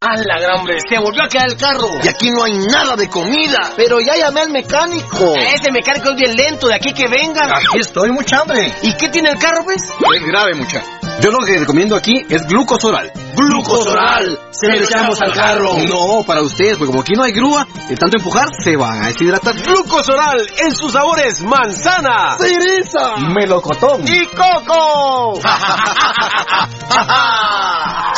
A la gran hombre, se volvió a quedar el carro. Y aquí no hay nada de comida. Pero ya llamé al mecánico. Ese mecánico es bien lento, de aquí que vengan. Aquí estoy, mucha hambre. ¿Y qué tiene el carro, pues? Es grave, mucha. Yo lo que recomiendo aquí es glucosoral. Glucosoral. Se lo echamos al carro. No, para ustedes, porque como aquí no hay grúa, de tanto empujar se van a deshidratar. Glucosoral en sus sabores manzana, ¡Cereza! melocotón y coco.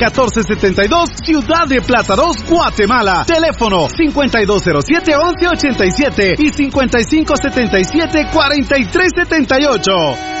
1472, Ciudad de Plata 2, Guatemala. Teléfono 5207-1187 y 5577-4378.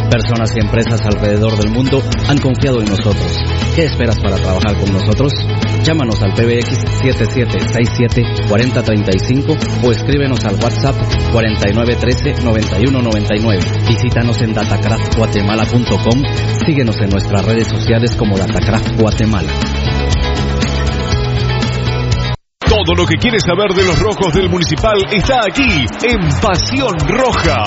Personas y empresas alrededor del mundo han confiado en nosotros. ¿Qué esperas para trabajar con nosotros? Llámanos al PBX 7767-4035 o escríbenos al WhatsApp 4913-9199. Visítanos en datacraftguatemala.com. Síguenos en nuestras redes sociales como Datacraft Guatemala. Todo lo que quieres saber de los rojos del municipal está aquí en Pasión Roja.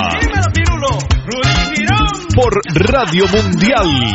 Por Radio Mundial.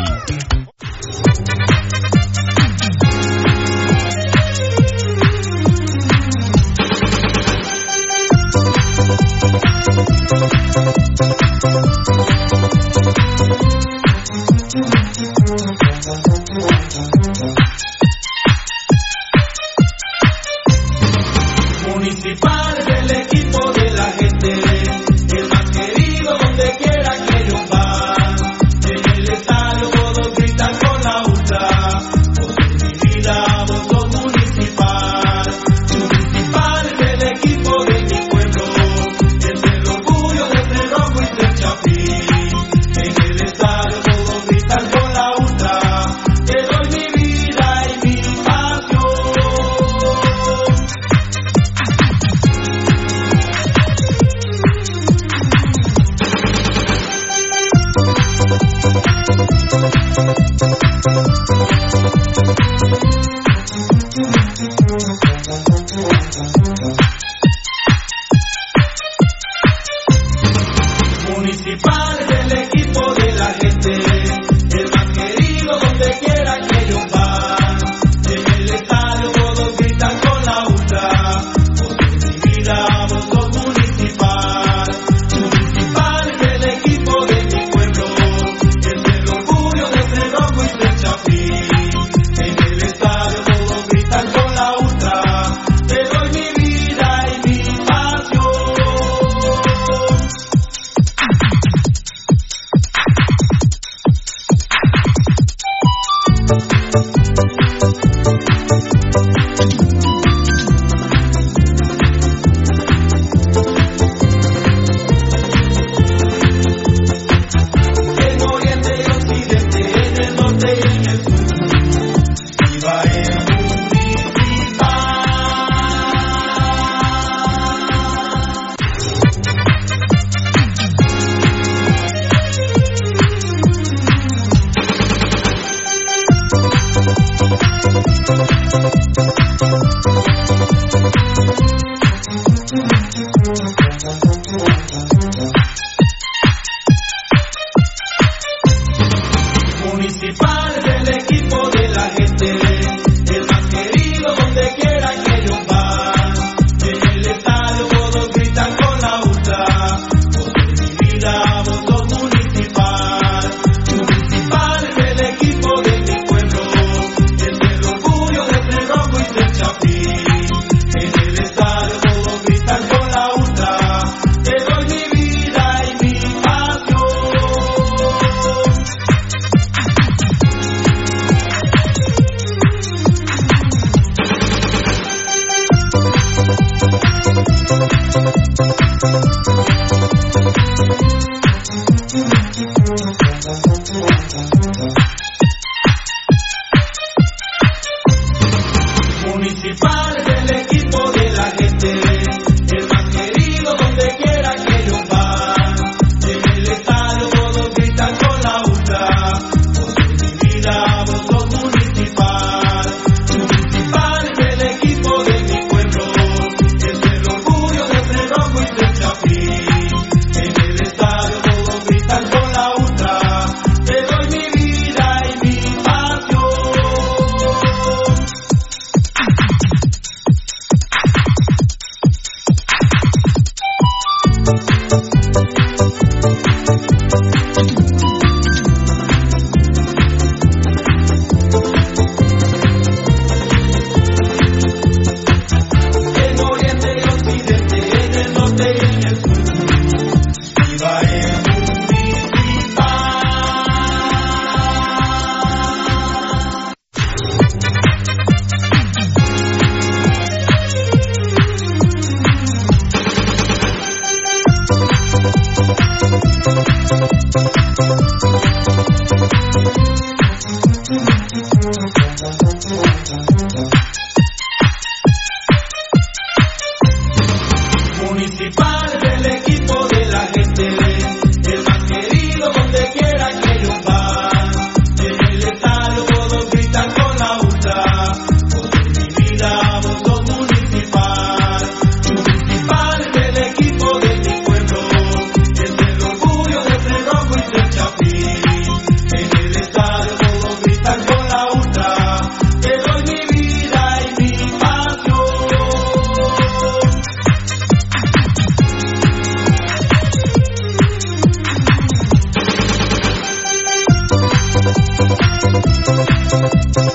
Municipal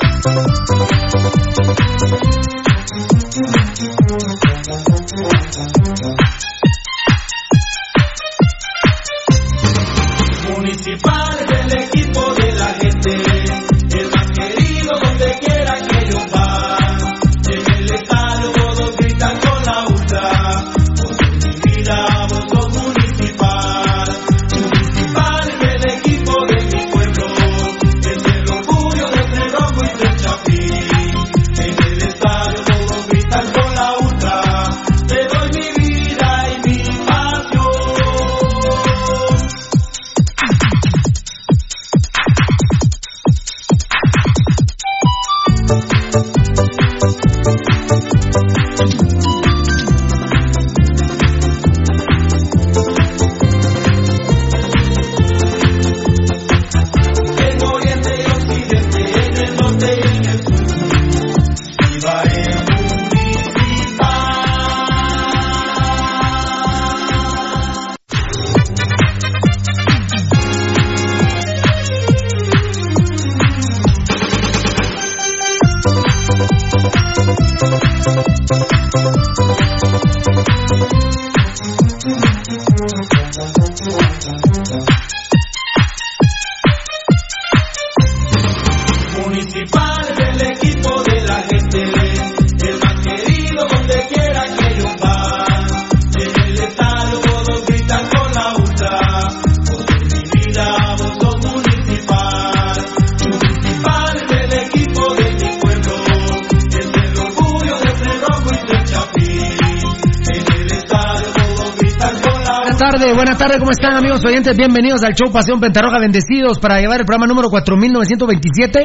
amigos oyentes? Bienvenidos al show Pasión Pentarroja Bendecidos para llevar el programa número 4927.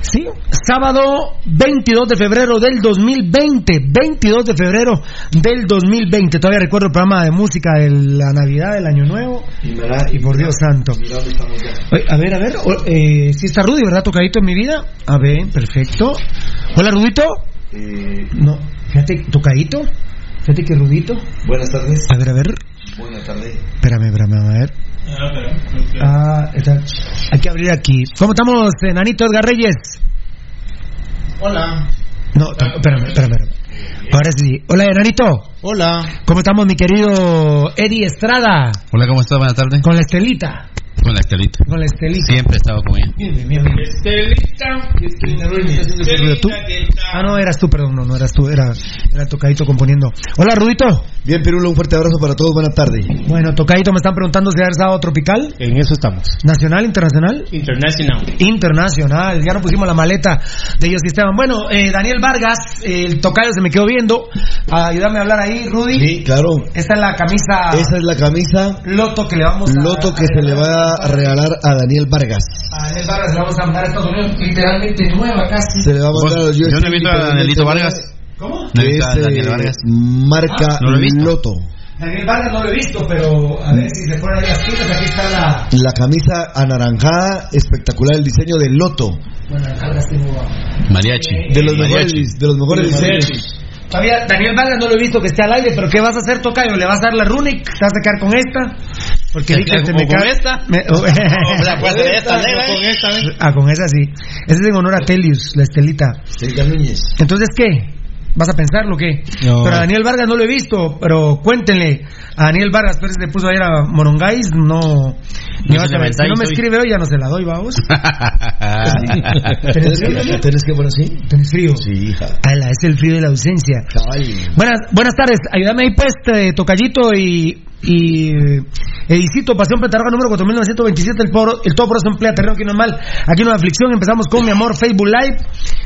Sí, sábado 22 de febrero del 2020, 22 de febrero del 2020. Todavía recuerdo el programa de música de la Navidad, del Año Nuevo. Y por Dios santo. Oye, A ver, a ver, eh, si está Rudy, ¿verdad? Tocadito en mi vida. A ver, perfecto. Hola, Rudito. No, fíjate, tocadito. Fíjate que Rudito. Buenas tardes. A ver, a ver. Espérame, espérame, a ver. Ah, está. Hay que abrir aquí. ¿Cómo estamos, Enanito Edgar Reyes? Hola. No, espérame, espérame. espérame. Ahora sí. Hola, Enanito. Hola. ¿Cómo estamos, mi querido Eddie Estrada? Hola, ¿cómo estás? Buenas tardes. Con la estelita. Con la Estelita. Con la estelita. Siempre he estado con ella. Bien, bien, bien, bien. ¿Tú? Ah, no, eras tú, perdón, no, no eras tú, era, era Tocadito componiendo. Hola, Rudito. Bien, Pirulo, un fuerte abrazo para todos. Buenas tardes. Bueno, Tocadito, me están preguntando si eres sábado tropical. En eso estamos. ¿Nacional, internacional? International. Internacional, ya no pusimos la maleta de ellos Esteban. Bueno, eh, Daniel Vargas, eh, el tocayo se me quedó viendo. Ayúdame a hablar ahí, Rudy. Sí, claro. Esta es la camisa Esa es la camisa Loto que le vamos a Loto que se le va a regalar a Daniel Vargas. a Daniel Vargas, le vamos a mandar a Estados Unidos, literalmente nueva casi. Se le va a mandar a los Yo no he visto a Danielito Vargas. ¿Cómo? No he Que visto a es, Daniel Vargas. marca Ah, no lo he visto. Loto. Daniel Vargas no lo he visto, pero a ver si se fueron ahí las tiendas, aquí está la... La camisa anaranjada, espectacular el diseño de Loto. Bueno, acá las tengo. Mariachi. De los mejores, de los mejores diseños. Todavía Daniel Vargas no lo he visto que esté al aire, pero ¿qué vas a hacer, Tocayo? ¿Le vas a dar la Runic? ¿Te vas a quedar con esta? Porque ahorita ¿Con- se me cae. esta? Me- O sea, puede ser esta, negra, Con esta, ¿eh? Ah, con esa sí. Ese es en honor a Telius, la estelita. Erika Núñez. Entonces, ¿qué? ¿Vas a pensarlo o qué? No. Pero a Daniel Vargas no lo he visto, pero cuéntenle. A Daniel Vargas Pérez le puso ayer a Morongáis, no. Ni vas a ver. Si no me hoy. escribe hoy, ya no se la doy, vamos. ¿Tenés que, tenés que poner así? ¿Tenés frío? Sí, hija. Ala, es el frío de la ausencia. Buenas, buenas tardes, ayúdame ahí pues, Tocallito y, y Edicito, Pasión Petarroga número 4927, el, poro, el todo por eso emplea terreno aquí no es mal, aquí no hay aflicción, empezamos con mi amor Facebook Live,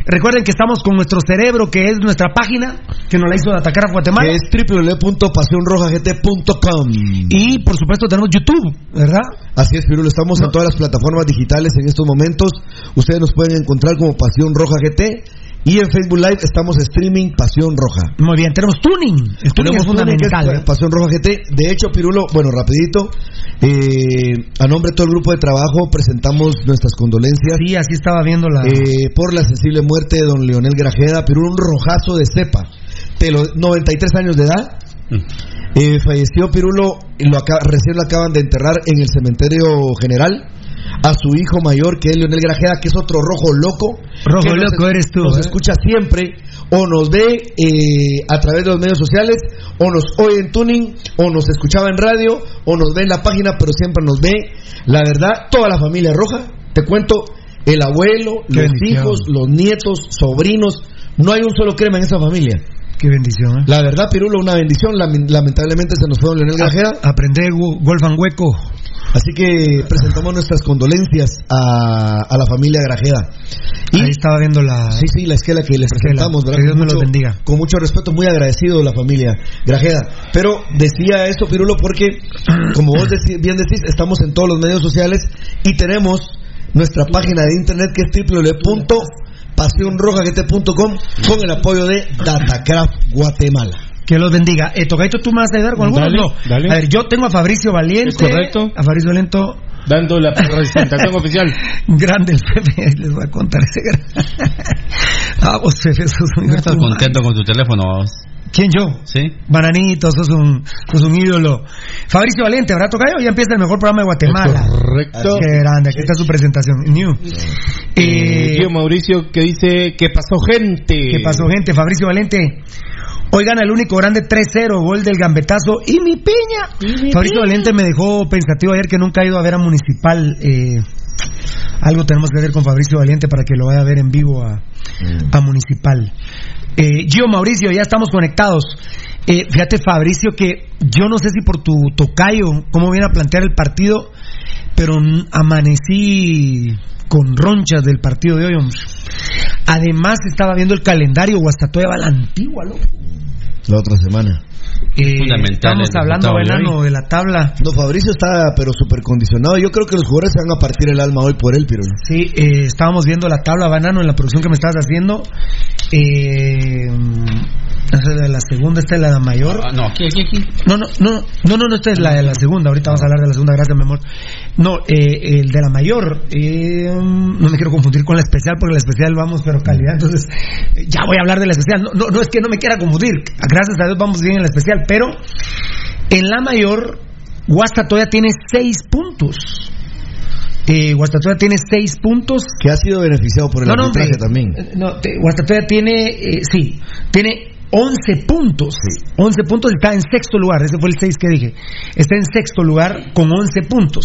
recuerden que estamos con nuestro cerebro, que es nuestra página, que nos la hizo de atacar a Guatemala, Que es www.pasionrojagt.com. y por supuesto tenemos YouTube, ¿verdad? Así es, Pirulo, estamos en todas las plataformas digitales en estos momentos. Ustedes nos pueden encontrar como Pasión Roja GT. Y en Facebook Live estamos streaming Pasión Roja. Muy bien, tenemos tuning, el tuning Tenemos es tuning, fundamental. ¿eh? Pasión Roja GT. De hecho, Pirulo, bueno, rapidito, eh, a nombre de todo el grupo de trabajo presentamos nuestras condolencias Sí, así estaba viendo la... eh, por la sensible muerte de don Leonel Grajeda. Pirulo, un rojazo de cepa. De los 93 años de edad. Eh, falleció Pirulo, y lo aca- recién lo acaban de enterrar en el cementerio general. A su hijo mayor, que es Leonel Grajeda, que es otro rojo loco. Rojo que nos- loco eres tú, Nos ¿eh? escucha siempre, o nos ve eh, a través de los medios sociales, o nos oye en tuning, o nos escuchaba en radio, o nos ve en la página, pero siempre nos ve. La verdad, toda la familia roja. Te cuento, el abuelo, Qué los bendición. hijos, los nietos, sobrinos. No hay un solo crema en esa familia. Qué bendición, ¿eh? La verdad, Pirulo, una bendición. Lame- Lamentablemente se nos fue don Leonel Grajeda. Aprende Wolfgang Hueco. Así que presentamos nuestras condolencias a, a la familia Grajeda. Y Ahí estaba viendo la... Sí, sí, la esquela que les presentamos, ¿verdad? Que Dios me los bendiga. con mucho respeto, muy agradecido la familia Grajeda. Pero decía esto, Pirulo, porque, como vos deci- bien decís, estamos en todos los medios sociales y tenemos nuestra página de internet que es www.pasionrojagt.com con el apoyo de Datacraft Guatemala. Que los bendiga. Eh, Tocaito, ¿tú me vas a ayudar con alguno? Dale, no. dale. A ver, yo tengo a Fabricio Valiente. Es correcto. A Fabricio Valiente. Dando la presentación oficial. Grande el Pepe, les voy a contar ese gran. ah, vos, Pepe, sos un ¿Estás contento con tu teléfono? vos? ¿Quién yo? ¿Sí? Bananito, sos un, sos un ídolo. Fabricio Valiente, ¿habrá tocado? Ya empieza el mejor programa de Guatemala. Correcto. Qué grande, aquí está su presentación. New. Eh, Eh, tío Mauricio que dice ¿Qué pasó gente? ¿Qué pasó, gente? Fabricio Valente. Hoy gana el único grande 3-0, gol del gambetazo y mi piña. Fabricio Valente me dejó pensativo ayer que nunca ha ido a ver a Municipal. eh, algo tenemos que hacer con Fabricio Valiente para que lo vaya a ver en vivo a, a Municipal. Eh, Gio Mauricio, ya estamos conectados. Eh, fíjate, Fabricio, que yo no sé si por tu tocayo, cómo viene a plantear el partido, pero n- amanecí con ronchas del partido de hoy, hombre. Además, estaba viendo el calendario, Guastatoya va a la antigua, loco. La otra semana. Eh, Fundamental estamos hablando, resultado de la tabla. No, Fabricio está pero súper condicionado. Yo creo que los jugadores se van a partir el alma hoy por él, Pirulo. Sí, eh, estábamos viendo la tabla, Banano, en la producción que me estabas haciendo. Eh, la segunda, esta es la mayor. Ah, no, aquí, aquí, aquí. No, no, no, no, no, no, esta es la de la segunda. Ahorita vamos a hablar de la segunda, gracias, mi amor. No, eh, el de la mayor. eh, no me quiero confundir con la especial, porque la especial vamos, pero calidad. Entonces, ya voy a hablar de la especial. No, no, no es que no me quiera confundir. Gracias a Dios vamos bien en la especial, pero en la mayor, Guastatoya tiene seis puntos. Eh, Guastatoya tiene seis puntos. Que ha sido beneficiado por el No, arbitraje también. Eh, No, te- Guastatoya tiene, eh, sí, tiene 11 puntos. 11 puntos está en sexto lugar. Ese fue el 6 que dije. Está en sexto lugar con 11 puntos.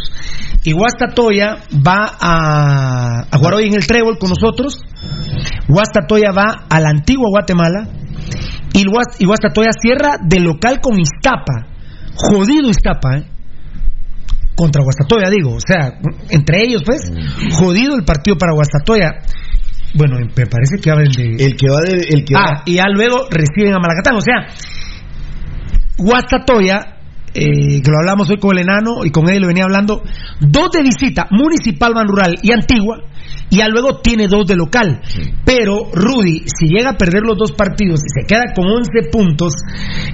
Y Guastatoya va a, a jugar hoy en el Trébol con nosotros. Guastatoya va a la antigua Guatemala. Y Guastatoya cierra de local con Iztapa. Jodido Iztapa, ¿eh? Contra Guastatoya, digo. O sea, entre ellos, pues, jodido el partido para Guastatoya. Bueno, me parece que hablan de. El que va de. El que Ah, y ya luego reciben a Malacatán. O sea, Guastatoya, eh, que lo hablamos hoy con el enano y con él lo venía hablando, dos de visita, Municipal Ban Rural y Antigua, y ya luego tiene dos de local. Pero Rudy, si llega a perder los dos partidos y se queda con 11 puntos,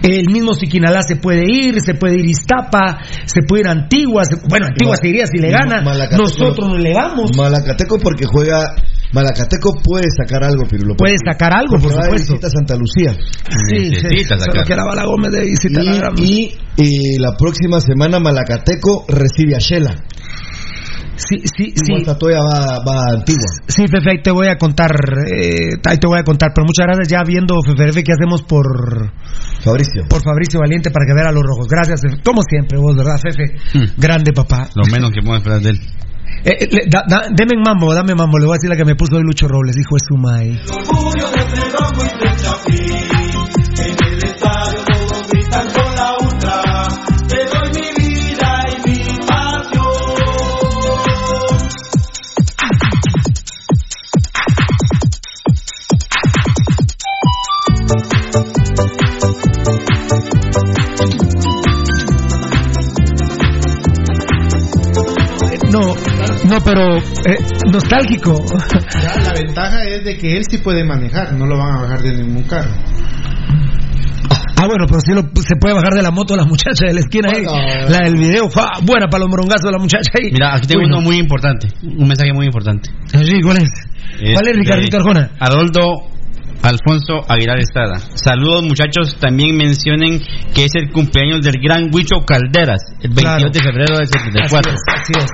el mismo Siquinalá se puede ir, se puede ir Iztapa, se puede ir Antigua, se- bueno, Antigua se iría si le gana, Malacateco- nosotros no le vamos. Malacateco porque juega. Malacateco puede sacar algo, Pirulo. Puede sacar algo, por va de supuesto. visita a Santa Lucía. Sí, Necesita sí, sacar. solo que la Bala Gómez de visita la gran- Y, y, la próxima semana Malacateco recibe a Shela. Sí, sí, sí. todavía va, va antigua. Sí, Fefe, ahí te voy a contar, eh, ahí te voy a contar, pero muchas gracias ya viendo Fefe, ¿qué hacemos por Fabricio? Por Fabricio Valiente para que vea a los rojos. Gracias, Fefe. como siempre vos, ¿verdad, Fefe? Hmm. Grande papá. Lo menos que podemos esperar de él. Eh, eh, da- da- deme en mambo, dame mambo, le voy a decir la que me puso hoy Lucho Robles, hijo de su No, pero eh, nostálgico. Ya, la ventaja es de que él sí puede manejar, no lo van a bajar de ningún carro. Ah, bueno, pero sí lo- se puede bajar de la moto la muchacha de la esquina ahí. La del video, fa, buena para los morongazos de la muchacha ahí. Mira, aquí tengo Uy, no. uno muy importante. Un mensaje muy importante. Sí, ¿cuál es? ¿Cuál es, de Ricardito Arjona? Haroldo Alfonso Aguilar Estrada. Saludos muchachos, también mencionen que es el cumpleaños del gran Huicho Calderas, el 22 Claro. de febrero del 74. Así es, así es.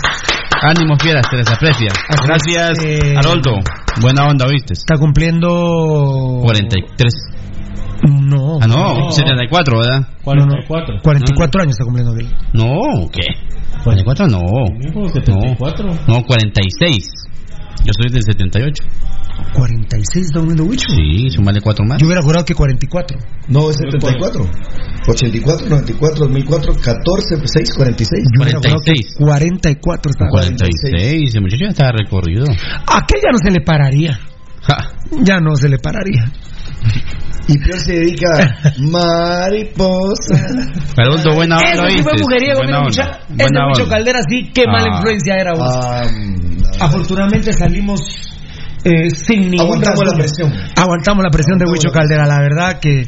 Ánimo fieras, se les aprecia. Así Gracias, eh, Haroldo. Buena onda, ¿viste? Está cumpliendo... 43. No. Ah, no, 74, ¿verdad? 44. 44 años está cumpliendo Bill. No, ¿qué? 44 no. 74. No, no 46. Yo soy del 78. 46 está cumpliendo Huicho. Sí, sumarle 4 más. Yo hubiera jurado que 44. No, es 74. 84, 94, 2004, 14, 6, 46. Yo hubiera jurado que 44 está 46, ese muchacho ya estaba recorrido. Aquel ya no se le pararía. Ja. Ya no se le pararía. Y peor se dedica mariposa. Haroldo, buena onda, Eso fue Buena mucha. Buena mucho. Caldera sí, qué mala Ah. influencia era vos. Ah, Afortunadamente salimos eh, sin ningún Aguantamos la presión. Aguantamos la presión de Huicho Caldera, la verdad que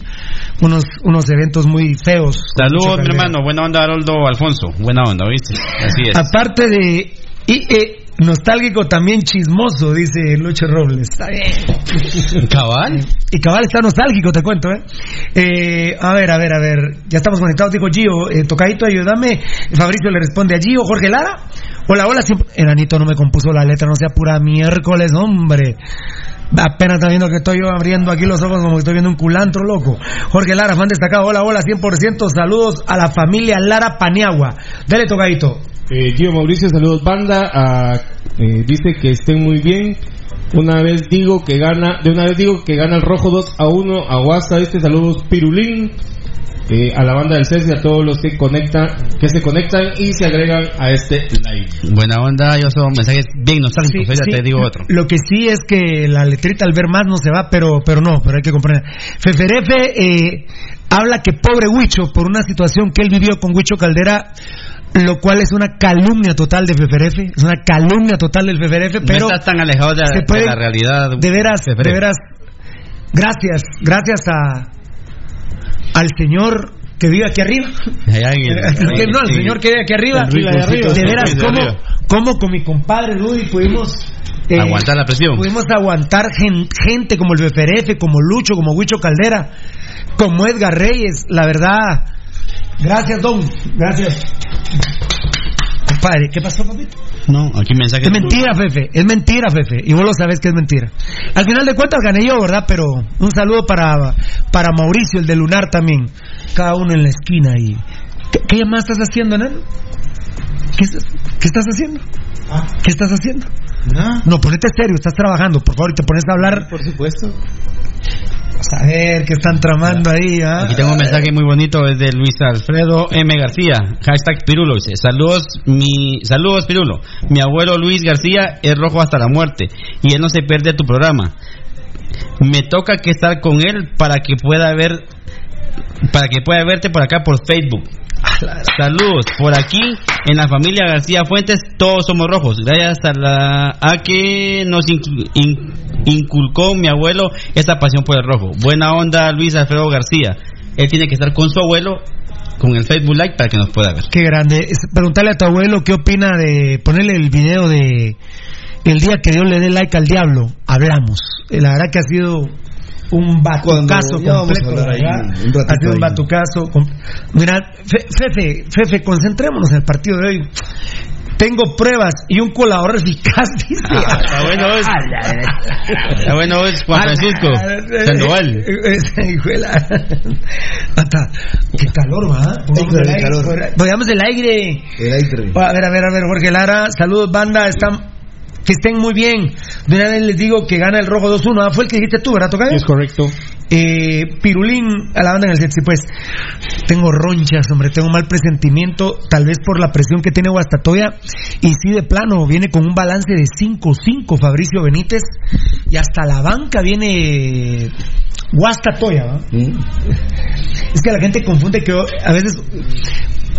unos unos eventos muy feos. Saludos, mi hermano. Buena onda, Haroldo Alfonso. Buena onda, ¿viste? Así es. Aparte de y, eh, nostálgico, también chismoso, dice Lucho Robles. Está bien. Cabal. Y cabal está nostálgico, te cuento, ¿eh? Eh, A ver, a ver, a ver. Ya estamos conectados, dijo Gio. Eh, tocadito, ayúdame. Fabricio le responde a Gio. Jorge Lara. Hola, hola. Siempre... Enanito no me compuso la letra, no sea pura miércoles, hombre. Apenas está viendo que estoy yo abriendo aquí los ojos como que estoy viendo un culantro, loco. Jorge Lara, fan destacado. Hola, hola, 100%. Saludos a la familia Lara Paniagua. Dele, tocadito. Eh, Gio Mauricio, saludos banda. Ah, eh, dice que estén muy bien. Una vez digo que gana, de una vez digo que gana el rojo 2 a 1 a Guasta. Este saludos Pirulín. eh, a la banda del CES y a todos los que conectan, que se conectan y se agregan a este live. Buena onda, yo son mensajes bien nostálgicos. Sí, ya sí. te digo otro. Lo que sí es que la letrita al ver más no se va, pero, pero no, pero hay que comprender. Feferefe eh, habla que pobre Huicho, por una situación que él vivió con Huicho Caldera, lo cual es una calumnia total de Feferefe, es una calumnia total del Feferefe, pero no estás tan alejado de, se de puede- la realidad. de veras, de veras, gracias, gracias a al señor que vive aquí arriba. Allá en el- no, al señor que vive aquí arriba. Rico, de veras, ¿cómo, cómo con mi compadre Rudy pudimos eh, Aguantar la presión. Pudimos aguantar gen- gente como el BFRF, como Lucho, como Huicho Caldera, como Edgar Reyes. La verdad, gracias, Don. Gracias. Compadre, ¿qué pasó, papito? No, aquí mensajes. Es mentira, Fefe. Es mentira, Fefe. Y vos lo sabés que es mentira. Al final de cuentas gané yo, ¿verdad? Pero un saludo para, para Mauricio, el de Lunar también. Cada uno en la esquina ahí. ¿Qué, qué llamada estás haciendo, Nano? ¿Qué, qué estás haciendo? ¿Qué estás haciendo? No, ponete serio, estás trabajando, por favor, y te pones a hablar. Por supuesto. A ver qué están tramando ahí, ¿ah? Aquí tengo un mensaje muy bonito es de Luis Alfredo M. García. Hashtag Pirulo. Dice, saludos, mi, saludos Pirulo. Mi abuelo Luis García es rojo hasta la muerte y él no se pierde tu programa. Me toca que estar con él para que pueda ver, para que pueda verte por acá por Facebook. Saludos por aquí en la familia García Fuentes todos somos rojos gracias a la a que nos incu- in- inculcó mi abuelo esta pasión por el rojo buena onda Luis Alfredo García él tiene que estar con su abuelo con el Facebook Live para que nos pueda ver Qué grande. Preguntarle a tu abuelo qué opina de ponerle el video de el día que Dios le dé like al diablo. Hablamos. Eh, La verdad que ha sido un batucazo completo. un ha sido un batucazo. Mira, Fe- Fefe, Fefe, concentrémonos en el partido de hoy. Tengo pruebas y un colaborador eficaz, dice. Ah, está bueno es. Está bueno es Juan Francisco Sandoval. Qué calor, ¿va? Pongamos el aire. Pongamos el aire. El aire. A ver, a ver, a ver, Jorge Lara. Saludos, banda. Están que estén muy bien. De una vez les digo que gana el rojo 2-1. Ah, fue el que dijiste tú, ¿verdad, Tocayo? Es correcto. Eh, Pirulín a la banda en el set. Sí, pues tengo ronchas, hombre. Tengo mal presentimiento. Tal vez por la presión que tiene Guastatoya. Y sí, de plano, viene con un balance de 5-5 Fabricio Benítez. Y hasta la banca viene Guastatoya. ¿va? Es que la gente confunde que a veces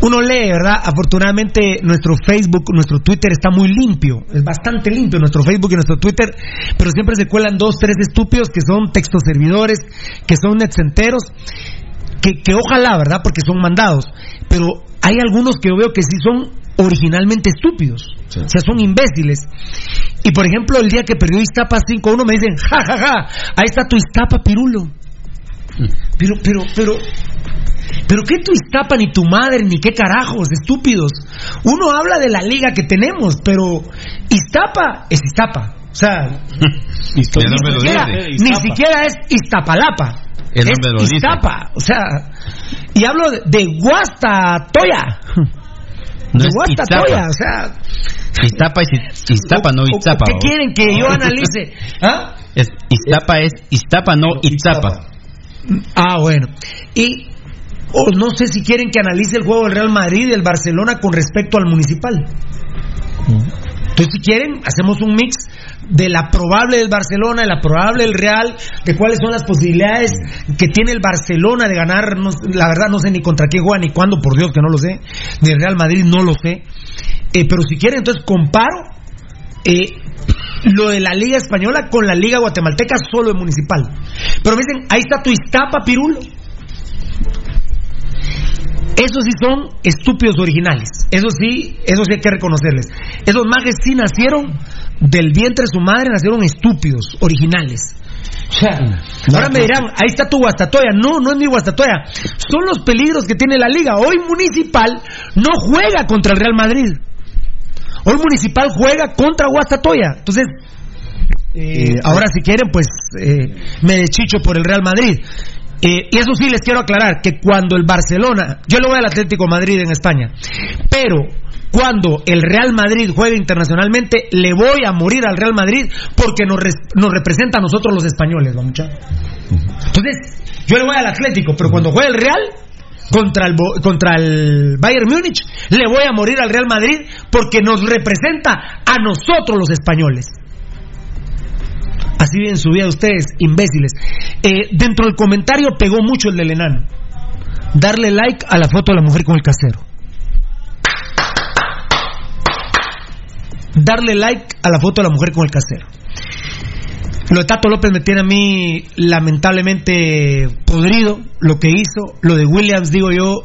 uno lee, ¿verdad? Afortunadamente nuestro Facebook, nuestro Twitter está muy limpio, es bastante limpio nuestro Facebook y nuestro Twitter, pero siempre se cuelan dos, tres estúpidos que son textos servidores, que son netcenteros, que, que ojalá, ¿verdad? Porque son mandados, pero hay algunos que yo veo que sí son originalmente estúpidos, o sea, son imbéciles. Y por ejemplo, el día que perdió Iztapa 5-1 me dicen, ja, ja, ja, ahí está tu Iztapa, Pirulo. Pero, pero, pero, pero qué tu Iztapa, ni tu madre, ni qué carajos, estúpidos. Uno habla de la liga que tenemos, pero Iztapa es Iztapa. O sea, ni, siquiera, ni siquiera es Iztapalapa. El es. Iztapa. O sea, y hablo de, de Guastatoya. No es Guastatoya, Iztapa. o sea. Iztapa es Iztapa, no Iztapa. ¿Qué quieren que yo analice? ¿Ah? Es, Iztapa es Iztapa, no Iztapa. Ah, bueno. Y o no sé si quieren que analice el juego del Real Madrid y el Barcelona con respecto al municipal. Entonces, si quieren, hacemos un mix de la probable del Barcelona, de la probable del Real, de cuáles son las posibilidades que tiene el Barcelona de ganar. no- la verdad, no sé ni contra qué juega ni cuándo, por Dios que no lo sé. Ni el Real Madrid, no lo sé. Eh, pero si quieren, entonces comparo eh, lo de la Liga Española con la Liga Guatemalteca solo de municipal. Pero me dicen, ahí está tu Iztapa, Pirulo. Esos sí son estúpidos originales. Eso sí, eso sí hay que reconocerles. Esos mages sí nacieron del vientre de su madre, nacieron estúpidos, originales. O sea, ahora me dirán, ahí está tu Guastatoya. No, no es mi Guastatoya. Son los peligros que tiene la liga. Hoy Municipal no juega contra el Real Madrid. Hoy Municipal juega contra Guastatoya. Entonces, eh, ahora si quieren, pues eh, me deschicho por el Real Madrid. Eh, y eso sí les quiero aclarar, que cuando el Barcelona, yo le voy al Atlético Madrid en España, pero cuando el Real Madrid juega internacionalmente, le voy a morir al Real Madrid porque nos, nos representa a nosotros los españoles, ¿va, mucha? Entonces, yo le voy al Atlético, pero cuando juega el Real contra el, contra el Bayern Múnich, le voy a morir al Real Madrid porque nos representa a nosotros los españoles. Así bien su vida ustedes, imbéciles. Eh, dentro del comentario pegó mucho el del enano. Darle like a la foto de la mujer con el casero. Darle like a la foto de la mujer con el casero. Lo de Tato López me tiene a mí lamentablemente podrido lo que hizo. Lo de Williams, digo yo,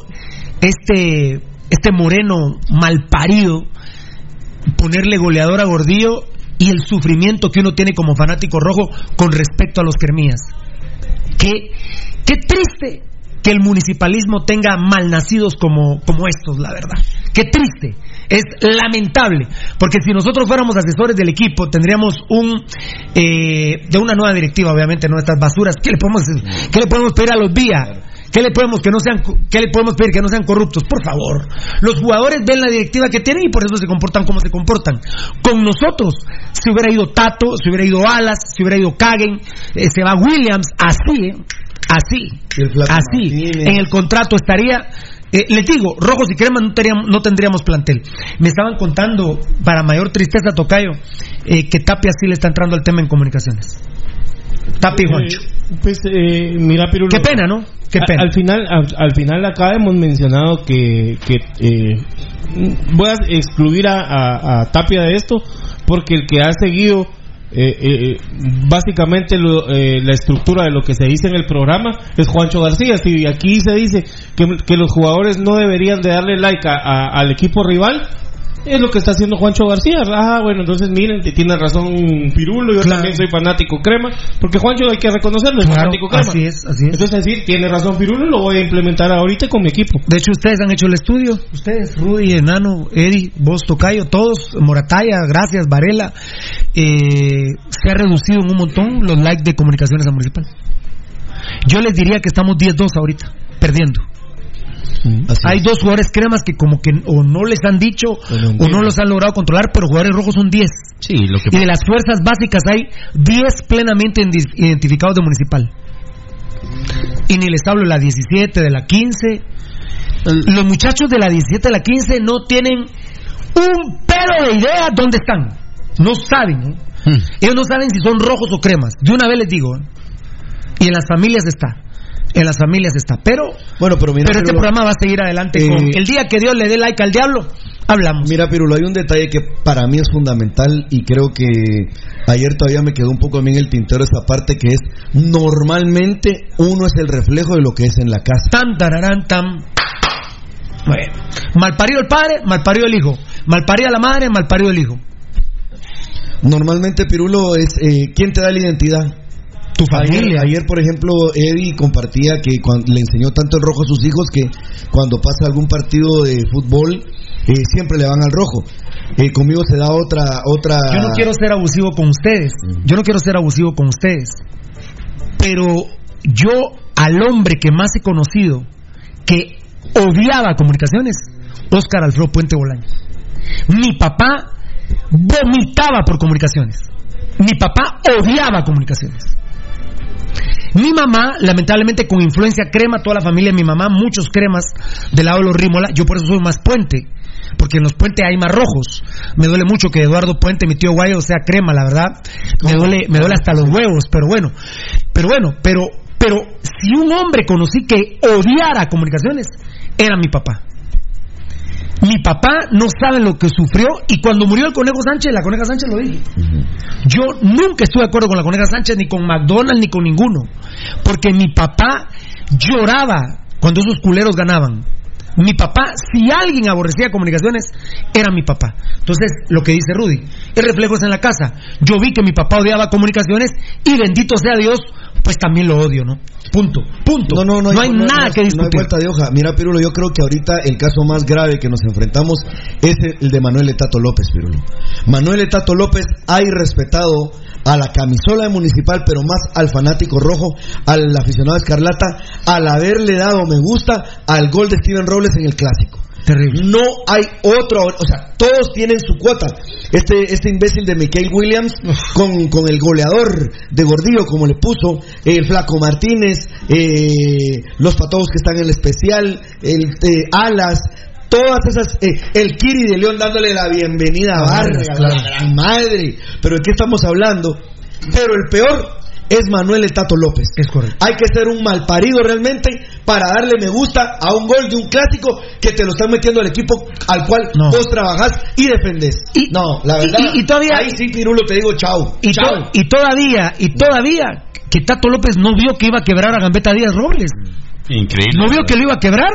este, este moreno malparido, ponerle goleador a Gordillo y el sufrimiento que uno tiene como fanático rojo con respecto a los Kermías. Qué, qué triste que el municipalismo tenga malnacidos como, como estos, la verdad. Qué triste. Es lamentable. Porque si nosotros fuéramos asesores del equipo, tendríamos un. eh, de una nueva directiva, obviamente, no estas basuras. ¿Qué le podemos, qué le podemos pedir a los vía? ¿Qué le podemos que no sean qué le podemos pedir que no sean corruptos? Por favor. Los jugadores ven la directiva que tienen y por eso se comportan como se comportan. Con nosotros, si hubiera ido Tato, si hubiera ido Alas, si hubiera ido Kagen, eh, se va Williams, así, ¿eh? así, así, en el contrato estaría. eh, les digo, rojos y cremas no tendríamos, no tendríamos plantel. Me estaban contando, para mayor tristeza, Tocayo, eh, que Tapia sí le está entrando al tema en comunicaciones. Tapia y Juancho. Eh, pues eh, mira, Pirulo. Qué pena, ¿no? Qué A- pena. Al final, al, al final acá hemos mencionado que, que eh, voy a excluir a, Tapia de esto porque el que ha seguido eh, eh, básicamente lo- eh, la estructura de lo que se dice en el programa es Juancho García. Si aquí se dice que, que los jugadores no deberían de darle like al equipo rival, Es lo que está haciendo Juancho García. Ah, bueno, entonces miren, tiene razón Pirulo, yo también soy fanático crema, porque Juancho hay que reconocerlo, es Claro, fanático crema. así es, así es. Entonces es decir, tiene razón Pirulo, lo voy a implementar ahorita con mi equipo. De hecho, ustedes han hecho el estudio. Ustedes, Rudy, Enano, Eri, vos, Tocayo, todos, Morataya, gracias, Varela. Eh, se ha reducido en un montón los likes de comunicaciones a municipal. Yo les diría que estamos 10-2 ahorita, perdiendo. Hay dos jugadores cremas que como que o no les han dicho o no los han logrado controlar, pero jugadores rojos son 10. Sí, lo que Y de las fuerzas básicas hay 10 plenamente identificados de municipal. Y ni les hablo de la 17, de la 15. Los muchachos de la 17, de la 15 no tienen un pelo de idea dónde están. No saben. ¿eh? Ellos no saben si son rojos o cremas. De una vez les digo. ¿eh? Y en las familias está. En las familias está. Pero, Bueno, pero mira, pero este Pirulo, programa va a seguir adelante Eh, con el día que Dios le dé like al diablo. Hablamos. Mira, Pirulo, hay un detalle que para mí es fundamental y creo que ayer todavía me quedó un poco a mí en el tintero esa parte que es normalmente uno es el reflejo de lo que es en la casa. Tan, tararán, tan. Bueno. Malparido el padre, malparido el hijo. Malparida la madre, malparido el hijo. Normalmente, Pirulo, es eh, ¿quién te da la identidad? Tu familia. ayer, por ejemplo, Eddie compartía que cuan- le enseñó tanto el rojo a sus hijos que cuando pasa algún partido de fútbol eh, siempre le van al rojo. Eh, conmigo se da otra otra. Yo no quiero ser abusivo con ustedes. Yo no quiero ser abusivo con ustedes. Pero yo, al hombre que más he conocido, que odiaba comunicaciones, Óscar Alfredo Puente Bolaño. Mi papá vomitaba por comunicaciones. Mi papá odiaba comunicaciones. Mi mamá, lamentablemente con influencia crema, toda la familia de mi mamá, muchos cremas del lado de los Rímola, yo por eso soy más puente, porque en los puentes hay más rojos. Me duele mucho que Eduardo Puente, mi tío Guayo, sea crema, la verdad. Me duele, me duele hasta los huevos, pero bueno. Pero bueno, pero, pero si un hombre conocí que odiara comunicaciones, era mi papá. Mi papá no sabe lo que sufrió y cuando murió el Conejo Sánchez, la Coneja Sánchez lo dije. Yo nunca estuve de acuerdo con la Coneja Sánchez, ni con McDonald's, ni con ninguno. Porque mi papá lloraba cuando esos culeros ganaban. Mi papá, si alguien aborrecía comunicaciones, era mi papá. Entonces, lo que dice Rudy, el reflejo es en la casa. Yo vi que mi papá odiaba comunicaciones y bendito sea Dios, pues también lo odio, ¿no? Punto, punto. No, no, no, hay nada que No hay discutir. vuelta de hoja. Mira, Pirulo, yo creo que ahorita el caso más grave que nos enfrentamos es el de Manuel Etato López, Pirulo. Manuel Etato López ha irrespetado a la camisola de municipal, pero más al fanático rojo, al aficionado escarlata, al haberle dado me gusta al gol de Steven Robles en el clásico. Terrible. No hay otro, o sea, todos tienen su cuota. Este, este imbécil de Michael Williams con, con el goleador de Gordillo, como le puso, el Flaco Martínez, eh, los patos que están en el especial, el eh, Alas, todas esas, eh, el Kiri de León dándole la bienvenida a Vargas, claro. la gran madre. Pero ¿de qué estamos hablando? Pero el peor es Manuel el Tato López. Es correcto. Hay que ser un malparido realmente para darle me gusta a un gol de un clásico que te lo están metiendo al equipo al cual No. vos trabajás y defendés. Y- no, la verdad. y- y todavía- Ahí sí, Pirulo, te digo chao. Y, chao. to- y todavía, y todavía, que Tato López no vio que iba a quebrar a Gambetta Díaz Robles. Increíble. No vio que lo iba a quebrar.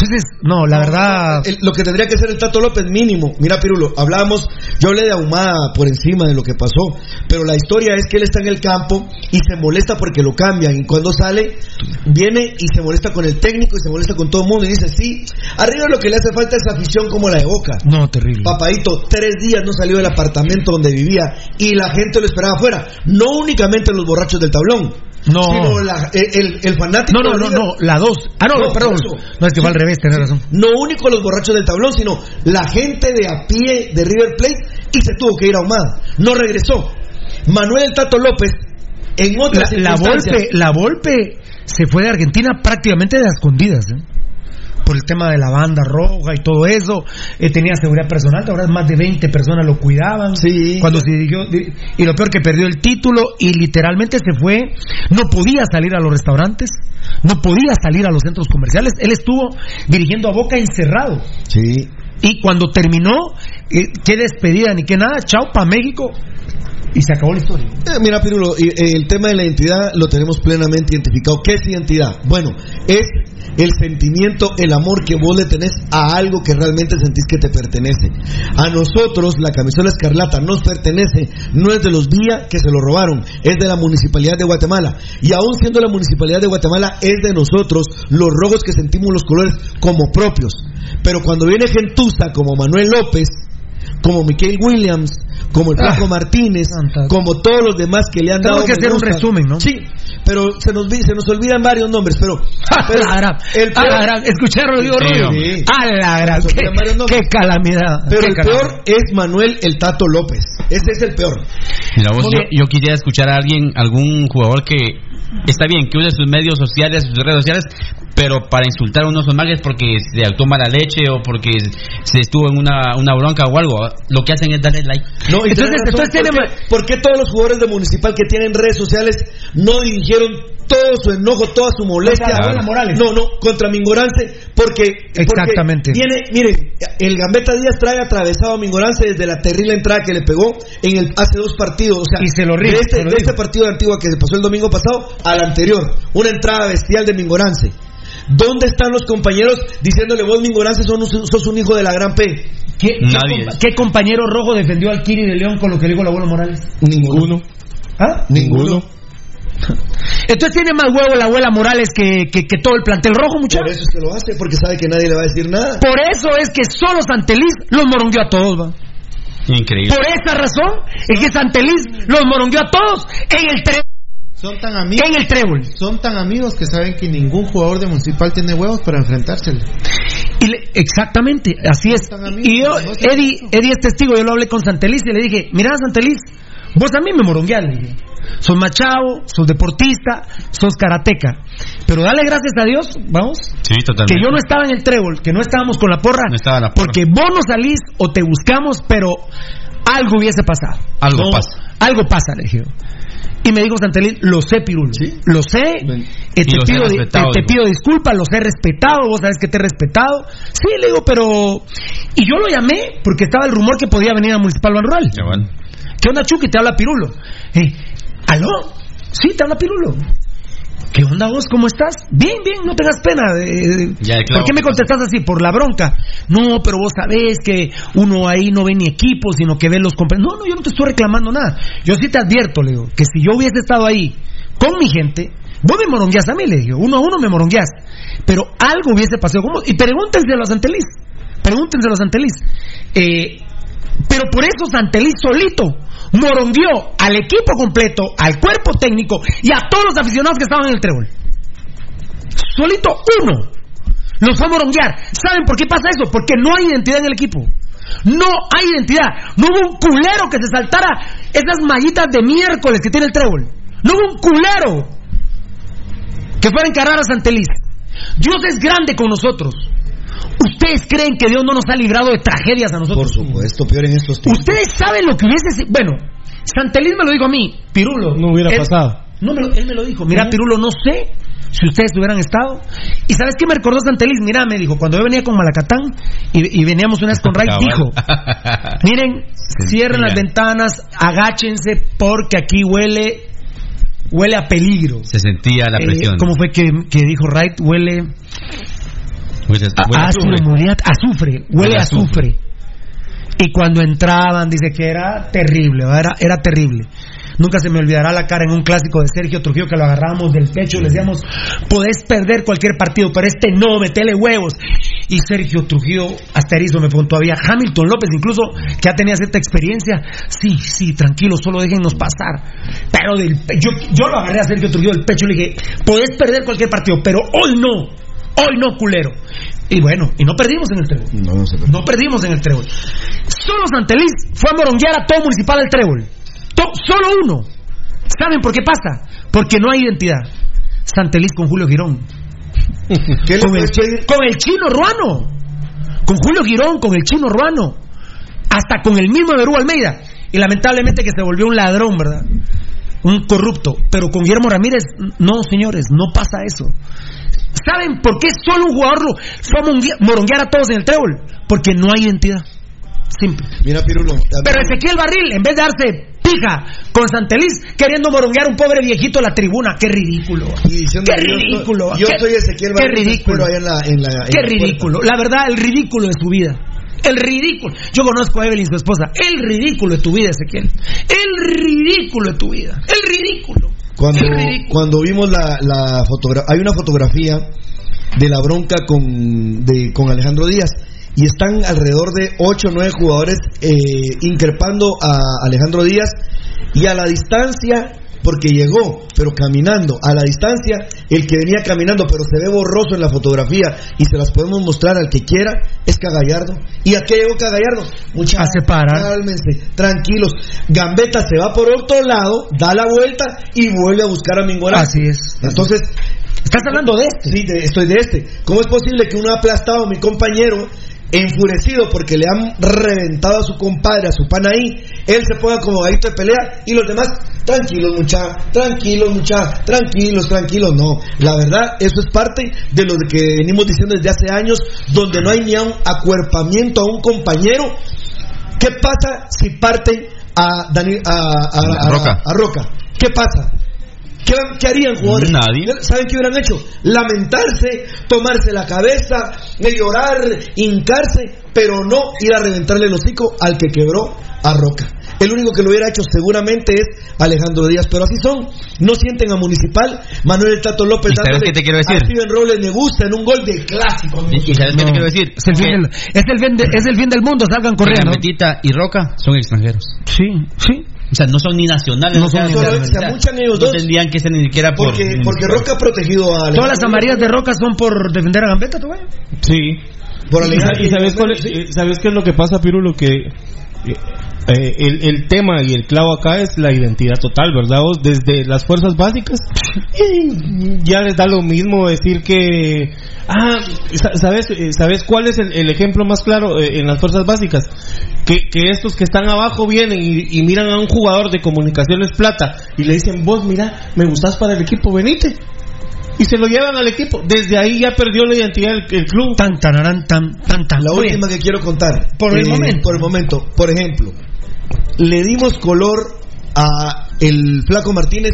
Entonces, no, la verdad. Lo que tendría que ser el Tato López mínimo. Mira, Pirulo, hablábamos, yo hablé de Ahumada por encima de lo que pasó, pero la historia es que él está en el campo y se molesta porque lo cambian. Y cuando sale, viene y se molesta con el técnico y se molesta con todo el mundo y dice, sí, arriba lo que le hace falta es afición como la de Boca. No, terrible. Papadito, tres días no salió del apartamento donde vivía y la gente lo esperaba afuera. No únicamente los borrachos del tablón, No. sino la- el, el- el fanático. No, no, no, no, la dos. Ah, no, No, perdón. No, es que fue al revés, tenés razón. No único los borrachos del tablón, sino la gente de a pie de River Plate y se tuvo que ir a Ahumada. No regresó. Manuel El Tato López, en otras La, la Volpe, la Volpe se fue de Argentina prácticamente de escondidas, ¿eh? Por el tema de la banda roja y todo eso. Eh, tenía seguridad personal, ahora más de 20 personas lo cuidaban. Sí. Cuando se dirigió, di- y lo peor que perdió el título y literalmente se fue, no podía salir a los restaurantes, no podía salir a los centros comerciales. Él estuvo dirigiendo a Boca encerrado. Sí. Y cuando terminó, eh, qué despedida ni qué nada, chao para México. Y se acabó la historia. Eh, mira, Pirulo, eh, el tema de la identidad lo tenemos plenamente identificado. ¿Qué es identidad? Bueno, es el sentimiento, el amor que vos le tenés a algo que realmente sentís que te pertenece. A nosotros, la camisola escarlata nos pertenece, no es de los días que se lo robaron, es de la municipalidad de Guatemala. Y aún siendo la municipalidad de Guatemala, es de nosotros los rojos que sentimos los colores como propios. Pero cuando viene gentuza como Manuel López, como Michael Williams, como el Flaco Martínez, como todos los demás que le han Tenemos dado. que hacer un resumen, ¿no? Sí, pero se nos, vi- se nos olvidan varios nombres, pero. pero A la gran, el a la peor- gran, escuché a Rodrigo Sí, Rubio. sí. A la gran, qué, calamidad. Pero qué el calamidad. peor es Manuel el Tato López. Ese es el peor. Mira, vos, yo, yo quisiera escuchar a alguien, algún jugador que está bien, que use sus medios sociales, sus redes sociales, pero para insultar a unos son males porque se actuó mala leche o porque se estuvo en una, una bronca o algo. Lo que hacen es darle like. No, y Entonces- razón, entonces tiene ¿por, qué, por qué todos los jugadores de Municipal que tienen redes sociales no dirigieron todo su enojo, toda su molestia? Abuela Morales. No, no, contra Mingorance, porque. porque Exactamente. Viene, miren, el Gambetta Díaz trae atravesado a Mingorance desde la terrible entrada que le pegó en el hace dos partidos. O sea, Y se lo ríe, de este, lo de este partido de Antigua que se pasó el domingo pasado al anterior. Una entrada bestial de Mingorance. ¿Dónde están los compañeros diciéndole vos, Mingorance, sos un, sos un hijo de la gran P? ¿Qué, qué Nadie. compa- qué compañero rojo defendió al Kiri de León con lo que dijo el abuelo Morales? Ninguno. ¿Ah? Ninguno. Entonces tiene más huevo la abuela Morales que, que, que todo el plantel rojo, Por muchachos. eso es que lo hace, porque sabe que nadie le va a decir nada. Por eso es que solo Santeliz los morongueó a todos, va. Increíble. Por esa razón es que Santeliz los morongueó a todos en el trébol. Son tan amigos. En el trébol. Son tan amigos que saben que ningún jugador de Municipal tiene huevos para enfrentársele. Y le- exactamente, así es. Y yo, Eddie, Eddie es testigo, yo lo hablé con Santeliz y le dije, mira Santeliz, vos a mí me le dije. Sos machado, sos deportista, sos karateca. Pero dale gracias a Dios, vamos, Sí, totalmente. que yo no estaba en el trébol, que no estábamos con la porra, No estaba la porra. porque vos no salís o te buscamos, pero algo hubiese pasado. Algo No, pasa. Algo pasa, le dije. Y me dijo Santeliz, lo sé, Pirulo. Lo sé. eh, te, pido, te, pido disculpas, los he respetado, vos sabes que te he respetado. Sí, le digo, pero... Y yo lo llamé porque estaba el rumor que podía venir a Municipal Ban Rural. Qué bueno. ¿Qué onda, Chucky? Te habla Pirulo. Eh, ¿Aló? Sí, te habla Pirulo. ¿Qué onda vos? ¿Cómo estás? Bien, bien, no tengas pena. eh, Ya, claro. ¿Por qué me contestas así? ¿Por la bronca? No, pero vos sabés que uno ahí no ve ni equipo, sino que ve los compañeros. No, no, yo no te estoy reclamando nada. Yo sí te advierto, le digo, que si yo hubiese estado ahí con mi gente, vos me morongueás a mí, le digo, uno a uno me morongueás. Pero algo hubiese pasado. ¿Cómo? Y pregúntenselo a Santeliz. Pregúntenselo a Santeliz. Eh, pero por eso Santeliz solito morongueó al equipo completo, al cuerpo técnico y a todos los aficionados que estaban en el trébol. Solito uno los fue a moronguear. ¿Saben por qué pasa eso? Porque no hay identidad en el equipo. No hay identidad. No hubo un culero que se saltara esas mallitas de miércoles que tiene el trébol. No hubo un culero que fuera a encarar a Santeliz. Dios es grande con nosotros. ¿Ustedes creen que Dios no nos ha librado de tragedias a nosotros? Por supuesto, peor en estos tiempos. Ustedes saben lo que hubiese sido. Bueno, Santeliz me lo dijo a mí, Pirulo. No hubiera él- pasado. No, me lo- él me lo dijo. Mira, Pirulo, no sé si ustedes hubieran estado. ¿Y sabes qué me recordó Santeliz? Mira, me dijo, cuando yo venía con Malacatán y, y veníamos una vez con Ray, dijo, miren, cierren las ventanas, agáchense porque aquí huele huele a peligro. Se sentía la Eh, presión. ¿Cómo fue que, que dijo Wright? Huele Huele- a, huele ácido azufre. muriat- azufre, huele a azufre. azufre. Y cuando entraban, dice que era terrible, era, era terrible. Nunca se me olvidará la cara en un clásico de Sergio Trujillo que lo agarrábamos del pecho y le decíamos, podés perder cualquier partido, pero este no, metele huevos. Y Sergio Trujillo, hasta erizo me preguntó todavía, Hamilton López incluso, que ya tenía cierta experiencia, sí, sí, tranquilo, solo déjennos pasar. Pero del yo, yo lo agarré a Sergio Trujillo del pecho y le dije, podés perder cualquier partido, pero hoy no, hoy no, culero. Y bueno, y no perdimos en el trébol. No, no se puede. No perdimos en el trébol. Solo Santeliz fue a moronguear a todo municipal del trébol. To- solo uno. ¿Saben por qué pasa? Porque no hay identidad. Santeliz con Julio Girón. ¿Qué le Con el, con el chino ruano. Con Julio Girón, con el chino ruano. Hasta con el mismo Berú Almeida. Y lamentablemente que se volvió un ladrón, ¿verdad? Un corrupto. Pero con Guillermo Ramírez, no, señores, no pasa eso. ¿Saben por qué solo un jugador lo fue a moronguear a todos en el trébol? Porque no hay identidad. Simple. Mira, Pirulo. a Pero Ezequiel Barril, en vez de darse Fija, con Santeliz queriendo moronguear un pobre viejito en la tribuna. Qué ridículo. qué ridículo. Yo qué, soy Ezequiel Qué ridículo. En la, en la, en qué la ridículo. La verdad, el ridículo de su vida. El ridículo. Yo conozco a Evelyn, su esposa. El ridículo de tu vida, Ezequiel. El ridículo de tu vida. El ridículo. Cuando, cuando vimos la, la fotografía, hay una fotografía de la bronca con, de, con Alejandro Díaz y están alrededor de 8 o 9 jugadores eh, increpando a Alejandro Díaz y a la distancia, porque llegó, pero caminando, a la distancia, el que venía caminando, pero se ve borroso en la fotografía y se las podemos mostrar al que quiera, es Cagallardo. ¿Y a qué llegó Cagallardo? Mucha, a separar. Cálmense, tranquilos. Gambetta se va por otro lado, da la vuelta y vuelve a buscar a Mingolán. Así es. Entonces, ¿Estás hablando de este? Sí, de, estoy de este. ¿Cómo es posible que uno ha aplastado a mi compañero enfurecido porque le han reventado a su compadre, a su pan ahí, él se ponga como gallito de pelea y los demás, tranquilos mucha, tranquilos mucha, tranquilos, tranquilos, no. La verdad, eso es parte de lo que venimos diciendo desde hace años, donde no hay ni un acuerpamiento a un compañero. ¿Qué pasa si parten a, Dani, a, a, a, Roca. a Roca? ¿Qué pasa? ¿Qué, ¿Qué, harían jugadores? Nadie. ¿Saben qué hubieran hecho? Lamentarse, tomarse la cabeza, llorar, hincarse, pero no ir a reventarle el hocico al que quebró a Roca. El único que lo hubiera hecho seguramente es Alejandro Díaz, pero así son. No sienten a Municipal. Manuel Tato López ¿Y sabes qué te quiero decir? a Steven Robles me gusta en un gol de clásico. ¿Y sabes qué te quiero decir? Es el, fin del, es, el fin de, es el fin del mundo, salgan corriendo. Y Roca son extranjeros. Sí, sí. O sea, no son ni nacionales. No son ni nacionales. Se amuchan ellos no dos. tendrían que ser ni siquiera por. Porque, porque Roca ha protegido a Alejandro Todas las amarillas de Roca son por defender a Gambetta, ¿tú güey? Sí. Por ¿Y, sabes, cuál es- eh, sabes qué es lo que pasa, Pirulo? Que eh, el, el tema y el clavo acá es la identidad total, ¿verdad? Vos, desde las fuerzas básicas, y ya les da lo mismo decir que. Ah, sa- ¿sabes, eh, ¿sabes cuál es el, el ejemplo más claro eh, en las fuerzas básicas? Que, que estos que están abajo vienen y, y miran a un jugador de comunicaciones plata y le dicen, vos, mira, me gustás para el equipo, venite. Y se lo llevan al equipo. Desde ahí ya perdió la identidad el, el club. Tan, tararán, tan, tan, tan. La última que quiero contar. Por el Eh, momento. Por el momento. Por ejemplo, le dimos color a el Flaco Martínez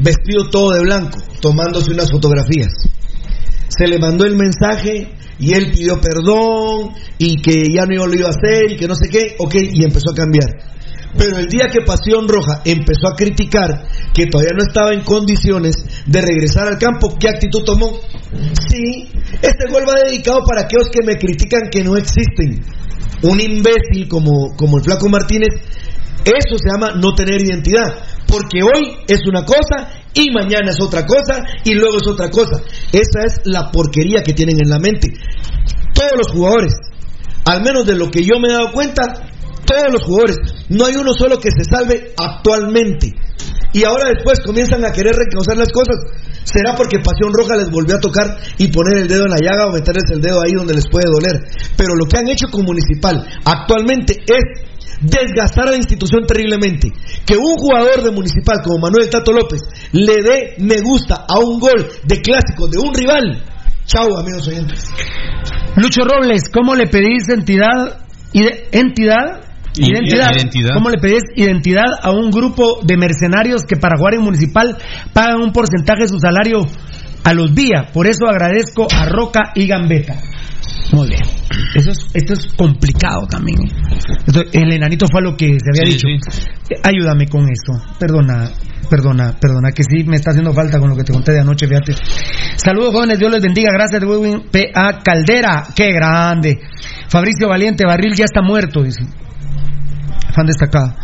vestido todo de blanco, tomándose unas fotografías. Se le mandó el mensaje y él pidió perdón y que ya no lo iba a hacer y que no sé qué, ok, y empezó a cambiar. Pero el día que Pasión Roja empezó a criticar que todavía no estaba en condiciones de regresar al campo, ¿qué actitud tomó? Sí, este gol va dedicado para aquellos que me critican que no existen. Un imbécil como, como el Flaco Martínez, eso se llama no tener identidad. Porque hoy es una cosa y mañana es otra cosa y luego es otra cosa. Esa es la porquería que tienen en la mente. Todos los jugadores, al menos de lo que yo me he dado cuenta, todos los jugadores, no hay uno solo que se salve actualmente. Y ahora después comienzan a querer recausar las cosas. Será porque Pasión Roja les volvió a tocar y poner el dedo en la llaga o meterles el dedo ahí donde les puede doler. Pero lo que han hecho con Municipal actualmente es desgastar a la institución terriblemente. Que un jugador de Municipal como Manuel Tato López le dé me gusta a un gol de clásico de un rival. Chao, amigos oyentes. Lucho Robles, ¿cómo le pedís entidad? ¿Entidad? Identidad. identidad. ¿Cómo le pedís identidad a un grupo de mercenarios que para jugar en municipal pagan un porcentaje de su salario a los días? Por eso agradezco a Roca y Gambetta. Muy bien. Eso es, esto es complicado también. Esto- el enanito fue lo que se había Sí, dicho. sí. Eh, Ayúdame con esto. Perdona, perdona, perdona, que sí me está haciendo falta con lo que te conté de anoche, fíjate. Saludos jóvenes, Dios les bendiga. Gracias de Wedwin P.A. Caldera. Qué grande. Fabricio Valiente, Barril ya está muerto, dice. Fan destacado.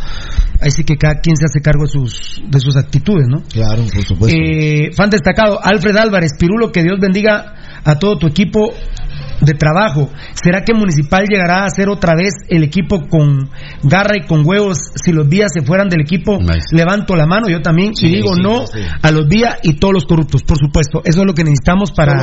Ahí sí que cada quien se hace cargo de sus, de sus actitudes, ¿no? Claro, por supuesto. Eh, fan destacado, Alfred Álvarez, Pirulo, que Dios bendiga a todo tu equipo de trabajo. ¿Será que Municipal llegará a ser otra vez el equipo con garra y con huevos? Si los días se fueran del equipo, levanto la mano, yo también, Sí, y digo sí, no sí. a los días y todos los corruptos, por supuesto. Eso es lo que necesitamos para,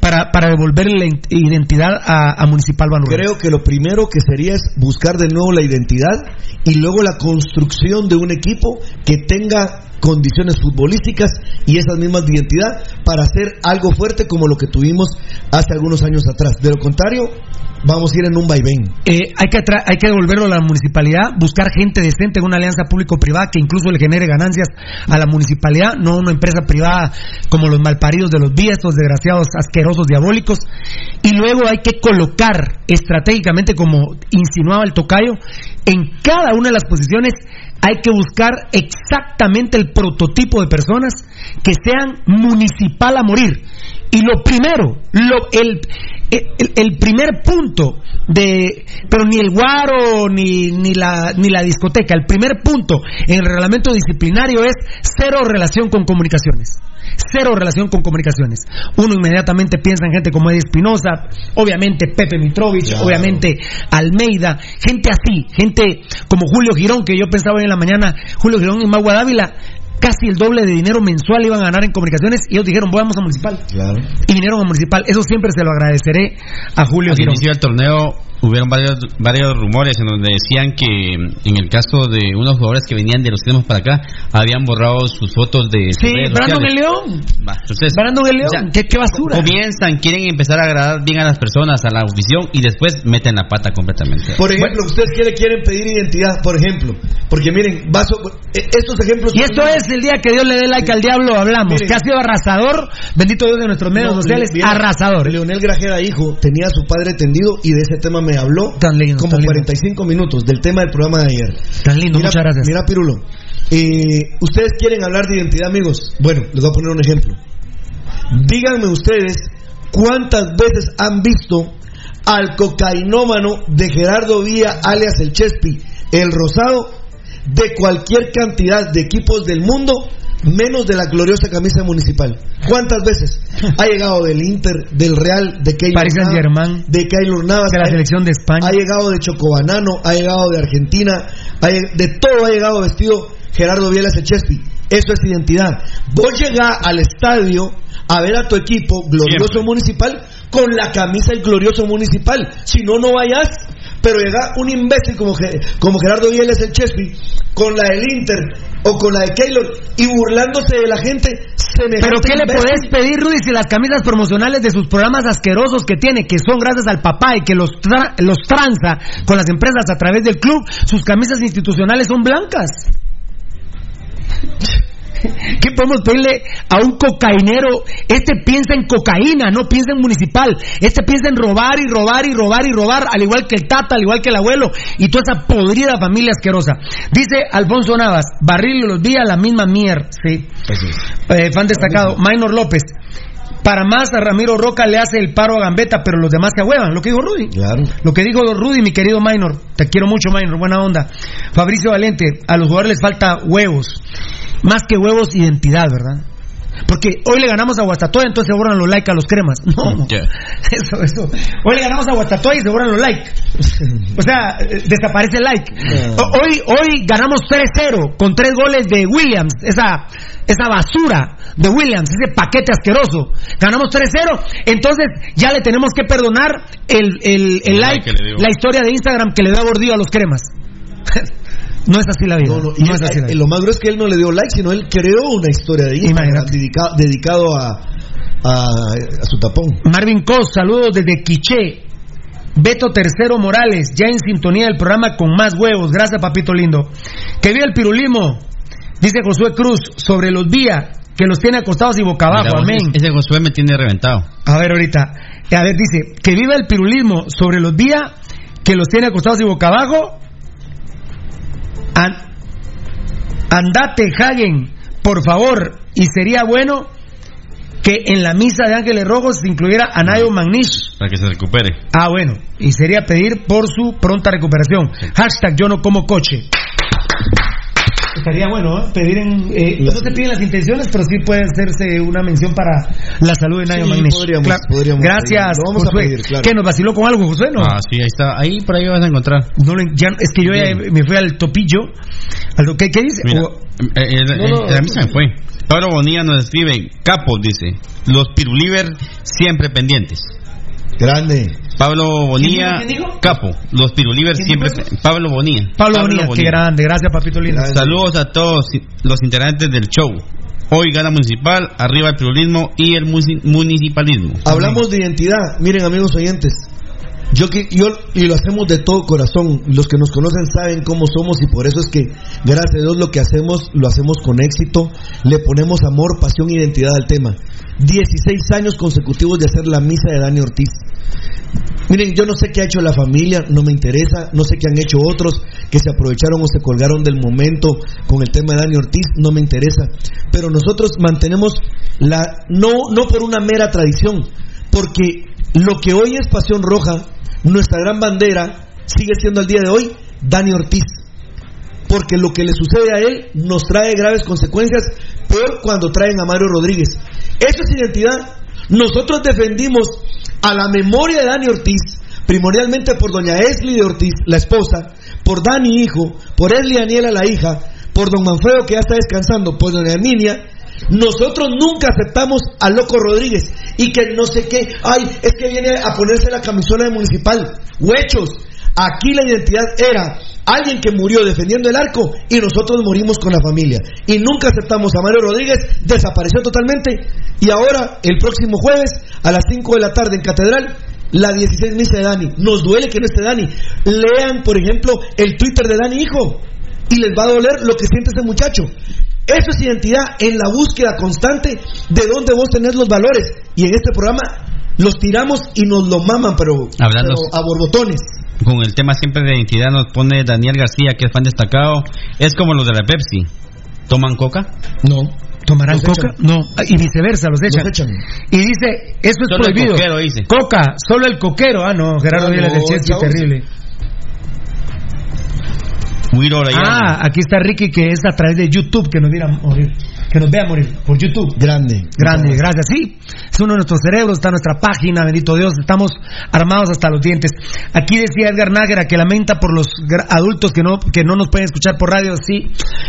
para, para devolverle la identidad a, a Municipal Banurra. Creo que lo primero que sería es buscar de nuevo la identidad y luego la construcción de un equipo que tenga condiciones futbolísticas y esas mismas de identidad para hacer algo fuerte como lo que tuvimos hace algunos años atrás. De lo contrario, vamos a ir en un vaivén. Eh, hay, que hay que devolverlo a la municipalidad, buscar gente decente en una alianza público-privada que incluso le genere ganancias a la municipalidad, no una empresa privada como los malparidos de los vías, estos desgraciados, asquerosos, diabólicos. Y luego hay que colocar estratégicamente, como insinuaba el tocayo, en cada una de las posiciones hay que buscar exactamente el prototipo de personas que sean municipal a morir. Y lo primero, lo, el, el, primer punto de, pero ni el guaro ni, ni, la, ni la discoteca, el primer punto en el reglamento disciplinario es cero relación con comunicaciones. Cero relación con comunicaciones. Uno inmediatamente piensa en gente como Eddie Espinosa, obviamente Pepe Mitrovich, obviamente Almeida, gente así, gente como Julio Girón, que yo pensaba hoy en la mañana, Julio Girón y Magua Dávila, casi el doble de dinero mensual iban a ganar en comunicaciones y ellos dijeron, vamos a municipal. Y vinieron a municipal. Eso siempre se lo agradeceré a Julio Al inicio del torneo hubieron varios, varios rumores en donde decían que en el caso de unos jugadores que venían de los extremos para acá habían borrado sus fotos de sí Brandon el León. Entonces, Brandon el León ¿Qué, ¿Qué, basura. comienzan quieren empezar a agradar bien a las personas a la ofición y después meten la pata completamente. Por ejemplo ustedes quieren, quieren pedir identidad por ejemplo. Porque miren vaso, eh, estos ejemplos y esto es el día que Dios le dé like al diablo hablamos. Que ha sido arrasador bendito Dios de nuestros medios sociales arrasador. Leonel Grajera hijo tenía a su padre tendido y de ese tema me habló tan lindo, como 45 minutos del tema del programa de ayer. Tan lindo, muchas gracias. Mira, Pirulo, eh, ustedes quieren hablar de identidad, amigos. Bueno, les voy a poner un ejemplo. Díganme ustedes cuántas veces han visto al cocainómano de Gerardo Vía, alias el Chespi, el Rosado, de cualquier cantidad de equipos del mundo menos de la gloriosa camisa municipal. ¿Cuántas veces? Ha llegado del Inter, del Real, de Keylor Paris de Keylor Navas, de la selección de España. Ha llegado de Chocobanano, ha llegado de Argentina, de todo ha llegado vestido Gerardo Vielas Chespi. Eso es identidad. Vos llegás al estadio a ver a tu equipo glorioso municipal con la camisa del glorioso municipal. Si no, no vayas. Pero llega un imbécil como, como Gerardo Vieles el Chespi con la del Inter o con la de Keylor y burlándose de la gente. Pero ¿qué le podés pedir, Rudy, si las camisas promocionales de sus programas asquerosos que tiene, que son gracias al papá y que los, los tranza con las empresas a través del club, sus camisas institucionales son blancas? ¿Qué podemos pedirle a un cocainero? Este piensa en cocaína, no piensa en municipal. Este piensa en robar y robar y robar y robar, al igual que el tata, al igual que el abuelo y toda esa podrida familia asquerosa. Dice Alfonso Navas, barril los días la misma mier. Sí. Eh, fan destacado, Maynor López. Para más a Ramiro Roca le hace el paro a Gambetta, pero los demás se ahuevan. Lo que dijo Rudy. Claro. Lo que dijo Rudy, mi querido Minor. Te quiero mucho, Minor. Buena onda. Fabricio Valente, a los jugadores les falta huevos. Más que huevos, identidad, ¿verdad? Porque hoy le ganamos a Guastatoya, entonces se borran los likes a los cremas. No, eso, eso. Hoy le ganamos a Guastatoya y se borran los likes. O sea, desaparece el like. Hoy, hoy ganamos 3-0 con tres goles de Williams, esa, esa basura de Williams, ese paquete asqueroso. Ganamos 3-0, entonces ya le tenemos que perdonar el, el, el like, la historia de Instagram que le da bordillo a los cremas. No es así la vida. No, es así Lo más es que él no le dio like, sino él creó una historia de Instagram dedicado, a, a, su tapón. Marvin Cos, saludos desde Quiché. Beto Tercero Morales, ya en sintonía del programa con más huevos. Gracias, papito lindo. Que viva el pirulismo, dice Josué Cruz, sobre los días que los tiene acostados y boca abajo. Amén. Ese Josué me tiene reventado. A ver, ahorita. A ver, dice, que viva el pirulismo sobre los días que los tiene acostados y boca abajo andate, Hagen, por favor, y sería bueno que en la misa de Ángeles Rojos se incluyera a Nayo Magnish. Para que se recupere. Ah, bueno, y sería pedir por su pronta recuperación. Hashtag yo no como coche. Estaría bueno, ¿eh? Pedir en. Eh, no se piden las intenciones, pero sí puede hacerse una mención para la salud de Nayo sí, Magnish. Podríamos, podríamos Gracias, vamos Josué. A pedir, claro. ¿Qué nos vaciló con algo, Josué? No? Ah, sí, ahí está. Ahí por ahí vas a encontrar. No, ya, es que yo ya me fui al topillo. Al, ¿qué, ¿Qué dice? Mira, eh, eh, no, no, a mí se me fue. Pablo Bonilla nos escribe: Capo, dice. Los piruliver siempre pendientes. Grande. Pablo Bonilla, capo. Los pirulivers siempre. Pablo Bonilla. Pablo, Bonilla, qué grande. Gracias, papito lindo. Saludos a todos los integrantes del show. Hoy gana municipal, arriba el plurismo y el municipalismo. Hablamos de identidad. Miren, amigos oyentes. Yo, yo y lo hacemos de todo corazón. Los que nos conocen saben cómo somos y por eso es que, gracias a Dios, lo que hacemos lo hacemos con éxito. Le ponemos amor, pasión e identidad al tema. 16 años consecutivos de hacer la misa de Dani Ortiz. Miren, yo no sé qué ha hecho la familia, no me interesa, no sé qué han hecho otros que se aprovecharon o se colgaron del momento con el tema de Dani Ortiz, no me interesa. Pero nosotros mantenemos la, no, no por una mera tradición, porque lo que hoy es Pasión Roja, nuestra gran bandera, sigue siendo al día de hoy Dani Ortiz. Porque lo que le sucede a él nos trae graves consecuencias, peor cuando traen a Mario Rodríguez. Eso es identidad. Nosotros defendimos a la memoria de Dani Ortiz, primordialmente por doña Esli de Ortiz, la esposa, por Dani hijo, por Esli Daniela la hija, por don Manfredo que ya está descansando, por doña Herminia. Nosotros nunca aceptamos a Loco Rodríguez y que no sé qué, ay, es que viene a ponerse la camisola de municipal. Huechos, aquí la identidad era alguien que murió defendiendo el arco y nosotros morimos con la familia. Y nunca aceptamos a Mario Rodríguez, desapareció totalmente y ahora el próximo jueves a las 5 de la tarde en Catedral la 16 misa de Dani. Nos duele que no esté Dani. Lean, por ejemplo, el Twitter de Dani Hijo y les va a doler lo que siente ese muchacho. Eso es identidad en la búsqueda constante de dónde vos tenés los valores. Y en este programa los tiramos y nos lo maman, pero, Hablando- pero a borbotones. Con el tema siempre de identidad nos pone Daniel García, que es fan destacado. Es como los de la Pepsi. ¿Toman coca? No. ¿Tomarán Los coca? echan. No. Y viceversa, los echan. Los echan. Y dice, eso es Solo el prohibido. coquero, dice. Coca, solo el coquero. Ah, no, Gerardo Ah, no, Chelsea, chavos. terrible. Ah, aquí está Ricky, que es a través de YouTube, que nos viera morir. Que nos vea morir, por YouTube. Grande. Grande, gracias. Sí, es uno de nuestros cerebros, está nuestra página, bendito Dios, estamos armados hasta los dientes. Aquí decía Edgar Nájera que lamenta por los adultos que no, que no nos pueden escuchar por radio, sí,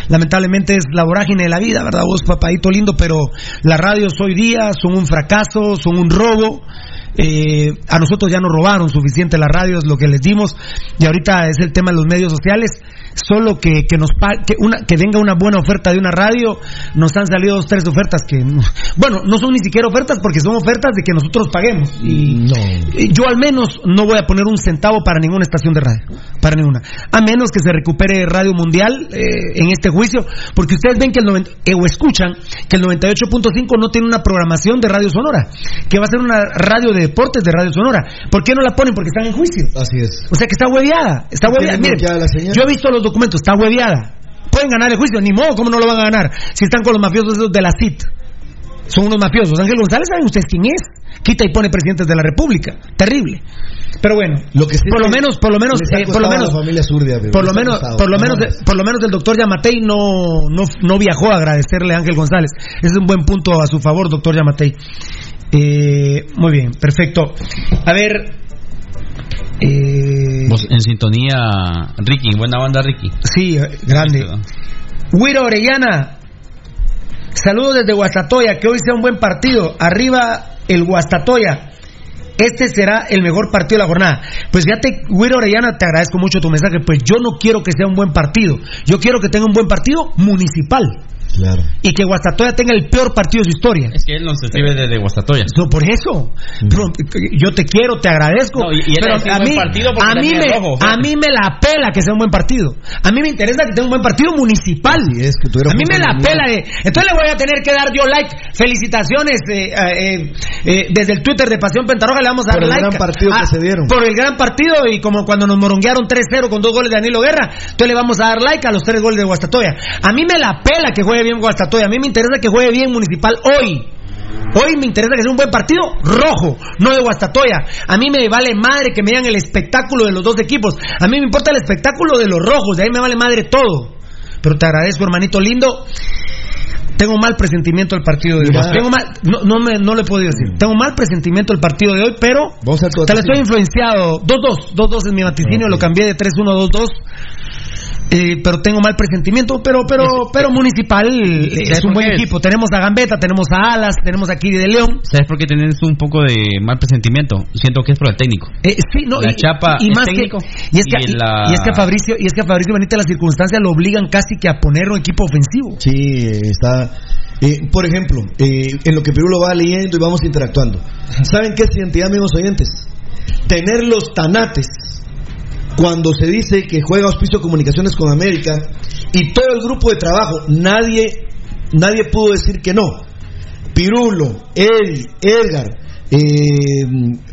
lamentablemente es la vorágine de la vida, ¿verdad? Vos, papadito lindo, pero las radios hoy día son un fracaso, son un robo. Eh, a nosotros ya nos robaron suficiente las radios, lo que les dimos, y ahorita es el tema de los medios sociales. Solo que, que nos que, una, que venga una buena oferta de una radio, nos han salido dos, tres ofertas que, bueno, no son ni siquiera ofertas porque son ofertas de que nosotros paguemos. Y yo al menos no voy a poner un centavo para ninguna estación de radio, para ninguna. A menos que se recupere Radio Mundial eh, en este juicio, porque ustedes ven que el 90, eh, o escuchan que el 98.5 no tiene una programación de Radio Sonora, que va a ser una radio de deportes de Radio Sonora. ¿Por qué no la ponen? Porque están en juicio. Así es. O sea que está hueviada, está ¿Tienen hueviada. Miren, yo he visto los documentos, está hueviada. Pueden ganar el juicio, ni modo, ¿cómo no lo van a ganar? Si están con los mafiosos esos de la CIT. Son unos mafiosos. Ángel González, ¿saben ustedes quién es? Quita y pone presidentes de la República. Terrible. Pero bueno, Lo que por lo menos, por lo menos, eh, por lo menos, pero por lo menos, costado. por lo No menos, por lo menos el doctor Yamatei no, no, no viajó a agradecerle a Ángel González. Ese es un buen punto a su favor, doctor Yamatei. Eh, muy bien, perfecto. A ver, eh, Vos en sintonía, Ricky. Buena banda, Ricky. Sí, eh, grande. Wiro Orellana, saludos desde Guastatoya, que hoy sea un buen partido. Arriba el Guastatoya. Este será el mejor partido de la jornada. Pues fíjate, Wiro Orellana, te agradezco mucho tu mensaje. Pues yo no quiero que sea un buen partido. Yo quiero que tenga un buen partido municipal. Claro. Y que Guastatoya tenga el peor partido de su historia. Es que él nos escribe desde Guastatoya. No, por eso. Pero, yo te quiero, te agradezco. No, y- y él pero a un buen mí, partido porque a, mí me, rojo, a mí me la pela que sea un buen partido. A mí me interesa que tenga un buen partido municipal. Es, que a mí me la pela. eh. Entonces le voy a tener que dar yo like. Felicitaciones eh, eh, eh, desde el Twitter de Pasión Pentarroja. Le vamos a dar Por el like. gran partido que a- se dieron. Por el gran partido y como cuando nos moronguearon 3-0 con dos goles de Danilo Guerra. Entonces le vamos a dar like a los tres goles de Guastatoya. A mí me la pela que juegue bien Guastatoya. A mí me interesa que juegue bien Municipal hoy. Hoy me interesa que sea un buen partido rojo, no de Guastatoya. A mí me vale madre que me digan el espectáculo de los dos equipos. A mí me importa el espectáculo de los rojos, de ahí me vale madre todo. Pero te agradezco, hermanito lindo. Tengo mal presentimiento del partido de hoy. Tengo mal, no, no, me, no le puedo decir. Tengo mal presentimiento del partido de hoy, pero tal vez estoy influenciado. 2-2, 2-2 en mi vaticinio, lo cambié de 3-1 a 2-2. Eh, pero tengo mal presentimiento, pero pero pero Municipal es ¿Sabes un buen es? equipo. Tenemos a Gambetta, tenemos a Alas, tenemos a Kiri de León. ¿Sabes por qué tenés un poco de mal presentimiento? Siento que es por el técnico. Eh, sí, no, La y, chapa y es más técnico que y es que y y- la- y es que a Fabricio y es que a Fabricio Benítez las circunstancias lo obligan casi que a poner un equipo ofensivo. Sí, está. Eh, por ejemplo, eh, en lo que Perú lo va leyendo y vamos interactuando. ¿Saben qué es identidad, amigos oyentes? Tener los tanates cuando se dice que juega Auspicio Comunicaciones con América y todo el grupo de trabajo, nadie, nadie pudo decir que no. Pirulo, Eddie, Edgar, eh,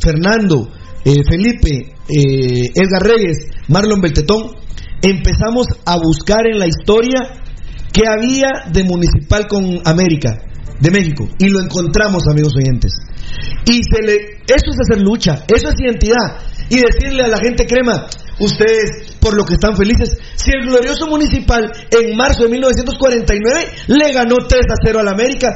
Fernando, eh, Felipe, eh, Edgar Reyes, Marlon Beltetón, empezamos a buscar en la historia qué había de Municipal con América de México y lo encontramos, amigos oyentes. Y se le, eso es hacer lucha, eso es identidad. Y decirle a la gente crema, ustedes por lo que están felices, si el glorioso municipal en marzo de 1949 le ganó 3 a 0 al América,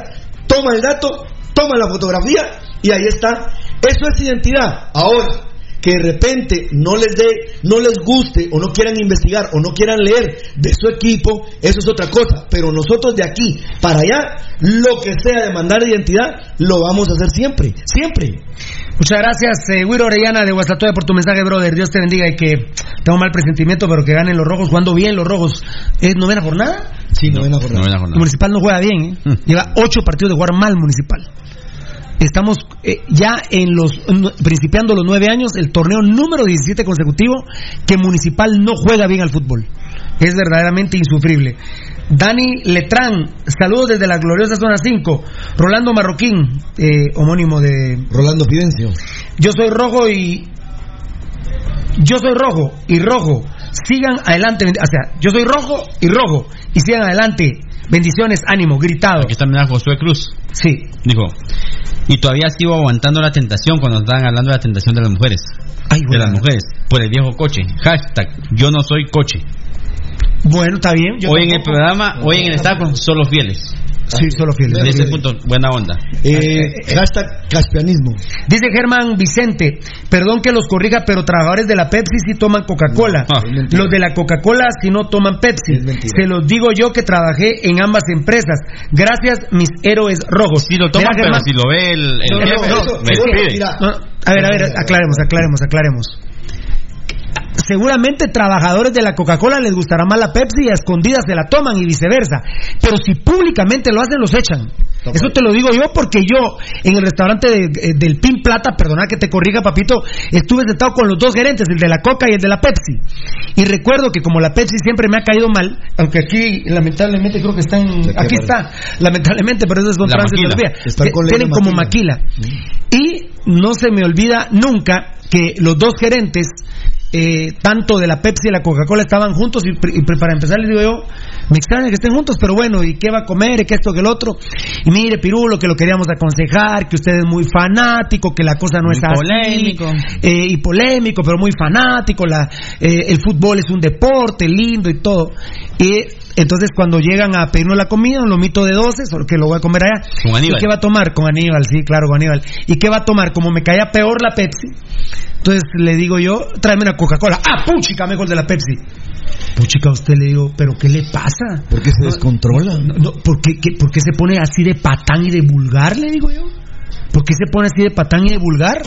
toma el dato, toma la fotografía y ahí está. Eso es identidad. Ahora, que de repente no les dé, no les guste o no quieran investigar o no quieran leer de su equipo, eso es otra cosa. Pero nosotros de aquí para allá, lo que sea de mandar identidad, lo vamos a hacer siempre, siempre. Muchas gracias, eh, Wiro Orellana de Guastatoya por tu mensaje, brother. Dios te bendiga y que tengo mal presentimiento, pero que ganen los rojos, jugando bien los rojos. ¿Es novena jornada? Sí, novena jornada. Novena El jornada. Municipal no juega bien, ¿eh? Lleva ocho partidos de jugar mal Municipal. Estamos eh, ya en los principiando los nueve años, el torneo número 17 consecutivo que Municipal no juega bien al fútbol. Es verdaderamente insufrible. Dani Letrán, saludos desde la gloriosa zona 5. Rolando Marroquín, eh, homónimo de Rolando Fidencio. yo soy rojo y. Yo soy rojo y rojo. Sigan adelante. O sea, yo soy rojo y rojo. Y sigan adelante. Bendiciones, ánimo, gritado. Aquí está mira, Josué Cruz. Sí. Dijo, y todavía sigo aguantando la tentación cuando estaban hablando de la tentación de las mujeres. de las mujeres. Por el viejo coche. Hashtag, yo no soy coche. Bueno, está bien. yo hoy en el programa, hoy en el estaco, solo fieles. Sí, solo fieles. De ese punto, buena onda. Eh, hashtag caspianismo. Dice Germán Vicente, perdón que los corrija, pero trabajadores de la Pepsi sí toman Coca-Cola. Ah. los de la Coca-Cola sí no toman Pepsi. Se los digo yo que trabajé en ambas empresas. Gracias, mis héroes rojos. Sí lo toman, Mira, pero Germán, si lo ve el, el No, no, jefe, no, me eso- despide. mira. No, a ver, a ver, aclaremos, aclaremos, aclaremos. Seguramente trabajadores de la Coca-Cola les gustará más la Pepsi y a escondidas se la toman y viceversa. Pero si públicamente lo hacen, los echan. Eso te lo digo yo porque yo en el restaurante de- eh, del Pin Plata, perdona que te corrija papito, estuve sentado con los dos gerentes, el de la Coca y el de la Pepsi. Y recuerdo que como la Pepsi siempre me ha caído mal, aunque aquí lamentablemente creo que están, aquí está, lamentablemente, pero eso es con La maquila. todavía. Están con ley de Tienen como maquila. maquila. Y no se me olvida nunca que los dos gerentes, eh, tanto de la Pepsi y la Coca-Cola, estaban juntos. Y, para empezar, les digo yo, me extraña que estén juntos, pero bueno, ¿y qué va a comer? ¿Y qué esto, que el otro? Y mire, Pirulo, que lo queríamos aconsejar, que usted es muy fanático, que la cosa no Muy es así. polémico. eh, y polémico, pero muy fanático. La, eh, el fútbol es un deporte lindo y todo. Y entonces, cuando llegan a pedirnos la comida, un lomito de 12, solo que lo voy a comer allá. Con Aníbal. ¿Y qué va a tomar? Con Aníbal, sí, claro, con Aníbal. ¿Y qué va a tomar? Como me caía peor la Pepsi, entonces le digo yo, tráeme una Coca-Cola. ¡Ah, puchica, mejor de la Pepsi! Puchica, a usted le digo, ¿pero qué le pasa? ¿Por qué se descontrola? No, no, ¿por, qué, qué- por qué se pone así de patán y de vulgar, le digo yo? ¿Por qué se pone así de patán y de vulgar?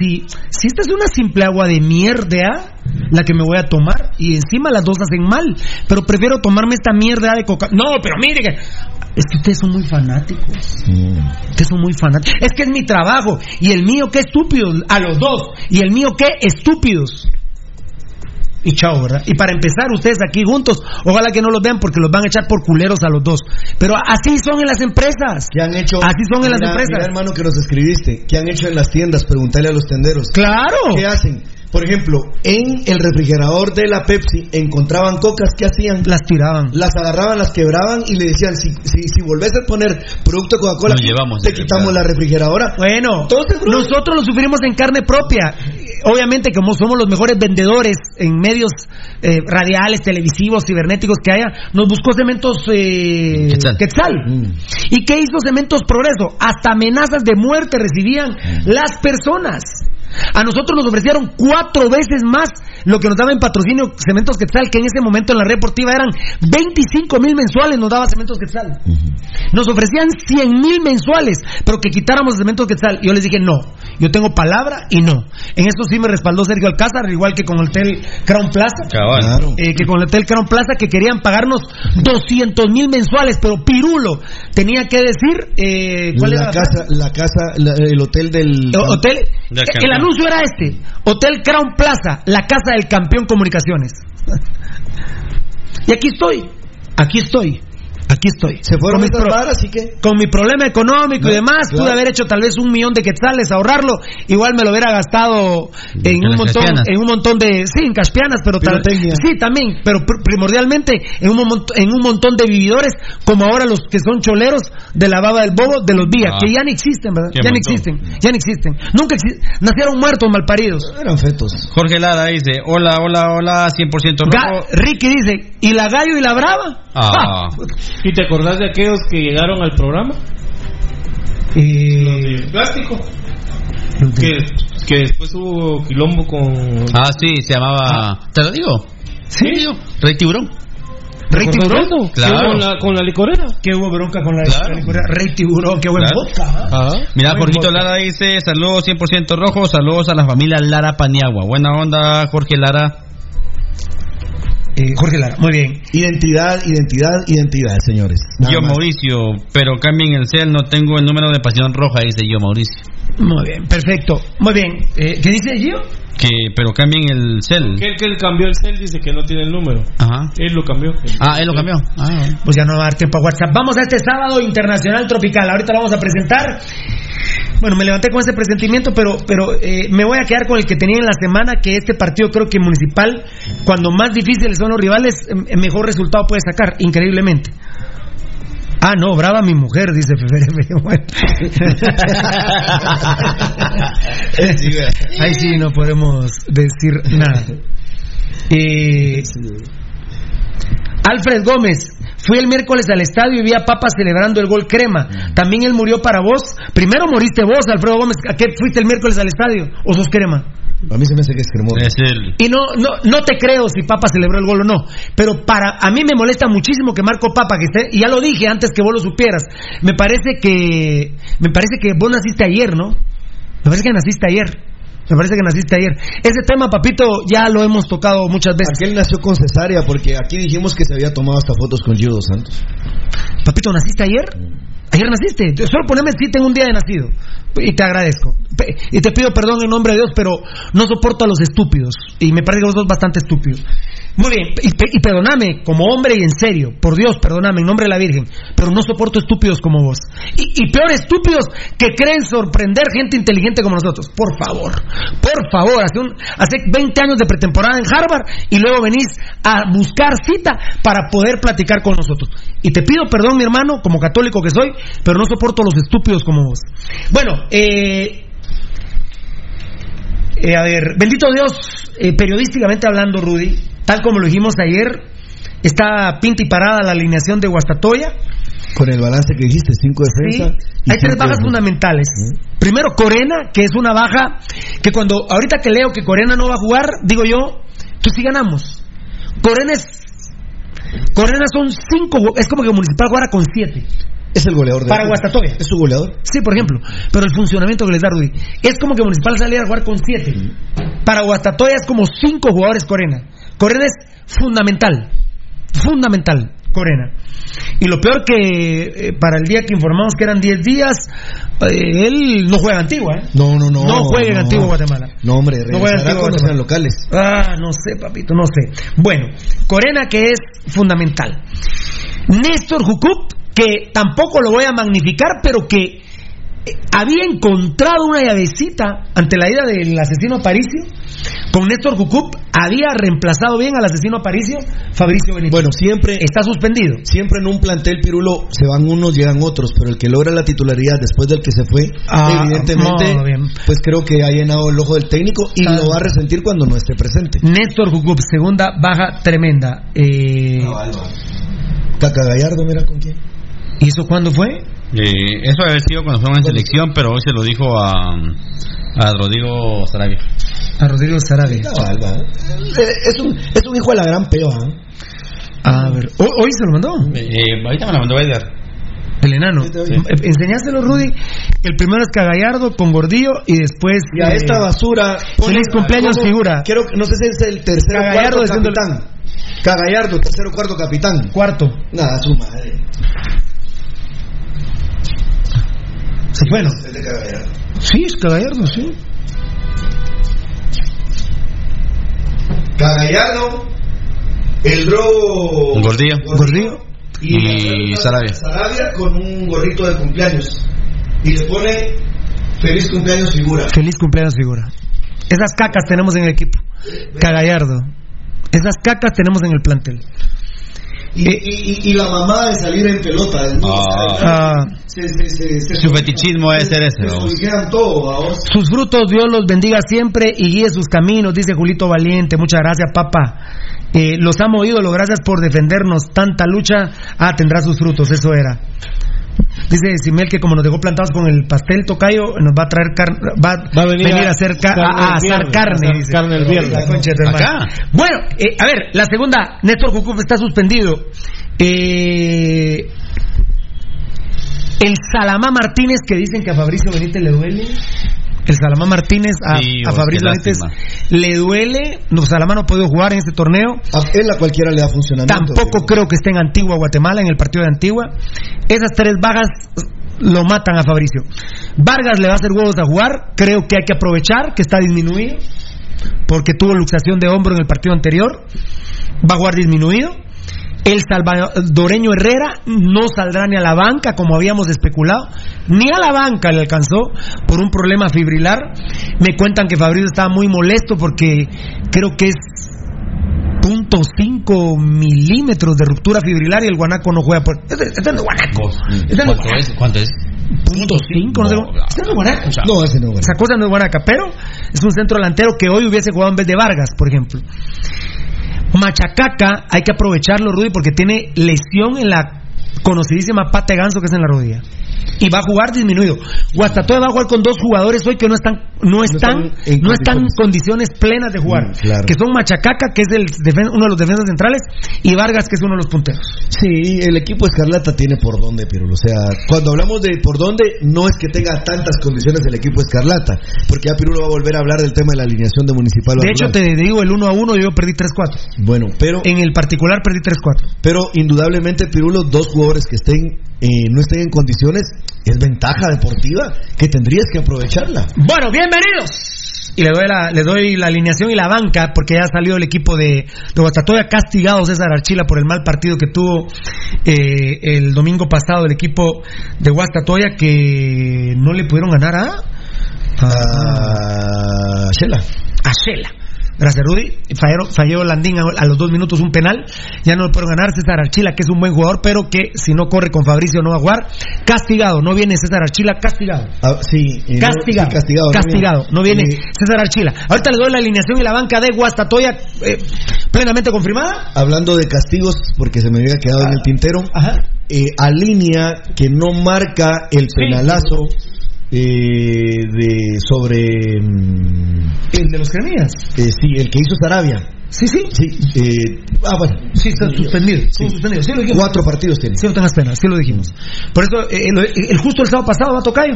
Si, si esta es una simple agua de mierda, la que me voy a tomar, y encima las dos hacen mal, pero prefiero tomarme esta mierda de coca. No, pero mire que. Es que ustedes son muy fanáticos. Ustedes son muy fanáticos. Es que es mi trabajo. Y el mío, qué estúpidos. A los dos. Y el mío, qué estúpidos. Y chao, ¿verdad? Y para empezar, ustedes aquí juntos, ojalá que no los vean porque los van a echar por culeros a los dos. Pero así son en las empresas. ¿Qué han hecho? Así son en las empresas. mira, hermano, que nos escribiste. ¿Qué han hecho en las tiendas? Preguntarle a los tenderos. Claro. ¿Qué hacen? Por ejemplo, en el refrigerador de la Pepsi encontraban cocas, ¿qué hacían? Las tiraban. Las agarraban, las quebraban y le decían, si, si, si volvés a poner producto Coca-Cola, te quitamos la refrigeradora. Bueno, Entonces, nosotros lo sufrimos en carne propia. Obviamente, como somos los mejores vendedores en medios eh, radiales, televisivos, cibernéticos que haya, nos buscó Cementos eh, Quetzal. Mm. ¿Y qué hizo Cementos Progreso? Hasta amenazas de muerte recibían las personas. A nosotros nos ofrecieron cuatro veces más lo que nos daba en patrocinio Cementos Quetzal, que en ese momento en la red deportiva eran 25 mil mensuales, nos daba Cementos Quetzal. Nos ofrecían 100 mil mensuales, pero que quitáramos Cementos Quetzal. Y yo les dije, no, yo tengo palabra y no. En esto sí me respaldó Sergio Alcázar, igual que con el Hotel Crown Plaza. Eh, que con el Hotel Crown Plaza que querían pagarnos 200 mil mensuales, pero Pirulo tenía que decir eh, cuál la era la casa, la casa, la- el hotel del. Eh, Hotel, el campeón. Anuncio era este: Hotel Crown Plaza, la casa del campeón comunicaciones. y aquí estoy, aquí estoy, aquí estoy. Se fueron Con pro- varas, así que. Con mi problema económico y No, demás, claro. pude haber hecho tal vez un millón de quetzales, ahorrarlo. Igual me lo hubiera gastado en En un montón, caspianas. en un montón de, sí, en caspianas, pero tal, sí también, pero pr- primordialmente en un, mon- en un montón de vividores, como ahora los que son choleros de la baba del bobo de los días, Ah. que ya ni existen, ¿verdad? Qué Ya ni montón. existen, ya ni existen. Nunca exi- nacieron muertos, malparidos. Eran fetos. Jorge Lara dice, hola, hola, hola, 100% Ga- rojo. Ricky dice, ¿y la gallo y la brava? Ah. ¿Y te acordás de aquellos que llegaron al programa? Eh, Los de plástico. Que, que después hubo quilombo con. Ah, sí, se llamaba... ¿Te lo digo? Sí. digo. Rey Tiburón. Rey ¿Te acordás Tiburón. Claro. Con la, con la licorera. Qué hubo bronca con la, Claro. la licorera. Rey Tiburón, qué buen Claro. vodka. ¿ah? Mira, Jorgito. Lara dice, saludos 100% rojo, saludos a la familia Lara Paniagua. Buena onda, Jorge Lara. Eh, Jorge Lara, muy bien. Identidad, identidad, identidad, señores. Nada Yo más. Mauricio, pero cambien el cel, no tengo el número de pasión roja, dice yo Mauricio. Muy bien, perfecto. Muy bien. Eh, ¿Qué dice Gio? Que, pero cambien el cel. Que el que él cambió el cel dice que no tiene el número. Ajá. Él lo cambió. Ah, él lo cambió. Ah. Pues ya no va a dar tiempo a WhatsApp. Vamos a este sábado internacional tropical. Ahorita lo vamos a presentar. Bueno, me levanté con ese presentimiento, pero, pero eh, me voy a quedar con el que tenía en la semana, que este partido creo que municipal, cuando más difíciles son los rivales, eh, mejor resultado puede sacar, increíblemente. Ah, no, brava mi mujer, dice. Bueno. Ahí sí no podemos decir nada. Eh, Alfred Gómez, fui el miércoles al estadio y vi a Papa celebrando el gol crema. También él murió para vos. Primero moriste vos, Alfredo Gómez. ¿A qué fuiste el miércoles al estadio? ¿O sos crema? A mí se me hace que es cremoso. Es él. Y no, no, no te creo si Papa celebró el gol o no. Pero para a mí me molesta muchísimo que Marco Papa, que esté, y ya lo dije antes que vos lo supieras. Me parece que, me parece que vos naciste ayer, ¿no? Me parece que naciste ayer. Me parece que naciste ayer. Ese tema, papito, ya lo hemos tocado muchas veces. Aquel nació con cesárea porque aquí dijimos que se había tomado hasta fotos con Gio dos Santos. Papito, ¿naciste ayer? Ayer naciste. Solo poneme si tengo un día de nacido. Y te agradezco. Y te pido perdón en nombre de Dios, pero no soporto a los estúpidos. Y me parece que vos sos bastante estúpido. Muy bien. Y, y perdoname, como hombre y en serio. Por Dios, perdoname, en nombre de la Virgen. Pero no soporto estúpidos como vos. Y, y peor, estúpidos que creen sorprender gente inteligente como nosotros. Por favor. Por favor. Hace, un, hace 20 años de pretemporada en Harvard y luego venís a buscar cita para poder platicar con nosotros. Y te pido perdón, mi hermano, como católico que soy, pero no soporto los estúpidos como vos. Bueno, eh, eh, a ver, bendito Dios, eh, periodísticamente hablando, Rudy, tal como lo dijimos ayer, está pinta y parada la alineación de Guastatoya. Con el balance que dijiste, cinco Sí, defensa. y hay tres bajas defensa. fundamentales. Primero, Corena, que es una baja que cuando ahorita que leo que Corena no va a jugar, digo yo, pues sí ganamos. Corena es. Corena son cinco, es como que Municipal jugara con siete. Es el goleador de Para Guastatoya. Es su goleador. Sí, por ejemplo. Pero el funcionamiento que les da Rudy. Es como que Municipal saliera a jugar con siete. Para Guastatoya es como cinco jugadores Corena. Corena es fundamental. Fundamental, Corena. Y lo peor que eh, para el día que informamos que eran 10 días, eh, él no juega en Antigua, ¿eh? No, no, no. No juega en no. Antigua Guatemala. No, hombre, No juega en Antigua Guatemala. locales. Ah, no sé, papito, no sé. Bueno, Corena que es fundamental. Néstor Jucup, que tampoco lo voy a magnificar, pero que eh, había encontrado una llavecita ante la ida del asesino Aparicio. Con Néstor Jucup había reemplazado bien al asesino Aparicio, Fabricio Benítez. Bueno, siempre. Está suspendido. Siempre en un plantel pirulo se van unos, llegan otros, pero el que logra la titularidad después del que se fue, Ah, evidentemente, no, bien. pues creo que ha llenado el ojo del técnico y Ah. lo va a resentir cuando no esté presente. Néstor Jucup, segunda baja tremenda. Eh, Caca Gallardo, mira con quién. ¿Y eso cuándo fue? Eh, eso haber sido cuando fueron en selección, pero hoy se lo dijo a, a Rodrigo Sarabia. A Rodrigo Sarabia. Eh, Es un, es un hijo de la gran peo, ¿ah? A ver, ¿ho- ¿hoy se lo mandó? Eh, ahorita me la mandó Edgar. El enano. Eh, Enseñáselo, Rudy. El primero es Cagallardo con Gordillo y después. Y a eh, esta basura. Feliz cumpleaños, ¿cómo? figura. Que no sé si es el tercero Cagallardo cuarto capitán. Cagallardo, tercero o cuarto capitán. Cuarto. Nada, su madre. Se fue, ¿no? Es de Cagallardo. Sí, es Cagallardo, sí. Cagallardo, el bro. Gordillo. Gordillo. Y Sarabia. Sarabia con un gorrito de cumpleaños. Y le pone feliz cumpleaños figura. Feliz cumpleaños, figura. Esas cacas tenemos en el equipo. Cagallardo. Esas cacas tenemos en el plantel. Y, y, y- y la mamada de salir en pelota. del mundo. Ah. Se, se, se, se- Su fetichismo es ser ese. todo. Sus frutos Dios los bendiga siempre y guíe sus caminos, dice Julito Valiente. Muchas gracias, papá. Eh, los amo, ídolo, gracias por defendernos. Tanta lucha, ah, tendrá sus frutos, eso era. Dice Simel que como nos dejó plantados con el pastel tocayo, nos va a traer carne, va, Va a venir a- a hacer ca- a, a asar carne. a dice. carne el viernes. Bueno, eh, a ver, la segunda, Néstor Jucuf está suspendido. Eh, el Salamá Martínez, que dicen que a Fabricio Benítez le duele. El Salamá Martínez a, Sí, a vos, Fabricio Benítez le duele. No, Salamá no ha podido jugar en este torneo. A él a cualquiera le da funcionamiento. Tampoco creo que esté en Antigua, Guatemala, en el partido de Antigua. Esas tres bajas lo matan a Fabricio. Vargas le va a hacer huevos a jugar. Creo que hay que aprovechar que está disminuido. Porque tuvo luxación de hombro en el partido anterior. Va a jugar disminuido. El salvadoreño Herrera no saldrá ni a la banca como habíamos especulado, ni a la banca le alcanzó por un problema fibrilar. Me cuentan que Fabricio estaba muy molesto porque creo que es .5 milímetros de ruptura fibrilar y el guanaco no juega por... Este, este no es guanaco. Este no es ¿Cuánto guanaco. es? ¿Cuánto es? Punto cinco, no sé cómo- Este no es guanaco. No, ese no, Esa cosa no es guanaca, pero es un centro delantero que hoy hubiese jugado en vez de Vargas, por ejemplo. Machacaca, hay que aprovecharlo, Rudy, porque tiene lesión en la conocidísima pata de ganso que es en la rodilla. Y va a jugar disminuido. Guastatoya va a jugar con dos jugadores hoy que no están, no están, están en no están en condiciones plenas de jugar. Mm, claro. Que son Machacaca, que es el uno de los defensas centrales, y Vargas, que es uno de los punteros. Sí, el equipo Escarlata tiene por dónde, pero o sea, cuando hablamos de por dónde, no es que tenga tantas condiciones el equipo Escarlata, porque ya Pirulo va a volver a hablar del tema de la alineación de Municipal. De hecho, te digo, el 1 a 1 yo perdí 3-4. Bueno, pero, En el particular perdí 3-4. pero indudablemente Pirulo, dos jugadores que estén eh, no estén en condiciones, es ventaja deportiva que tendrías que aprovecharla. Bueno, bienvenidos. Y le doy la, le doy la alineación y la banca porque ya salió el equipo de, de Guastatoya castigado César Archila por el mal partido que tuvo eh, el domingo pasado el equipo de Guastatoya que no le pudieron ganar a a Shela. a Shela. Gracias, Rudy. Falló, falló Landín a, a los dos minutos un penal. Ya no le pudieron ganar César Archila, que es un buen jugador, pero que si no corre con Fabricio no va a jugar. Castigado, no viene César Archila, castigado. Ah, sí, eh, no- Castigado, sí, castigado. no castigado, viene. no viene Eh, César Archila. Ahorita le doy la alineación y la banca de Guastatoya eh, plenamente confirmada. hablando de castigos, porque se me había quedado en el tintero, Ajá. eh, alinea que no marca el penalazo eh, de sobre mm, El de los cremías. eh, sí el que hizo Sarabia Sí, sí. sí eh, ah bueno Sí, está suspendido. Sí. suspendido. Sí, lo dijimos. cuatro partidos tiene Sí, no tengas pena, sí lo dijimos. Por eso, eh, el, el- justo el sábado pasado, va Tocayo.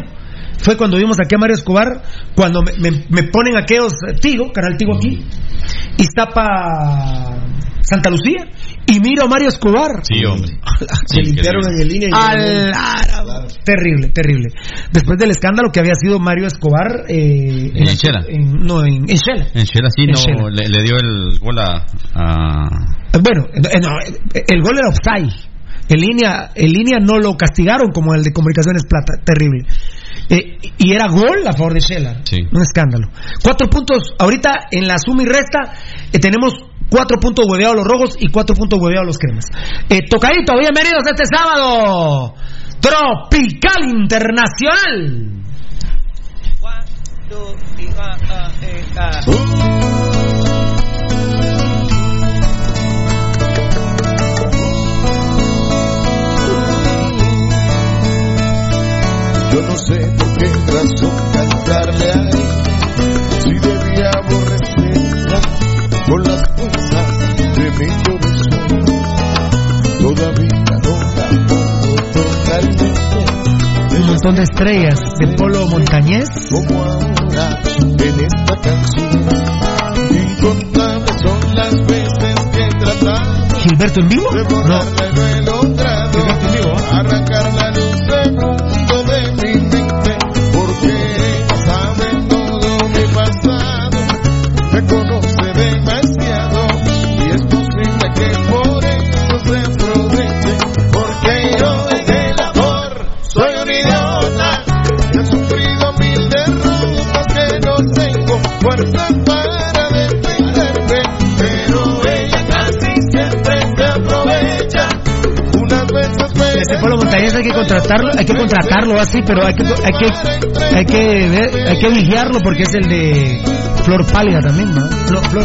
Fue cuando vimos aquí a Mario Escobar, cuando me, me- me ponen aquellos eh, Tigo, canal Tigo aquí, y tapa Santa Lucía, y miro a Mario Escobar. Sí, hombre. se limpiaron en el línea y Al árabe. Terrible, terrible. Después del escándalo que había sido Mario Escobar eh, En Shela. en- no, en, en Shela. En Shela sí En no, le, le dio el gol a... a- Bueno, no, eh, el gol era offside. En línea, en línea no lo castigaron como el de Comunicaciones Plata, terrible. Eh, y era gol a favor de Shela. Sí. Un escándalo. Cuatro puntos, ahorita en la suma y resta, eh, tenemos cuatro puntos hueveados los rojos y cuatro puntos hueveados los cremas. Eh, tocadito, bienvenidos este sábado. Tropical Internacional. Yo no sé por qué razón cantarle a él, si debía aborrecerla con las fuerzas de mi corazón. Todavía no la puedo totalmente. Un montón de estrellas del polo montañés. Como ahora en esta canción, incontables son las veces que tratas. Gilberto en vivo? No. Montañés hay que contratarlo, hay que contratarlo así, pero hay que hay que hay que ver- hay que vigiarlo porque es el de flor pálida también, ¿no? Flor, flor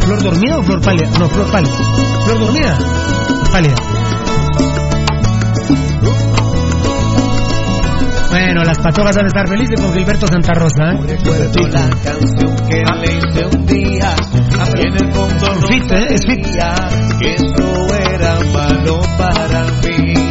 flor dormida o flor pálida? No, flor pálida. Flor dormida, pálida. Bueno, las patojas van a estar felices con Gilberto Santa Rosa. ¿eh? Recuerdo la canción que le hice un día en el fondo no Fit, ¿eh? Es fit. que eso era malo para mí.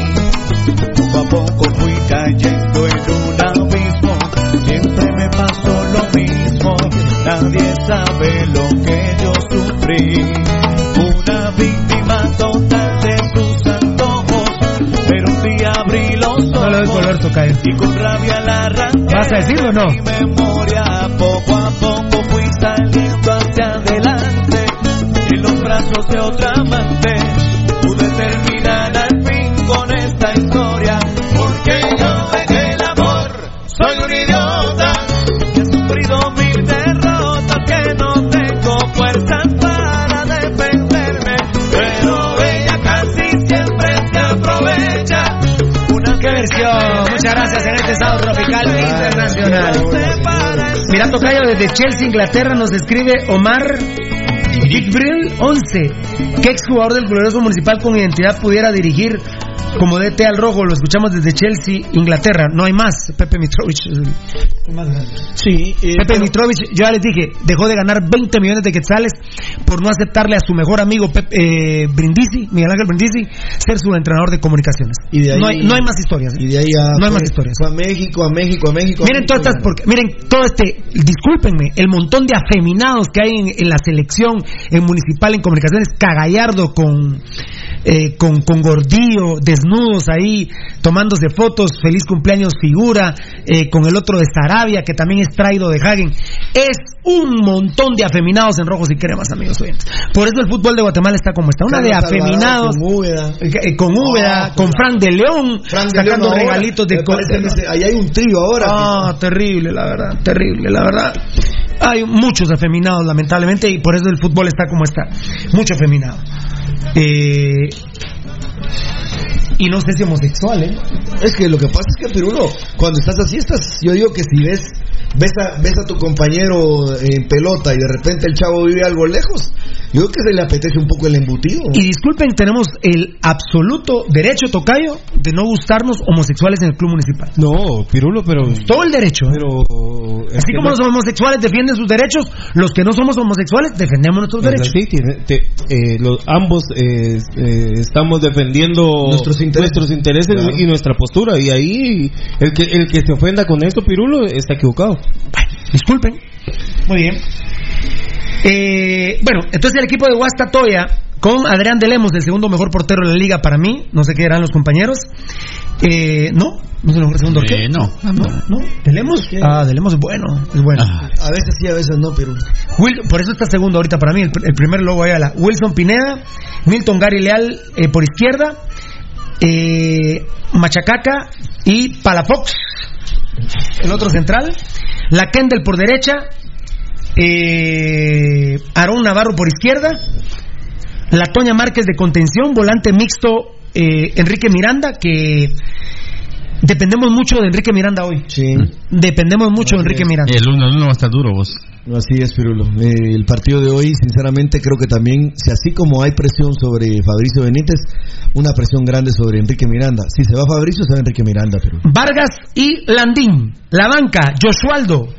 Poco a poco fui cayendo en un abismo, siempre me pasó lo mismo, nadie sabe lo que yo sufrí. Una víctima total de tus antojos, pero un día abrí los No ojos tocayo. y con rabia la arranqué. ¿Vas a decirlo o no? Mi memoria poco a poco fui saliendo hacia adelante en los brazos de otra amante pude terminar al fin con esta historia gracias en este estado tropical internacional. Mira, Tocayo, desde Chelsea, Inglaterra, nos escribe Omar Big Brill 11. ¿Qué exjugador del glorioso municipal con identidad pudiera dirigir como DT al rojo? Lo escuchamos desde Chelsea, Inglaterra. No hay más. Pepe más grande. Sí, eh, Pepe Mitrovich, yo ya les dije, dejó de ganar 20 millones de quetzales por no aceptarle a su mejor amigo Pep- eh, Brindisi, Miguel Ángel Brindisi, ser su entrenador de comunicaciones. Y de ahí- no, hay, no hay más historias. ¿eh? Y de ahí ya No hay más historias. a México, a México, a México. a Miren México. todas estas, porque, miren todo este, discúlpenme, el montón de afeminados que hay en, en la selección, en municipal, en comunicaciones, Cagallardo con, eh, con, con Gordillo, desnudos ahí, tomándose fotos, feliz cumpleaños figura, eh, con el otro de Sarabia, que también es traído de Hagen. Es un montón de afeminados en rojos y cremas, amigos oyentes. Por eso el fútbol de Guatemala está como está, una de afeminados. Con Úbeda. eh, con Úbeda, con Fran de León, Fran de sacando León regalitos de Ahí hay un trío ahora. Ah, terrible, la verdad, terrible, la verdad. Hay muchos afeminados, lamentablemente, y por eso el fútbol está como está. Mucho afeminado. Eh, y no sé si homosexual, ¿eh? Es que lo que pasa es que Pirulo, cuando estás así, estás, yo digo que si ves, ves a, ves a tu compañero en pelota y de repente el chavo vive algo lejos, yo creo que se le apetece un poco el embutido. Y disculpen, tenemos el absoluto derecho, Tocayo, de no gustarnos homosexuales en el club municipal. No, Pirulo, pero. Todo el derecho. ¿eh? Pero. es Así como no- los homosexuales defienden sus derechos, los que no somos homosexuales defendemos nuestros Es derechos. te- eh, los, ambos eh, eh, estamos defendiendo Nuestros intereses. nuestros intereses Claro. y nuestra postura. Y ahí el que el que se ofenda con esto, Pirulo, está equivocado. Disculpen. Muy bien. Eh, bueno, entonces el equipo de Guastatoya con Adrián de Lemos, el segundo mejor portero de la liga para mí, no sé qué eran los compañeros. Eh, no, no es el mejor segundo Eh, no. no, no, de Lemos, ah, de Lemos es bueno, es bueno. Ah. A veces sí, a veces no, Pirulo. Will- por eso está segundo ahorita para mí, el, el primer logo ahí a la Wilson Pineda, Milton Gary Leal eh, por izquierda, eh, Machacaca y Palafox, el otro central, la Kendall por derecha, eh, Aarón Navarro por izquierda, la Toña Márquez de contención, volante mixto eh, Enrique Miranda, que dependemos mucho de Enrique Miranda hoy. Sí. Dependemos mucho de Enrique Miranda. El 1-1 va a estar duro, vos. No, Así es, Pirulo. Eh, el partido de hoy, sinceramente, creo que también, si así como hay presión sobre Fabricio Benítez, una presión grande sobre Enrique Miranda. Si se va Fabricio, se va Enrique Miranda, Pirulo. Vargas y Landín. La banca, Josualdo.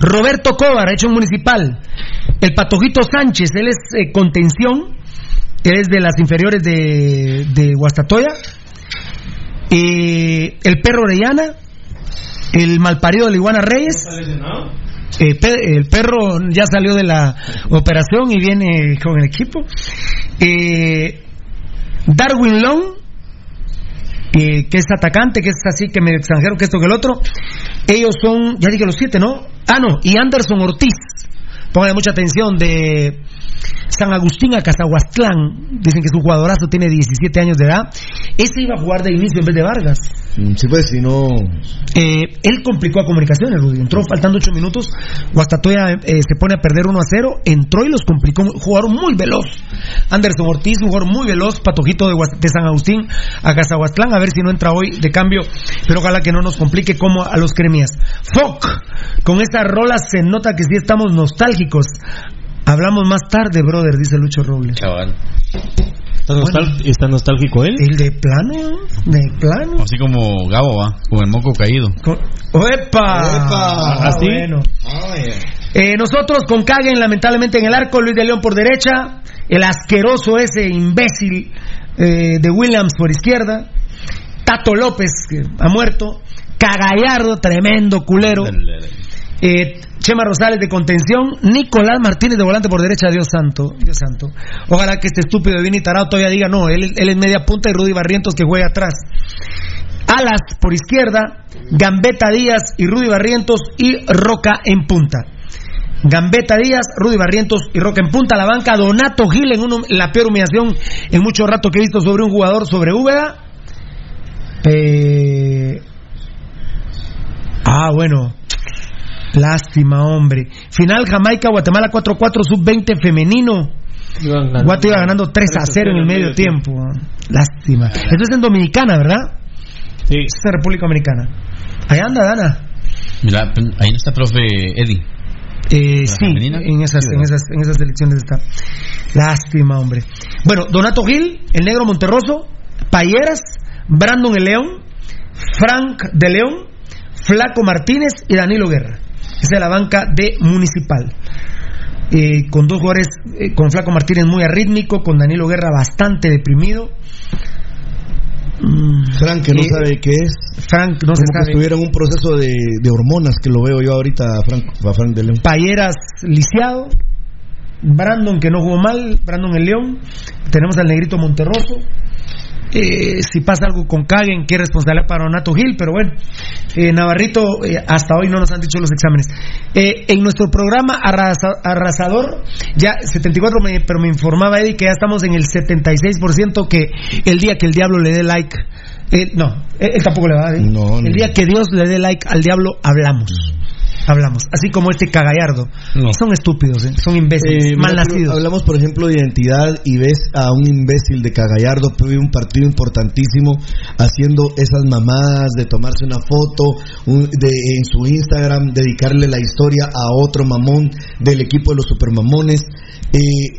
Roberto Cobar, hecho en municipal. El Patojito Sánchez, él es eh, contención. Él es de las inferiores de, de Guastatoya. Eh, el perro Orellana, el malparido de la Iguana Reyes. Eh, pe- el perro ya salió de la operación y viene con el equipo. Eh, Darwin Long, eh, que es atacante, que es así, que medio extranjero, que esto que el otro. Ellos son, ya dije los siete, ¿no? Ah, no, y Anderson Ortiz. Pónganle mucha atención de San Agustín a Cazahuastlán. Dicen que su jugadorazo tiene 17 años de edad. Ese iba a jugar de inicio en vez de Vargas. Mm, Sí, pues, si no. Eh, él complicó a comunicaciones, Rudy. Entró faltando 8 minutos. Guastatoya eh, se pone a perder 1 a 0. Entró y los complicó. Jugaron muy veloz. Anderson Ortiz, un jugador muy veloz. Patojito de, San Agustín a Cazahuastlán. A ver si no entra hoy de cambio. Pero ojalá que no nos complique como a los cremias. Foc. Con esta rola se nota que sí estamos nostálgicos. Hablamos más tarde, brother, dice Lucho Robles. Chaval. ¿Está, nostal- está nostálgico él? El de plano, de plano. Así como Gabo va, con el moco caído. ¡Epa! ¿Así? Bueno. Eh, nosotros con Caguen, lamentablemente en el arco, Luis de León por derecha, el asqueroso ese imbécil eh, de Williams por izquierda, Tato López, que ha muerto, Cagallardo, tremendo culero, eh, Chema Rosales de contención, Nicolás Martínez de volante por derecha, Dios santo, Dios santo. Ojalá que este estúpido de Vini Tarado todavía diga, no, él, es media punta y Rudy Barrientos que juega atrás. Alas por izquierda, Gambetta Díaz y Rudy Barrientos y Roca en punta. Gambetta Díaz, Rudy Barrientos y Roca en punta. La banca Donato Gil en uno- la peor humillación en mucho rato que he visto sobre un jugador sobre Úbeda. Eh, Ah, bueno. Lástima, hombre. Final Jamaica, Guatemala 4-4, sub-20 femenino. Guate iba ganando 3 a 0 en el medio tiempo. Lástima. Esto es en Dominicana, ¿verdad? Sí. Es en República Dominicana. Ahí anda, Dana. Mira, ahí no está profe Eddie. Eh, ¿La sí, en esas, en, esas, en esas elecciones está. Lástima, hombre. Bueno, Donato Gil, el negro Monterroso, Payeras, Brandon el León, Frank de León, Flaco Martínez y Danilo Guerra. Esa es la banca de Municipal. Eh, con dos jugadores, eh, con Flaco Martínez muy arrítmico, con Danilo Guerra bastante deprimido. Mm, Frank, que no sabe qué es. Frank no se Como que sabe. estuviera en un proceso de, de hormonas que lo veo yo ahorita a Frank, a Frank de León. Payeras lisiado, Brandon que no jugó mal, Brandon el León, tenemos al negrito Monterroso. Eh, si pasa algo con Caguen, qué responsabilidad para Donato Gil, pero bueno, eh, Navarrito, eh, hasta hoy no nos han dicho los exámenes. Eh, en nuestro programa arrasa- arrasador, ya 74, me- pero me informaba Eddie que ya estamos en el 76%, que el día que el diablo le dé like, eh, no, él, él tampoco le va a dar. No, el no. día que Dios le dé like al diablo, hablamos. Hablamos, así como este cagallardo. Son estúpidos, ¿eh? son imbéciles, Eh, mal nacidos. Hablamos, por ejemplo, de identidad y ves a un imbécil de Cagallardo de un partido importantísimo haciendo esas mamadas de tomarse una foto un- de, en su Instagram, dedicarle la historia a otro mamón del equipo de los supermamones. Eh,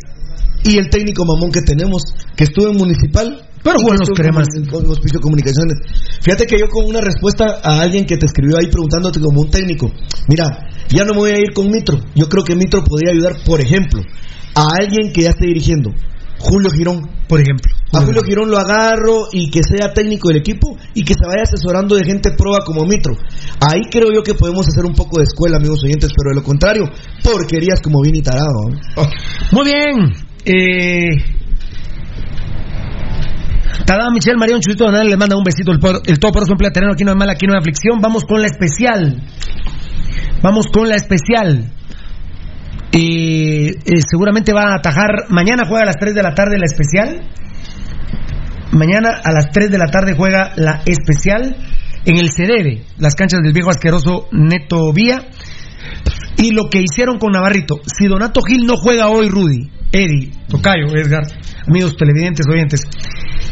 y el técnico mamón que tenemos, que estuvo en Municipal. Pero estuvo cremas. Hospicio Comunicaciones. Fíjate que yo con una respuesta a alguien que te escribió ahí preguntándote como un técnico, mira, ya no me voy a ir con Mitro. Yo creo que Mitro podría ayudar, por ejemplo, a alguien que ya esté dirigiendo. Julio Girón. Por ejemplo. A Julio Girón lo agarro y que sea técnico del equipo y que se vaya asesorando de gente proba como Mitro. Ahí creo yo que podemos hacer un poco de escuela, amigos oyentes, pero de lo contrario, porquerías como Vini Tarado. Muy bien. Eh... Tada Michelle Marión Chutito Donal le manda un besito. El, por- el todo emplea terreno aquí no hay mal aquí no hay aflicción. Vamos con la especial. Vamos con la especial. Eh, eh, seguramente va a atajar. Mañana juega a las 3 de la tarde la especial. Mañana a las 3 de la tarde juega la especial en el Cedebe las canchas del viejo asqueroso Neto Vía. Y lo que hicieron con Navarrito. Si Donato Gil no juega hoy, Rudy, Eddie, Tocayo, Edgar, amigos televidentes, oyentes,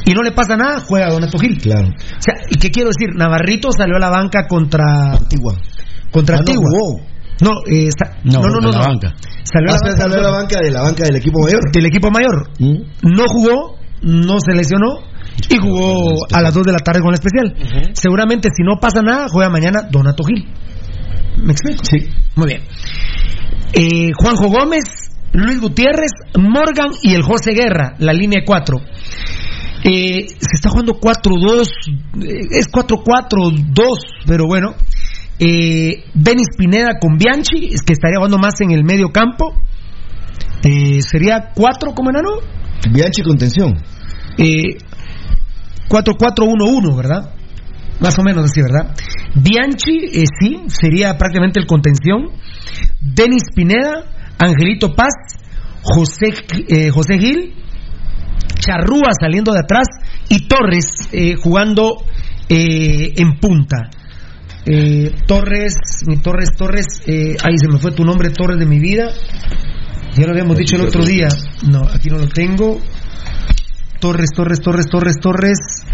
y no le pasa nada, juega Donato Gil. Claro. O sea, ¿y qué quiero decir? Navarrito salió a la banca contra. Antigua. Contra Ah, no Antigua. jugó. No, eh, sa- No, no, no, no, la no. banca. Salió a Ah, la se banca, salió de la banca de la banca del equipo mayor. del equipo mayor. No jugó, no se lesionó y jugó a las 2 de la tarde con el especial. Seguramente si no pasa nada, juega mañana Donato Gil. ¿Me explico? Sí. Muy bien. Eh, Juanjo Gómez, Luis Gutiérrez, Morgan y el José Guerra, la línea 4. Eh, se está jugando 4-2, eh, es 4-4-2, pero bueno. Eh, Denis Pineda con Bianchi, es que estaría jugando más en el medio campo. Eh, sería 4 como enano. Bianchi con tensión. Eh, 4-4-1-1, ¿verdad? Más o menos así, ¿verdad? Bianchi, eh, sí, sería prácticamente el contención. Denis Pineda, Angelito Paz, José, eh, José Gil, Charrúa saliendo de atrás y Torres eh, jugando eh, en punta. Eh, Torres, mi Torres, Torres, ahí se me fue tu nombre, Torres de mi vida. Ya lo habíamos dicho el otro día. No, aquí no lo tengo. Torres, Torres, Torres, Torres, Torres.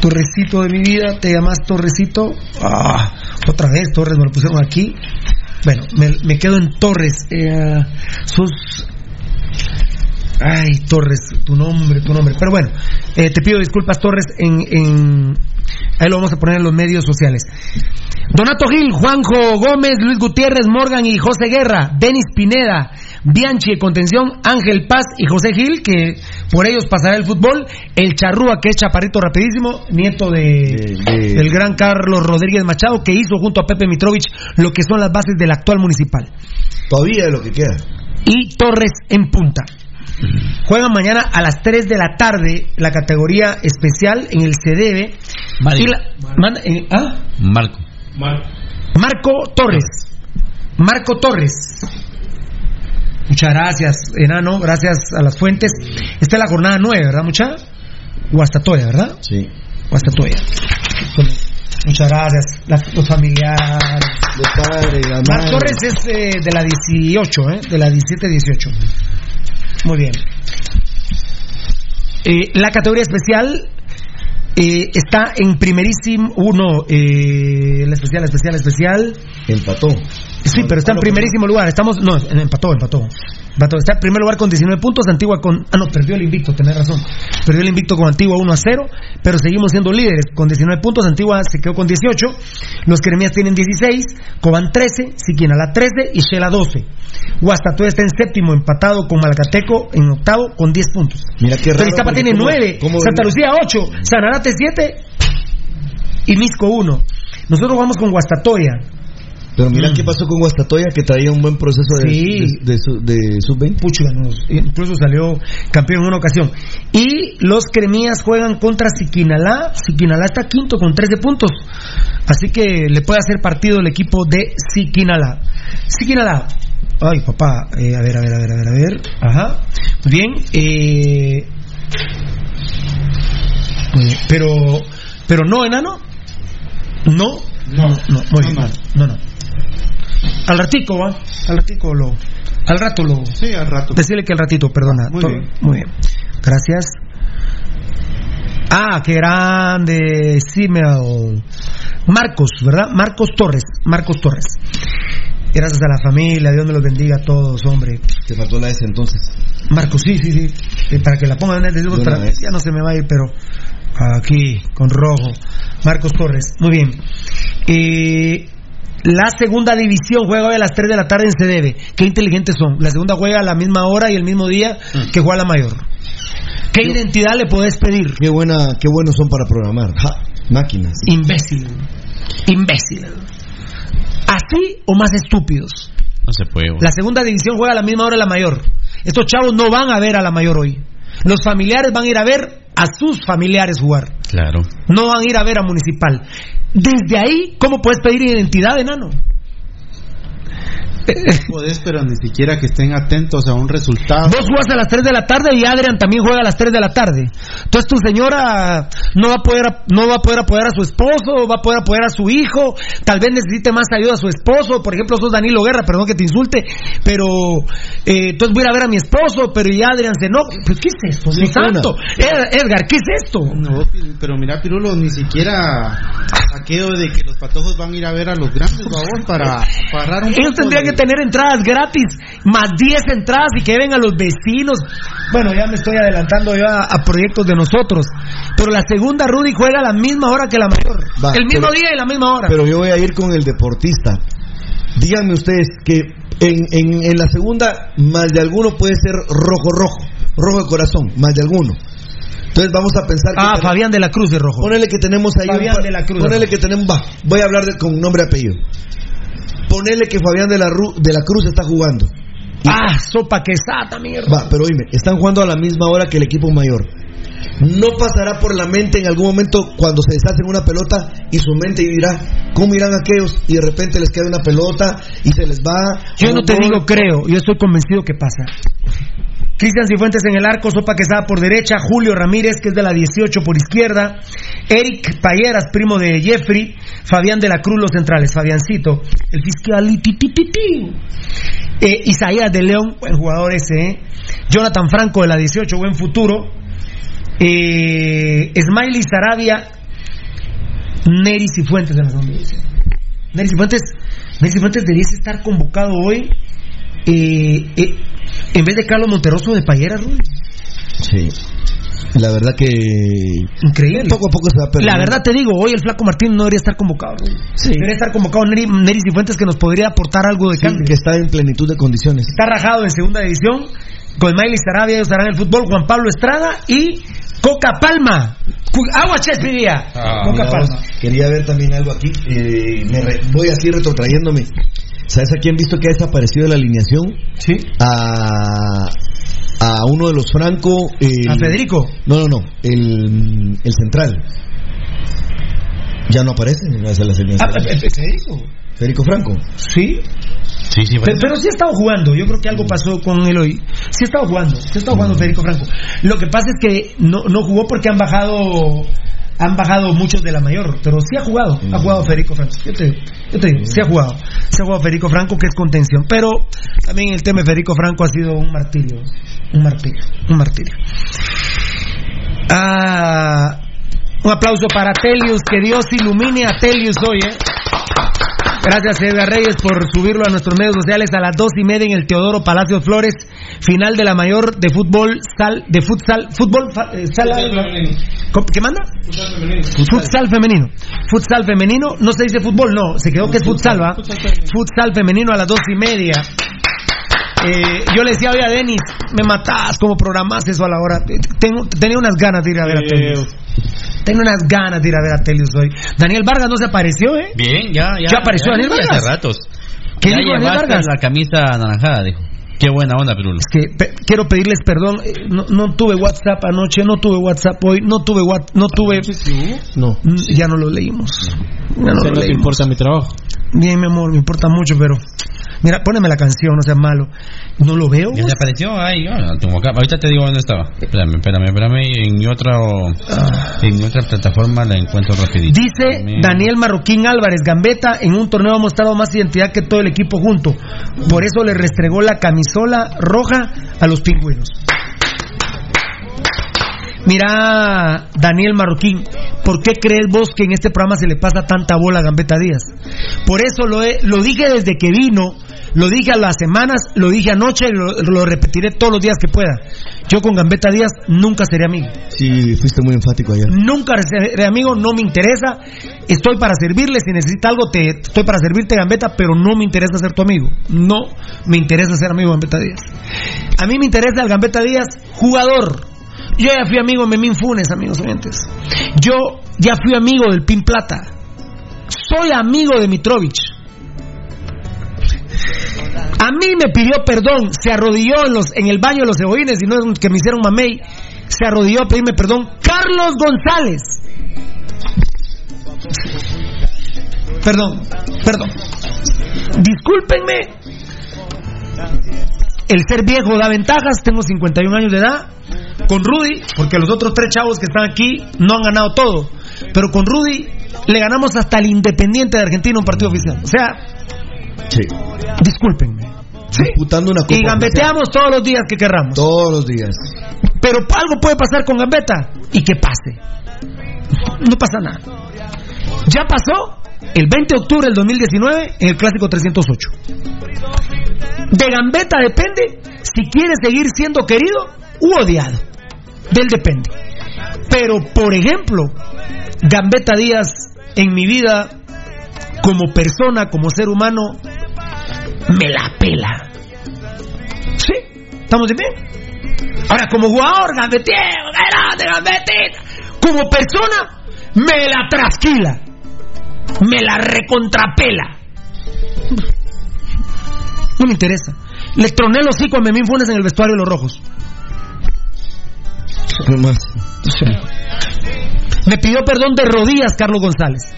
Torrecito de mi vida, te llamas Torrecito. Ah, otra vez Torres, me lo pusieron aquí. Bueno, me, quedo en Torres. Eh. Ay, Torres, tu nombre, tu nombre. Pero bueno, eh, te pido disculpas, Torres, en, en. Ahí lo vamos a poner en los medios sociales. Donato Gil, Juanjo Gómez, Luis Gutiérrez, Morgan y José Guerra, Denis Pineda, Bianchi de contención, Ángel Paz y José Gil, que por ellos pasará el fútbol, el Charrúa, que es chaparrito rapidísimo, nieto de, de- del gran Carlos Rodríguez Machado, que hizo junto a Pepe Mitrovich lo que son las bases del actual municipal. Todavía es lo que queda. Y Torres en punta. Juegan mañana a las 3 de la tarde la categoría especial en el CDB. Vale. Y la- manda- eh, ¿ah? Marco. Marco Torres. Marco Torres. Muchas gracias, enano. Gracias a las fuentes. Esta es la jornada 9, ¿verdad, mucha? Guastatoya, ¿verdad? Sí. Guastatoya. Muchas gracias. La- los familiares. Marco. Torres es eh, de la 18, ¿eh? De la 17-18. Muy bien. Eh, la categoría especial eh, está en primerísimo. Uno, eh, la especial, la especial, la especial. Empató. Sí, pero está en primerísimo lugar. Estamos. No, empató, empató. Empató. Está en primer lugar con 19 puntos. Antigua con. Ah, no, perdió el invicto, tenés razón. Perdió el invicto con Antigua 1 a 0. Pero seguimos siendo líderes con 19 puntos. Antigua se quedó con 18. Los Queremías tienen 16. Cobán 13. Siquinalá 13. Y Shela 12. Guastatoya está en séptimo, empatado con Malacateco en octavo con 10 puntos. Mira qué raro. Porque tiene cómo- 9. cómo Santa Lucía 8. Sanarate 7. Y Misco 1. Nosotros vamos con Guastatoya. Pero mira qué pasó con Guastatoya, que traía un buen proceso de, Mm. Sí. de, de su- de sub-20. Puchuga, nos- incluso salió campeón en una ocasión. Y los cremías juegan contra Siquinalá. Siquinalá está quinto con 13 puntos. Así que le puede hacer partido el equipo de Siquinalá. Siquinalá. Ay, papá. Eh, a ver, a ver, a ver, a ver, a ver. Ajá. Muy bien. Eh. Pero, pero no, enano. No. No, no, muy bien. No, no. Al ratico, ¿va? Al ratico lo. Al rato lo. Sí, al rato. Decirle que al ratito, perdona. Muy Todo- bien. Muy bien. Gracias. Ah, qué grande. Simeon. Marcos, ¿verdad? Marcos Torres. Marcos Torres. Gracias a la familia. Dios me los bendiga a todos, hombre. Te faltó la S entonces. Marcos, sí, sí, sí. Eh, para que la pongan en el para-. Ya no se me va a ir, pero aquí, con rojo. Marcos Torres. Muy bien. Eh, la segunda división juega hoy a las 3 de la tarde en CDB. Qué inteligentes son. La segunda juega a la misma hora y el mismo día Mm. que juega la mayor. ¿Qué identidad le podés pedir? Qué buena, qué buenos son para programar. Ja, máquinas. Imbécil. Imbécil. ¿Así o más estúpidos? No se puede. La segunda división juega a la misma hora la mayor. Estos chavos no van a ver a la mayor hoy. Los familiares van a ir a ver a sus familiares jugar. Claro. No van a ir a ver a Municipal. Desde ahí, ¿cómo puedes pedir identidad, enano? No podés, pero ni siquiera que estén atentos a un resultado. Vos jugás a las 3 de la tarde y Adrian también juega a las 3 de la tarde. Entonces tu señora no va a poder no va a poder apoyar a su esposo, va a poder apoyar a su hijo, tal vez necesite más ayuda a su esposo, por ejemplo, sos Danilo Guerra, perdón que te insulte, pero eh, entonces voy a ir a ver a mi esposo, pero y Adrian se no, ¿pero qué es esto? Sí, Dios santo. Ed- Edgar, ¿qué es esto? No, pero mira, Pirulo, ni siquiera aquello de que los patojos van a ir a ver a los grandes, para para agarrar un De- que tener entradas gratis, más 10 entradas y que vengan los vecinos. Bueno, ya me estoy adelantando yo a, a proyectos de nosotros. Pero la segunda Rudy juega a la misma hora que la mayor. Va, el mismo pero- día y la misma hora. Pero yo voy a ir con el deportista. Díganme ustedes que en, en, en la segunda, más de alguno puede ser rojo rojo, rojo de corazón, más de alguno. Entonces vamos a pensar que Ah, tenemos- Fabián de la Cruz de rojo. Ponele que tenemos ahí Fabián un de la Cruz. Ponele que tenemos, va, voy a hablar de- con nombre y apellido. Ponele que Fabián de la, Ru- de la Cruz está jugando. Ah, sopa quesada, mierda. Va, pero oíme, están jugando a la misma hora que el equipo mayor. No pasará por la mente en algún momento cuando se deshacen una pelota y su mente dirá, ¿cómo irán aquellos? Y de repente les queda una pelota y se les va. Yo no te gol. digo creo, yo estoy convencido que pasa. Cristian Cifuentes en el arco, Sopa Quesada por derecha, Julio Ramírez, que es de la 18 por izquierda, Eric Payeras, primo de Jeffrey, Fabián de la Cruz, los centrales, Fabiancito, el fiscalititititi, eh, Isaías de León, buen jugador ese, eh. Jonathan Franco de la 18, buen futuro, eh, Smiley Sarabia, Neri Cifuentes de la segunda división. Neri Cifuentes, Neri Cifuentes debiese estar convocado hoy eh, eh, en vez de Carlos Monterroso de Payera, Rudy. Sí. La verdad que. Increíble. Poco a poco se va perdiendo. La verdad te digo, hoy el Flaco Martín no debería estar convocado. Sí. Debería estar convocado Neri, Neri Cifuentes que nos podría aportar algo de Sí, cambio. que está en plenitud de condiciones. Está rajado en segunda división. Con Miley Sarabia ellos estarán en el fútbol. Juan Pablo Estrada y Coca Palma. Agua Chespidía. Coca Mira vos, Palma. quería ver también algo aquí. eh, me re- voy así retrotrayéndome. ¿Sabes a quién visto que ha desaparecido de la alineación? Sí. A, a uno de los Franco. el- A Federico. No, no, no. El, el central. Ya no aparece en la alineación. Ah, eh, eh, Federico. Federico Franco. Sí. Sí, sí, Pero, pero sí ha estado jugando. Yo creo que algo pasó con él hoy. Sí ha estado jugando. Sí ha estado jugando Federico Franco. Lo que pasa es que no, no jugó porque han bajado han bajado muchos de la mayor, pero sí ha jugado, ha jugado Federico Franco. Yo te, yo te digo, sí ha jugado. Sí ha jugado Federico Franco, que es contención. Pero también el tema de Federico Franco ha sido un martirio. Un martirio. Un martirio. Ah, un aplauso para Telius, que Dios ilumine a Telius hoy, ¿eh? Gracias Edgar Reyes por subirlo a nuestros medios sociales a las dos y media en el Teodoro Palacios Flores, final de la mayor de fútbol, sal, de futsal, fútbol, eh, sala- ¿Cómo- ¿qué manda? Futsal femenino. Futsal femenino, no se dice fútbol, no, se quedó que es futsal, ¿va? Futsal femenino a las dos y media. Eh, yo le decía hoy a Denis, me matás, como programás eso a la hora. Tengo, tenía unas ganas de ir a ver a Telius. Tengo unas ganas de ir a ver a Telius hoy. Daniel Vargas no se apareció, ¿eh? Bien, ya, ya. ¿Ya apareció Daniel ya Vargas? Hace ratos. ¿Qué ya dijo Daniel Vargas? la camisa anaranjada, dijo. Qué buena onda, Pirulo. que pe- quiero pedirles perdón, eh, no, no tuve WhatsApp anoche, no tuve WhatsApp hoy, no tuve what- no tuve No. Mm, ya no lo leímos. Ya no lo no te leímos. importa mi trabajo. Bien, mi amor, me importa mucho, pero mira, poneme la canción, no seas malo. No lo veo. Ya apareció, tengo acá. Ahorita te digo dónde estaba. Espérame, espérame, espérame. En otra, en otra plataforma la encuentro rapidito. Dice Daniel Marroquín Álvarez, Gambetta en un torneo ha mostrado más identidad que todo el equipo junto. Por eso le restregó la camisola roja a los pingüinos. Mira, Daniel Marroquín, ¿por qué crees vos que en este programa se le pasa tanta bola a Gambetta Díaz? Por eso lo, he- lo dije desde que vino, lo dije a las semanas, lo dije anoche y lo, lo repetiré todos los días que pueda. Yo con Gambetta Díaz nunca seré amigo. Sí, fuiste muy enfático ayer. Nunca seré amigo, no me interesa. Estoy para servirle, si necesita algo, te, estoy para servirte, Gambetta, pero no me interesa ser tu amigo. No me interesa ser amigo de Gambetta Díaz. A mí me interesa el Gambetta Díaz jugador. Yo ya fui amigo de Memín Funes, amigos oyentes. Yo ya fui amigo del Pin Plata. Soy amigo de Mitrovich. A mí me pidió perdón, se arrodilló en, el baño de los cebollines y no es que me hicieron mamey. Se arrodilló a pedirme perdón. Carlos González. Perdón, perdón. Discúlpenme. El ser viejo da ventajas. Tengo 51 años de edad. Con Rudy, porque los otros tres chavos que están aquí no han ganado todo. Pero con Rudy le ganamos hasta el Independiente de Argentina un partido oficial. O sea, Sí. discúlpenme. Disputando una copa. Y gambeteamos todos los días que querramos. Todos los días. Pero algo puede pasar con Gambetta y que pase. No pasa nada. Ya pasó el 20 de octubre del 2019 en el Clásico 308. De Gambetta depende si quiere seguir siendo querido u odiado. De él depende. Pero, por ejemplo, Gambetta Díaz en mi vida, como persona, como ser humano, me la pela. ¿Sí? ¿Estamos de bien? Ahora, como jugador, gambetita. Como persona, me la trasquila. Me la recontrapela. No me interesa. Le troné los hocico a Memín Funes en el vestuario de los rojos. Me pidió perdón de rodillas Carlos González.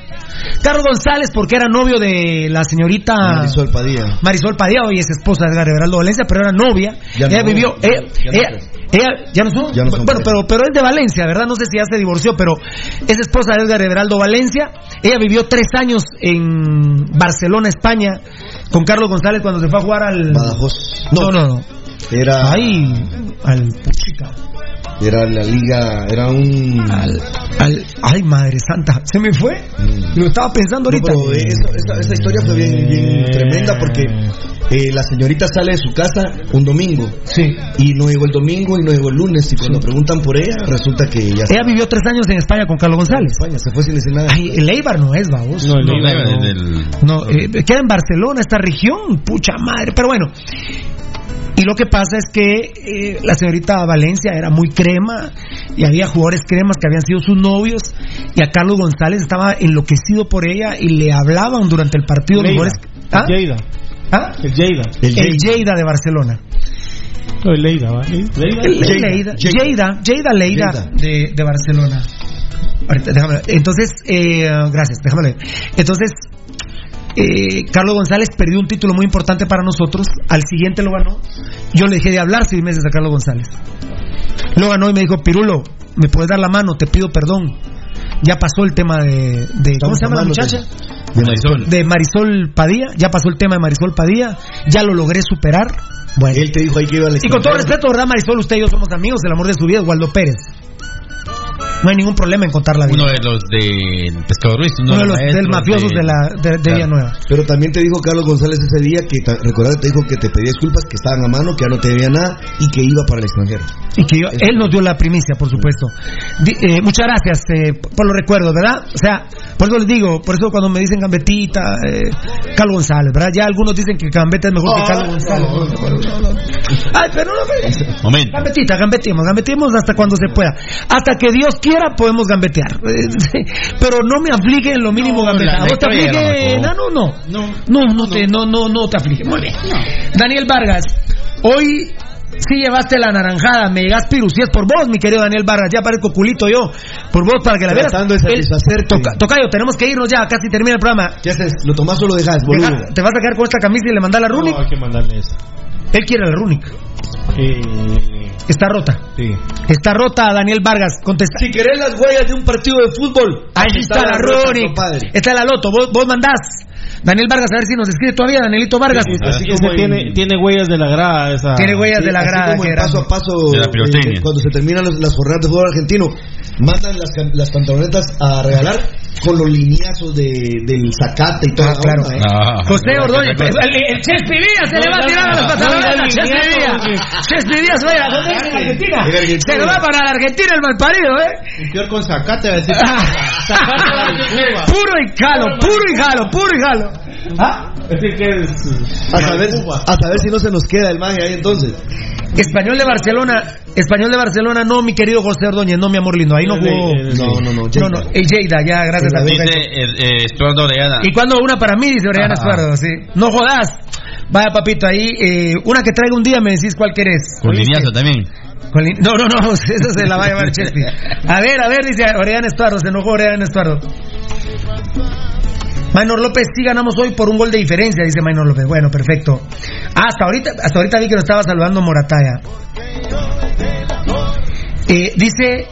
Carlos González porque era novio de la señorita Marisol Padilla. Marisol Padilla, hoy es esposa de Edgar Everaldo Valencia, pero era novia. Ya ella no, vivió, ya ella, ya no ella, son. ella- ya no son. Ya no son bueno, pero, pero es de Valencia, ¿verdad? No sé si ya se divorció, pero es esposa de Edgar Everaldo Valencia. Ella vivió tres años en Barcelona, España, con Carlos González cuando se fue a jugar al. Badajoz. No, no, no. Era, Ahí, al Puchica. Era la liga, era un... Al, al- ay, madre santa, se me fue. Lo estaba pensando No, ahorita. esa historia fue bien, bien tremenda porque eh, la señorita sale de su casa un domingo. Sí. Y no llegó el domingo y no llegó el lunes. Y cuando preguntan por ella, resulta que ya Ella vivió tres años en España con Carlos González. España, se fue sin decir nada. Ay, el Eibar no es, vamos. No, el No, Eibar no. No, eh, queda en Barcelona, esta región, pucha madre. Pero bueno, y lo que pasa es que eh, la señorita Valencia era muy crema y había jugadores cremas que habían sido sus novios y a Carlos González estaba enloquecido por ella y le hablaban durante el partido los Leida. jugadores. ¿Ah? El Lleida. ¿Ah? El Lleida. El El Lleida de Barcelona. No, el Leida, ¿va? ¿Leida? El Lleida, Lleida, Leida de, de Barcelona. Ahorita, déjame ver. Entonces, eh, gracias, déjame ver. Entonces, eh, Carlos González perdió un título muy importante para nosotros. Al siguiente lo ganó. Yo le dejé de hablar seis meses a Carlos González. Lo ganó y me dijo, Pirulo, ¿me puedes dar la mano? Te pido perdón. Ya pasó el tema de... de ¿Cómo se llama la muchacha? de Marisol. De Marisol Padilla. Ya pasó el tema de Marisol Padilla. Ya lo logré superar. Bueno. Él te dijo ahí que iba al Y con todo respeto, ¿verdad, Marisol? Usted y yo somos amigos, el amor de su vida Waldo Pérez. No hay ningún problema en contar la vida. Uno de los del Pescado Ruiz. Uno, Uno de los maestros del mafiosos de, la, de, de Claro. Villanueva. Pero también te dijo Carlos González ese día que, recuerda, te dijo que te pedía disculpas, que estaban a mano, que ya no te debía nada y que iba para el extranjero. Y que yo- él nos dio la primicia, por supuesto. Di- eh, muchas gracias eh, por los recuerdos, ¿verdad? O sea, por eso les digo, por eso cuando me dicen Gambetita, eh, Carlos González, ¿verdad? Ya algunos dicen que Gambetta es mejor que Carlos González. Ay, pero no me... Momento. Gambetita, gambetemos, gambetemos hasta cuando se pueda. Hasta que Dios quiera podemos gambetear. Eh, Pero no me aflige en lo mínimo No, gambetear. la- ¿A vos te aflige, Nano? No. No. No, no, te, no, no, no te aflige. Muy bien. Daniel Vargas, hoy sí llevaste la naranjada, me llegas piru, si es por vos, mi querido Daniel Vargas, ya parezco culito yo, por vos para que la veas. El-. Toca- Tocayo, tenemos que irnos ya, casi termina el programa. ¿Qué haces? ¿Lo tomás o lo dejas, boludo? Deja- te vas a quedar con esta camisa y le mandás la Runic. No, hay que mandarle eso. Él quiere la Runic. Eh, Está rota. sí. Está rota, Daniel Vargas. Contesta. Si querés las huellas de un partido de fútbol, Ahí está la Runic. compadre. Está la Loto. Vos, vos mandás. Daniel Vargas, a ver si nos escribe todavía, Danielito Vargas. Así como como en- tiene, tiene huellas de la grada esa. Tiene huellas de la Así grada. como paso a paso, De la pirotecnia. eh, cuando se terminan los- las jornadas de fútbol argentino, mandan las, pantalonetas a regalar con los lineazos de, del zacate y todo. Ah, claro. Ah, José no, Ordóñez, cosa. el, el Chespi Díaz se le va a tirar a las pantalones. Chespi Díaz. Chespi Díaz, vaya, ¿dónde es en Argentina? En Argentina. Se lo va para la Argentina el malparido, ¿eh? Un peor con zacate va a decir. Puro y jalo, puro y jalo, puro y jalo. ¿Ah? Así que es. A saber, a saber si no se nos queda el magia ahí entonces. Español de Barcelona, Español de Barcelona, no, mi querido José Ordóñez, no, mi amor lindo, ahí no jugó. No, no, no. No, no, el Lleida, ya, gracias a Dice Dios. eh, eh, Estuardo Orellana. Y cuando una para mí, dice Oriana Ajá. Estuardo, sí. No jodas. Vaya, papito, ahí, eh, una que traiga un día me decís cuál querés. Con lineazo también. No, no, no, eso se la va a llevar Chespi. A ver, a ver, dice Oriana Estuardo, se enojó Oriana Estuardo. Maynor López, sí ganamos hoy por un gol de diferencia, dice Maynor López. Bueno, perfecto. Ah, hasta ahorita, hasta ahorita vi que lo estaba saludando Morataya. Eh, dice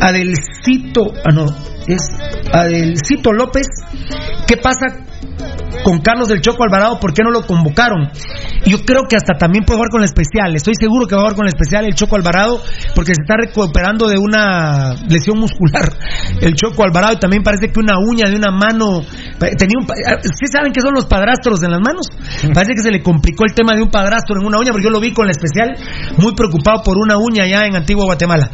Adelcito, ah no, es Adelcito López, ¿qué pasa con Carlos del Choco Alvarado? ¿Por qué no lo convocaron? Yo creo que hasta también puede jugar con la especial, estoy seguro que va a jugar con la especial el Choco Alvarado, porque se está recuperando de una lesión muscular el Choco Alvarado y también parece que una uña de una mano, tenía un, pa- ¿sí saben qué son los padrastros en las manos? Parece que se le complicó el tema de un padrastro en una uña, porque yo lo vi con la especial, muy preocupado por una uña allá en Antigua Guatemala.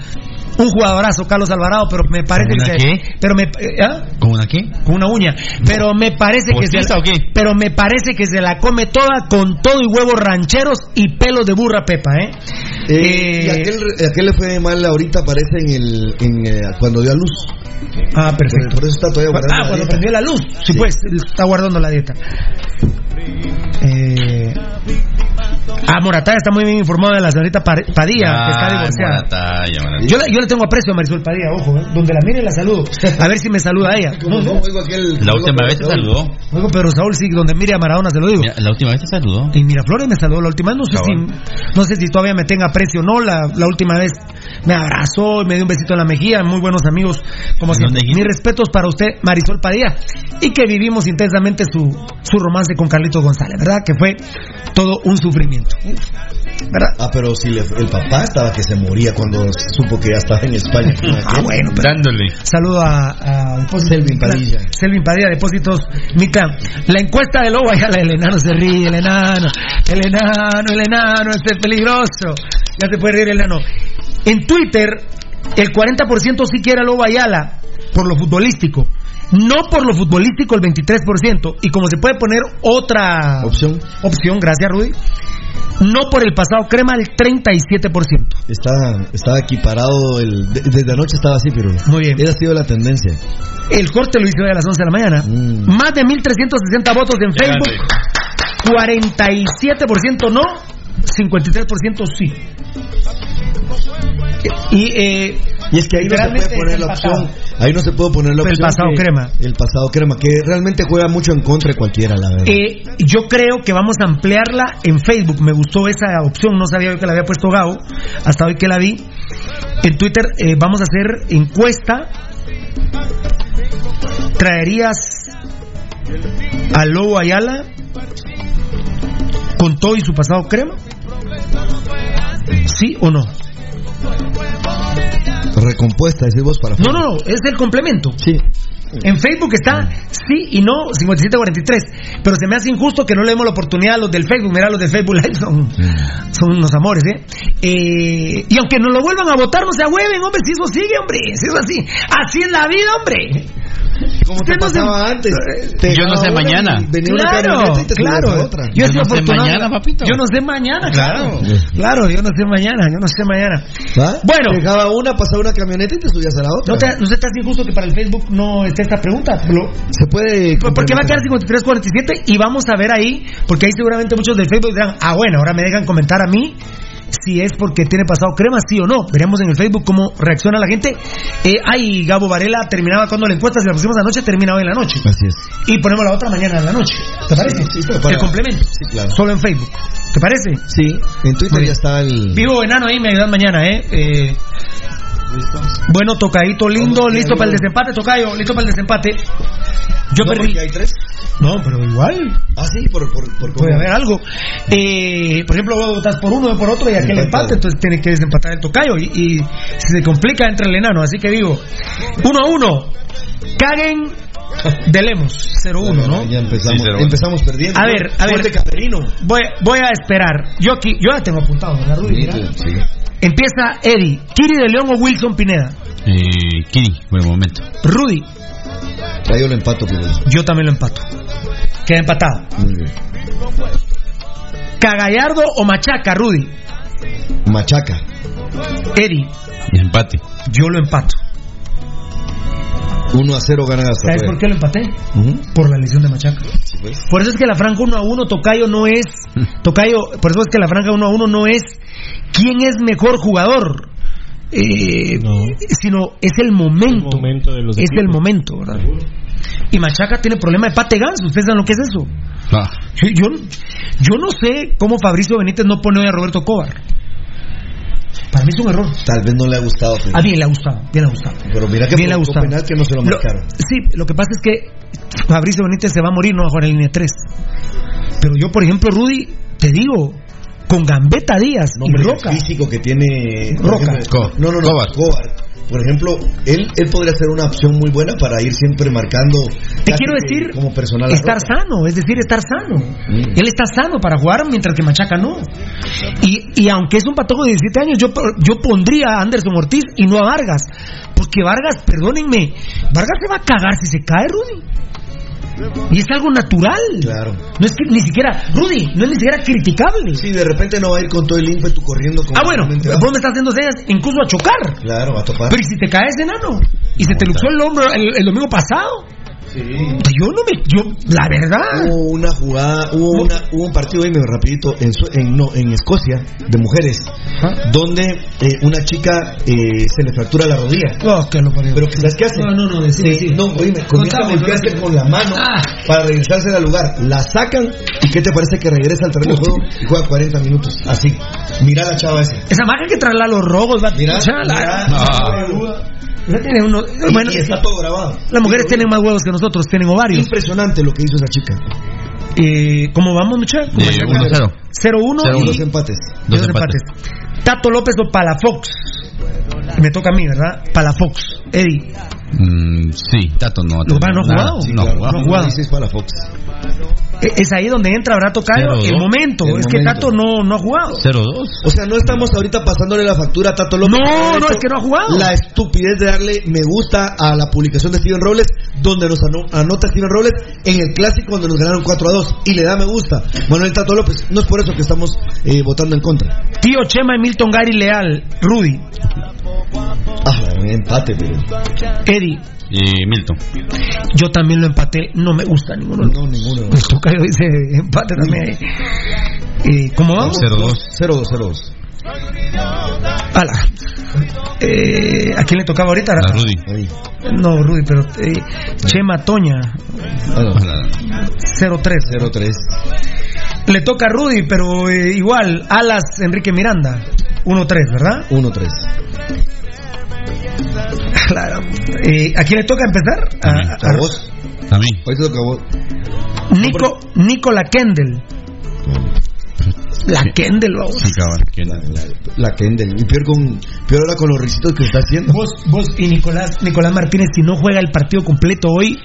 Un jugadorazo, Carlos Alvarado, pero me parece ¿Con una que... qué? Pero me, eh, ¿ah? ¿Con una qué? con una uña, pero me parece que se ¿Postiza o qué? pero me parece que se la come toda con todo y huevos rancheros y pelos de burra pepa, ¿eh? Eh, y aquel, aquel le fue mal ahorita, parece en el en, eh, cuando dio a luz. Ah, perfecto. Por eso está todavía guardando. Ah, la cuando dieta. prendió la luz. Sí, pues, él está guardando la dieta. Eh... Ah, Morataya está muy bien informado de la señorita Pa- Padilla, que está Ah, divorciada. Yo, le- yo le tengo aprecio a Marisol Padilla, ojo, ¿eh? donde la mire la saludo. A ver si me saluda ella. No, no. La última vez te saludó. Oigo, pero Saúl, sí, donde mire a Maradona se lo digo. Mira, La última vez te saludó. Y Miraflores me saludó la última vez, no sé si, no sé si todavía me tenga aprecio o no, la, la última vez me abrazó y me dio un besito en la mejilla, muy buenos amigos, como siempre. Mis respetos para usted, Marisol Padilla, y que vivimos intensamente su, su romance con Carlitos González, ¿verdad? Que fue todo un sufrimiento. ¿Verdad? Ah, pero si le- el papá estaba que se moría cuando supo que ya estaba en España. Ah, bueno, pero- Dándole. Saludo a, a Depósitos Selvin. Padilla. Selvin Padilla, Depósitos Mi Clan. La encuesta de Lobo Ayala, el enano se ríe, el enano, el enano, el enano, este es peligroso. Ya se puede reír el enano. En Twitter, el 40% sí quiere a Lobo Ayala por lo futbolístico. No por lo futbolístico el 23%. Y como se puede poner otra opción, opción gracias Rudy, no por el pasado crema el 37%. Está, estaba equiparado, el, de- desde anoche estaba así, pero Muy bien. esa ha sido la tendencia. El corte lo hoy a las 11 de la mañana. Mm. Más de 1.360 votos en Facebook. 47% no, 53% sí. Y, eh, Y es que ahí no se puede poner la el opción. pasado. Ahí no se puede poner la El pasado que- crema. El pasado crema, que realmente juega mucho en contra de cualquiera, la verdad. Eh, yo creo que vamos a ampliarla en Facebook. Me gustó esa opción, no sabía yo que la había puesto Gabo, hasta hoy que la vi. En Twitter eh, vamos a hacer encuesta. ¿Traerías a Lobo Ayala con todo y su pasado crema? ¿Sí o no? Recompuesta, decís vos para No, no, no, es el complemento. Sí. En Facebook está sí y no 57-43. Pero se me hace injusto que no le demos la oportunidad a los del Facebook. Mira, los del Facebook Live son, son unos amores, ¿eh? Eh, Y aunque nos lo vuelvan a votar, no se agüeven, hombre. Si eso sigue, hombre. Si es así. Así es la vida, hombre. Como te no se- pasaba antes. Te Yo no sé una mañana. una Claro, camioneta y te claro. a otra. Yo no sé mañana, papito. Yo no sé mañana, claro. Claro. Yo no sé mañana, yo no sé mañana. ¿Va? Bueno. Una, pasaba una camioneta y te subías a la otra. ¿No, te, ¿No se te hace injusto que para el Facebook no esté esta pregunta? Lo- Se puede. Porque va a quedar 53-47 y vamos a ver ahí, porque ahí seguramente muchos del Facebook dirán, ah, bueno, ahora me dejan comentar a mí si es porque tiene pasado crema, sí o no. Veremos en el Facebook cómo reacciona la gente. Eh, ay, Gabo Varela terminaba cuando la encuesta, si la pusimos anoche, termina hoy en la noche. Así es. Y ponemos la otra mañana en la noche. ¿Te parece? sí, pero para- el complemento. Sí, claro. Solo en Facebook. ¿Te parece? Sí, en Twitter ya está el. Vivo enano ahí, me ayudan mañana, ¿eh? eh bueno, tocadito lindo, listo para el desempate, tocayo, listo para el desempate. Yo No, perdí. hay tres. No, pero igual. Ah, sí, por, por, por Puede haber algo. Eh, por ejemplo, vos votas por uno o por otro y aquel Empatado. empate, entonces tiene que desempatar el tocayo. Y, y si se complica, entra el enano. Así que digo, uno a uno. Caguen de Lemos, 0-1, ¿no? Ya empezamos, Sí, empezamos perdiendo. A ver, a ver. Fuerte Camerino. Voy, voy a esperar. Yo aquí, yo ya tengo apuntado, ¿verdad, Rudy? Mira. Sí. Empieza Eddie, Kiri de León o Wilson Pineda. Eh, Kiri, buen momento. Rudy, Ahí yo lo empato, pero. yo también lo empato. Queda empatado. Muy bien. Cagallardo o Machaca, Rudy. Machaca. Y empate. yo lo empato. 1 a 0 gana hasta ¿Sabes por qué lo empaté? Ujú. Por la lesión de Machaca. pues. Por eso es que la franca 1 a 1, Tocayo no es. Tocayo, por eso es que la franca 1 a 1 no es quién es mejor jugador. Eh, No. Sino es el momento. El momento de los es equipos. el momento, ¿verdad? Y Machaca tiene problema de pate ganso. ¿Ustedes saben lo que es eso? Ah, Yo, yo, yo no sé cómo Fabricio Benítez no pone hoy a Roberto Cobar. Para mí es un error. Tal vez no le ha gustado. pero- A bien le ha gustado, bien le ha gustado. Pero mira que Bien le ha gustado. penal que no se lo Lo- marcaron. sí, lo que pasa es que Fabricio Benítez se va a morir, no va a jugar en línea 3. Pero yo, por ejemplo, Rudy, te digo, con Gambetta Díaz No, y Roca. el físico que tiene. Roca. ejemplo, no, no, no. Cobar. Cobar. Por ejemplo, él, él podría ser una opción muy buena para ir siempre marcando. Te quiero que decir, Como personal. estar sano, es decir, estar sano. Mm. Él está sano para jugar, mientras que Machaca no. Y, y aunque es un patojo de 17 años, yo, yo pondría a Anderson Ortiz y no a Vargas. Porque Vargas, perdónenme, Vargas se va a cagar si se cae, Rudy. Y es algo natural. Claro. No es que ni siquiera, Rudy, no es ni siquiera criticable. Sí, de repente no va a ir con todo el ímpetu corriendo. Como Ah, bueno, vos me estás haciendo señas incluso a chocar. Claro, a topar. Pero ¿y si te caes enano? ¿Y se te luxó el hombro el, el domingo pasado? Sí. Yo no me. Yo, la verdad. Hubo una jugada, hubo, una, hubo un partido, dime rapidito, en, Su- en, no, en Escocia, de mujeres, donde eh, una chica eh, se le fractura la rodilla. Oh, que lo parió. Pero que ¿sabes qué hace? No, no, no, decime, Sí, no, oíme, comienza a golpearse con la mano Ah. para regresarse al lugar. La sacan y ¿qué te parece que regresa al terreno de juego y juega 40 minutos? Así. Mira la chava esa. Esa maga que traerla a los rojos, va Mira, mira. Ya tiene uno. Y- Bueno, y está todo grabado. las mujeres tienen más huevos que nosotros, tienen ovarios. Impresionante lo que hizo esa chica. Eh, ¿Cómo vamos, muchachos? Eh, 1-0. 0-1 Cero, y Dos empates. Dos empates. Tato López o Palafox. Me toca a mí, ¿verdad? Palafox. Eddie. Mm, sí, Tato no. Va, no ha nada. jugado. Sí, no ha Claro, jugado. no ha jugado. dices. E- Es ahí donde entra, ¿verdad, Tocayo? Cero, El momento. El es que. Tato no, no ha jugado. 0-2. O sea, no estamos ahorita pasándole la factura a Tato López. No, no, es que no ha jugado. La estupidez de darle me gusta a la publicación de Steven Robles, donde nos ano- anota Steven Robles en el clásico donde nos ganaron 4 a 2 y le da me gusta. Manuel Tato López, no es por eso que estamos eh, votando en contra. Tío Chema y Milton Gary Leal. Rudy. Ah, un empate, pero. Eddie. Y Milton. Yo también lo empaté. No me gusta ninguno. No, ninguno. El Tocayo dice empate también ahí. Eh, ¿Cómo vamos? 0-2. 0-2, 0-2. Ala. Eh, ¿A quién le tocaba ahorita? A Rudy. No, Rudy, pero eh, Chema Toña, Bueno, 0-3. 0-3. Le toca a Rudy, pero eh, igual, Alas Enrique Miranda, 1-3, ¿verdad? 1-3. Claro. Eh, ¿A quién le toca empezar? A mí. A, ¿A vos? A mí. Hoy te toca a vos. Nico, Nicola Kendall. La Kendall, vamos. Sí, que La, la, la Kendall. Y peor, con, peor ahora con los risitos que está haciendo. Vos, vos y Nicolás, Nicolás Martínez, si no juega el partido completo hoy,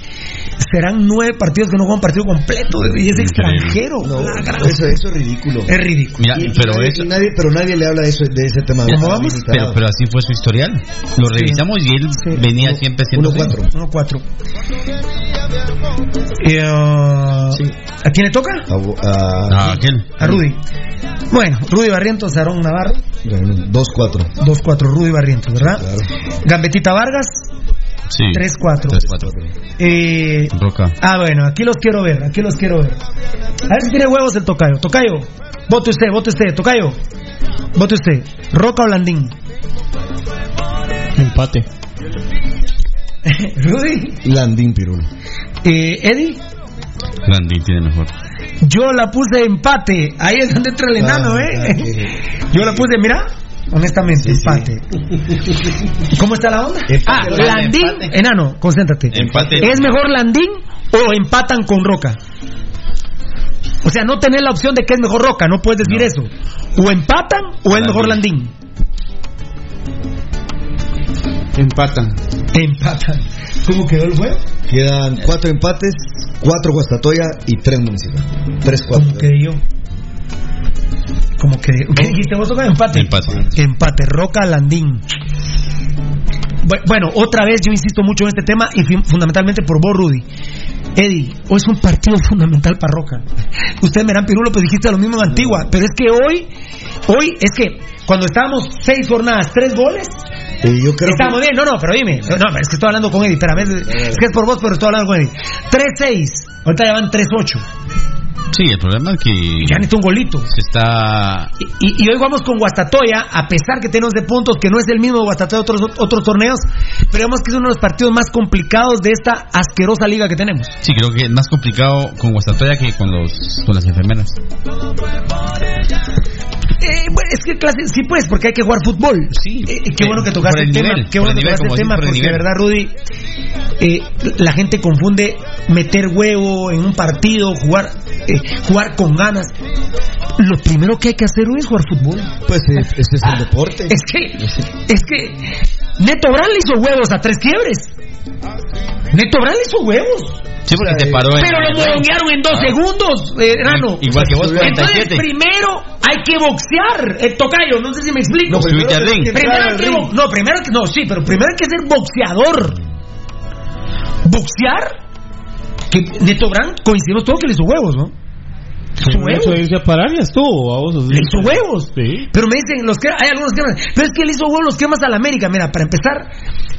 serán nueve partidos que no juegan partido completo y es Increíble. extranjero. No, eso, eso es ridículo. Es ridículo. Mira, Y- y pero nadie, eso. y nadie, pero nadie le habla de eso de ese tema. ¿Cómo vamos? Pero, pero así fue su historial. Lo revisamos y él Sí. venía Uno- siempre siendo. 1-4. 1-4. Eh, uh, Sí. ¿A quién le toca? A, a- aquel. A Rudy. Bueno, Rudy Barrientos, Aarón Navarro. Bueno, 2-4. 2-4, Rudy Barrientos, ¿verdad? Claro. Gambetita Vargas, Sí. 3-4. 3-4. Eh, Roca. ah, bueno, aquí los quiero ver, aquí los quiero ver. A ver si tiene huevos el Tocayo. Tocayo, vote usted, vote usted. Tocayo, vote usted. ¿Roca o Landín? Empate. Rudy. Landín Pirulo. Eh, Eddie. Landín tiene mejor. Yo la puse empate. Ahí es donde entra el enano, Ah, ¿eh? ah, que- Yo la puse, mira, honestamente, empate. ¿Cómo está la onda? Empate, ah, Landín, empate. enano, concéntrate. Empate. ¿Es mejor Landín o empatan con Roca? O sea, no tenés la opción de que es mejor Roca, no puedes decir eso. O empatan o es mejor Landín. Empatan. Empatan. ¿Cómo quedó el juego? Quedan 4 empates, 4 Guastatoya y 3 Municipal. 3-4. Como que yo. Como que. ¿Qué dijiste vos? Empate. Empate. Empate. Roca Landín. Bu- Bueno, otra vez yo insisto mucho en este tema y fu- fundamentalmente por vos, Rudy. Eddie, hoy es un partido fundamental para Roca. Ustedes me dirán, Pirulo, pues dijiste lo mismo en Antigua, pero es que hoy, hoy es que cuando estábamos seis jornadas, tres goles, Eh, yo creo Estamos bien, no, no, pero dime. No, es que estoy hablando con Eddie, espérame. Es que es por vos, pero estoy hablando con Eddie. 3-6. Ahorita ya van 3-8. Sí, el problema es que Ya necesito un golito. se está. Y, y- y hoy vamos con Guastatoya, a pesar que tenemos de puntos, que no es el mismo Guastatoya de otros, otros torneos, pero vemos que es uno de los partidos más complicados de esta asquerosa liga que tenemos. Sí, creo que es más complicado con Guastatoya que con los con las enfermeras. Eh, bueno, es que clase, sí pues, porque hay que jugar fútbol. Sí. Eh, qué bueno que tocaste el el, tema. nivel, Qué bueno que nivel, tocaste el tema, porque de verdad, Rudy, eh, la gente confunde meter huevo en un partido, jugar, eh, jugar con ganas. Lo primero que hay que hacer hoy es jugar fútbol. Pues eh, ese es el deporte. Es que, es que Neto Brand le hizo huevos a tres quiebres. Neto Brand le hizo huevos. Sí, porque se paró en. Pero lo moronguearon en dos Ah. segundos, eh, Rano. Igual que vos, Entonces, 47. primero hay que boxear. El tocayo, no sé si me explico. No, primero que Primero hay que bo- no, primero no, sí, pero primero hay que ser boxeador. Boxear que Neto Brand coincidimos todos que le hizo huevos, ¿no? Huevos. a vamos. Le hizo huevos. Sí. Pero me dicen, los que, hay algunos que pero es que le hizo huevos los quemas al América. Mira, para empezar,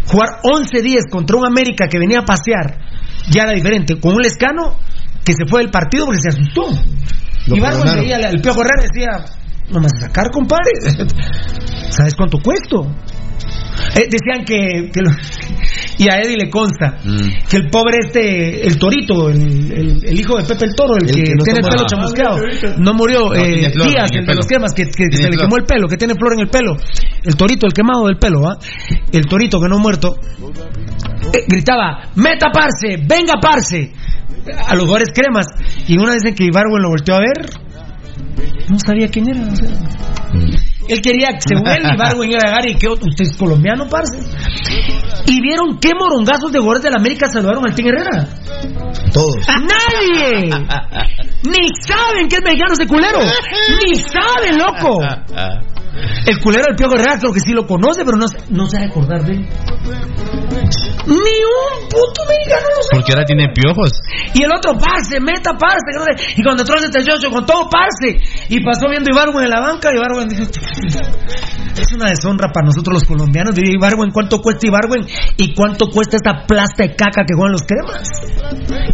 jugar 11 días contra un América que venía a pasear, ya era diferente. Con un Lescano que se fue del partido porque se asustó. Lo y perdonaron. veía, el Piojo Herrera decía, no me vas a sacar, compadre. ¿Sabes cuánto cuesto? Eh, decían que, que lo- y a Eddie le consta que el pobre este el torito el, el- el hijo de Pepe el Toro el, El que, que no tiene el pelo chamusqueado no murió No, eh, flor Díaz en el el de los quemas que, se le quemó el pelo que tiene flor en el pelo. El torito el quemado del pelo ¿va? el torito que no ha muerto eh, gritaba meta parce venga parce a los jugadores cremas y una dicen que Ibarwen lo volteó a ver no sabía quién era o sea. Él quería, según él, Ibargüen iba a llegar y que usted es colombiano, parce. Y vieron qué morongazos de jugadores de la América saludaron al Team Herrera. Todos. ¡Nadie! Ni saben que es mexicano ese culero. Ni saben, loco. El culero del Piojo Herrera creo que sí lo conoce, pero no, no se va a acordar de él. Ni un puto mexicano lo sabe. Porque ahora tiene piojos. Y el otro, parce, meta, parce. Y cuando entró el 78, con todo, parce. Y pasó viendo a Ibargüen en la banca. Y Ibargüen dijo: Es una deshonra para nosotros los colombianos. Diría Ibargüen, ¿cuánto cuesta Ibargüen? ¿Y cuánto cuesta esta plasta de caca que juegan los cremas?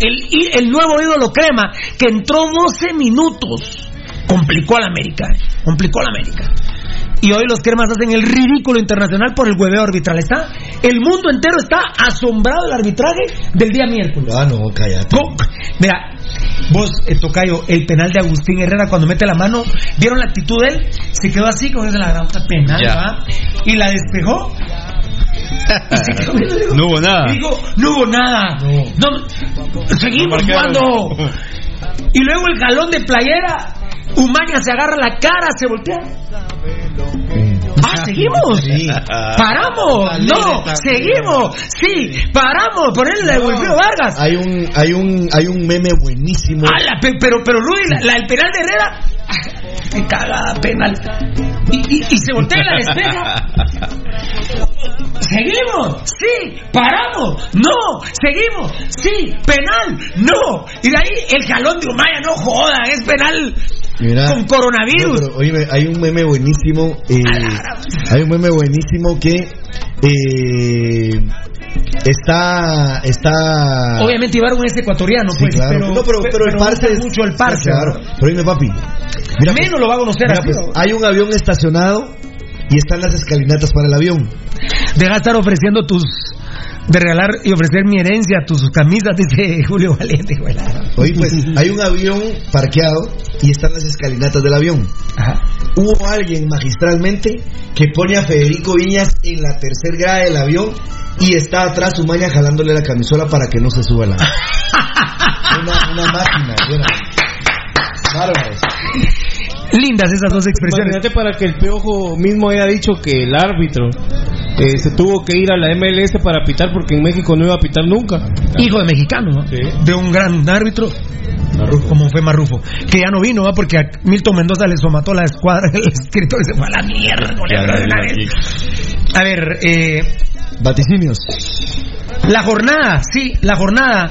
El, y el nuevo ídolo crema, que entró 12 minutos, complicó a la América. Complicó a la América. Y hoy los cremas hacen el ridículo internacional por el hueveo arbitral. Está, el mundo entero está asombrado del arbitraje del día miércoles. Ah, no, cállate. Co- Mira, vos, eh, Tocayo, el penal de Agustín Herrera cuando mete la mano, ¿vieron la actitud de él? Se quedó así con esa la gran penal. Y la despejó. Y se quedó No hubo nada. y digo, no hubo nada. No, seguimos No jugando. Y luego el galón de playera. Umaña se agarra la cara, se voltea. Ah, seguimos. Sí. Paramos. No, seguimos. Sí, paramos. Por él le devolvió Vargas. Hay un, hay un, hay un meme buenísimo. Pe- pero, pero Rudy, la, la- el penal de Herrera, ah, qué cagada penal. Y, y- y se voltea la despeja. Seguimos, sí, paramos, no, seguimos, sí, penal, no. Y de ahí el jalón de Umaya, no jodan, es penal Mira. con coronavirus. No, pero, oíme, hay un meme buenísimo. eh, hay un meme buenísimo que eh, está, está. Obviamente Ibargüen es ecuatoriano, Sí, pues, claro. pero, no, pero, pero el parce es mucho el parce. Claro. Pero dime, papi. Mira, pues, Menos lo va a conocer mira, así, pues, ¿no? hay un avión estacionado y están las escalinatas para el avión. Deja de estar ofreciendo tus. De regalar y ofrecer mi herencia, tus camisas, dice Julio Valiente. güey. Oye, pues hay un avión parqueado y están las escalinatas del avión. Ajá. Hubo alguien magistralmente que pone a Federico Viñas en la tercer grada del avión y está atrás su maña jalándole la camisola para que no se suba la. una, una máquina, buena. Bárbaros. Lindas esas dos expresiones. Imagínate para que el Piojo mismo haya dicho que el árbitro eh, se tuvo que ir a la MLS para pitar porque en México no iba a pitar nunca. Hijo de mexicano, ¿no? Sí. De un gran árbitro. Como fue Marrufo. Que ya no vino, ¿va? Porque a Milton Mendoza le somató la escuadra, el escritor y se fue a la mierda. A ver, eh, Vaticinios. la jornada, sí, la jornada.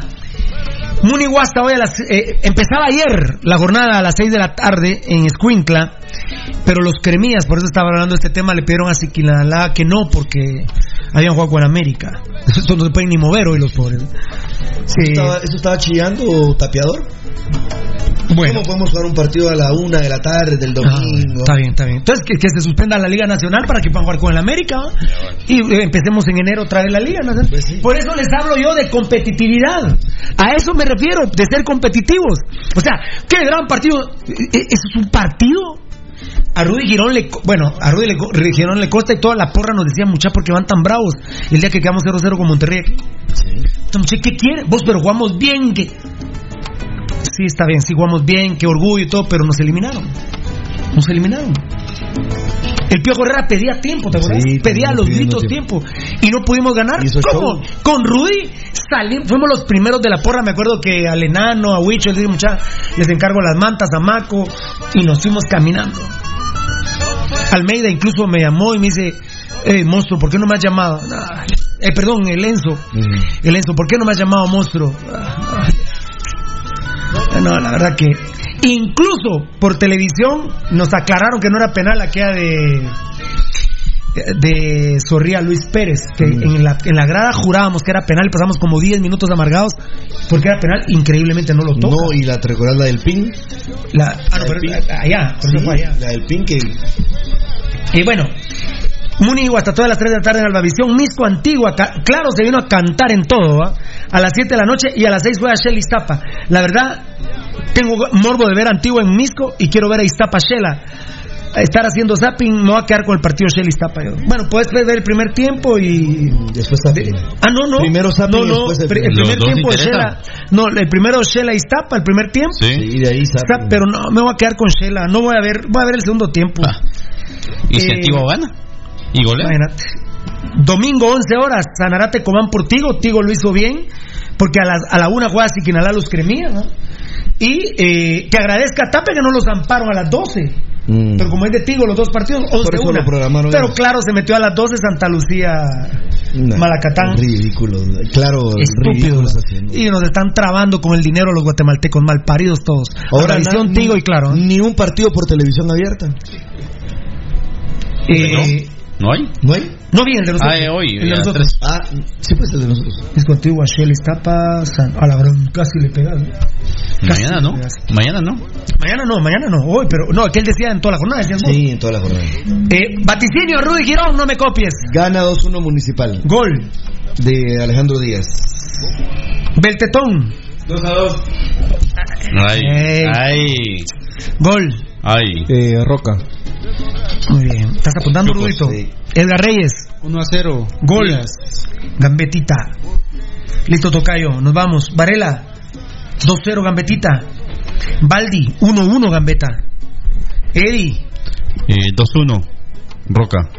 Muni Guasta hoy a las. eh, empezaba ayer la jornada a las 6 de la tarde en Escuintla, pero los cremías, por eso estaba hablando de este tema, le pidieron a Siquinalá que no, porque habían jugado con América. Esto no se pueden ni mover hoy los pobres. Sí. ¿Eso estaba, eso estaba chillando tapeador? Bueno. ¿Cómo podemos jugar un partido a la una de la tarde del Ah, domingo? está bien, está bien. Entonces, que, que se suspenda la Liga Nacional para que puedan jugar con el América. Y eh, empecemos en enero otra vez la Liga Nacional. Pues sí. Por eso les hablo yo de competitividad. A eso me refiero, de ser competitivos. O sea, qué gran partido. Eh, eh, ¿Eso es un partido? A Rudy Girón le, bueno, a Rudy le Girón le costa y toda la porra nos decía, mucha, porque van tan bravos. El día que quedamos 0-0 con Monterrey aquí. ¿qué quieren? Vos, pero jugamos bien, que Sí, está bien, sí jugamos bien, qué orgullo y todo, pero nos eliminaron. Nos eliminaron. El Piojo Herrera pedía tiempo, ¿te acuerdas? Sí, pedía a los gritos tiempo. Y no pudimos ganar. ¿Cómo? show. Con Rudy salimos, fuimos los primeros de la porra. Me acuerdo que al enano, a Huicho, les mucha, les encargo las mantas a Maco y nos fuimos caminando. Almeida incluso me llamó y me dice, eh, monstruo, ¿por qué no me has llamado? Eh, perdón, el Enzo. El Enzo, ¿por qué no me has llamado monstruo? Ah. No, la verdad que incluso por televisión nos aclararon que no era penal aquella de de Zorría Luis Pérez, que en, la, en la grada jurábamos que era penal y pasamos como 10 minutos amargados porque era penal, increíblemente no lo toca. No, y la recordás la del PIN. La, ah, no, pero- allá, allá. La del PIN que. Y bueno, Munigo hasta todas las 3 de la tarde en Albavisión, Misco Antigua, claro, se vino a cantar en todo, ¿va? A las 7 de la noche y a las 6 juega Shell Iztapa. La verdad, tengo morbo de ver Antigua en Misco y quiero ver a Iztapa Shela. A Estar haciendo zapping, me voy a quedar con el partido Shell Iztapa. yo. Bueno, puedes ver el primer tiempo y. Después zapping. Ah, no, no. Primero zapping no, y no, después el primer tiempo interesan. Shela. No, el primero Shela Iztapa, el primer tiempo. Sí. Y de ahí Está- pero no, me voy a quedar con Shela. No voy a ver, voy a ver el segundo tiempo. ¿Y si Eh, Antigua gana? ¿Y golea? Imagínate. Domingo 11 horas, Sanarate Cobán por Tigo. Tigo lo hizo bien, porque a, las, a la una juega Siquinalá los cremía, ¿no? Y eh, que agradezca a Tape que no los amparon a las 12. Mm. Pero como es de Tigo los dos partidos, 11 Por eso una. lo Pero ellos. claro, se metió a las 12 Santa Lucía, Malacatán. Ridículo. Claro, Estúpido. Y nos están trabando con el dinero los guatemaltecos, malparidos todos. Ahora Tigo y claro. ¿eh? Ni un partido por televisión abierta. Eh, ¿No hay? ¿No hay? no vi el de nosotros. Ah, eh, hoy, el de nosotros. Ah, sí, pues el de nosotros. Es contigo a Shell Iztapa, San... a la broma, casi le pegas. ¿no? Mañana no. Mañana no. Mañana no, mañana no, hoy, pero no, aquel decía en toda la jornada, decías vos. Sí, en toda la jornada. Eh, vaticinio, Rudy Girón, no me copies. Gana 2-1 Municipal. Gol, De Alejandro Díaz. Beltetón, 2 a 2. Ay. Ey. Ay. gol. Ay. Eh, Roca. Muy bien, ¿estás apuntando, Rudito? Sí. Edgar Reyes, 1 a 0. gol. Gambetita. Listo, Tocayo, nos vamos. Varela, 2-0, Gambetita. Baldi, 1-1, Gambeta. Eddie, Eh, 2-1. Roca.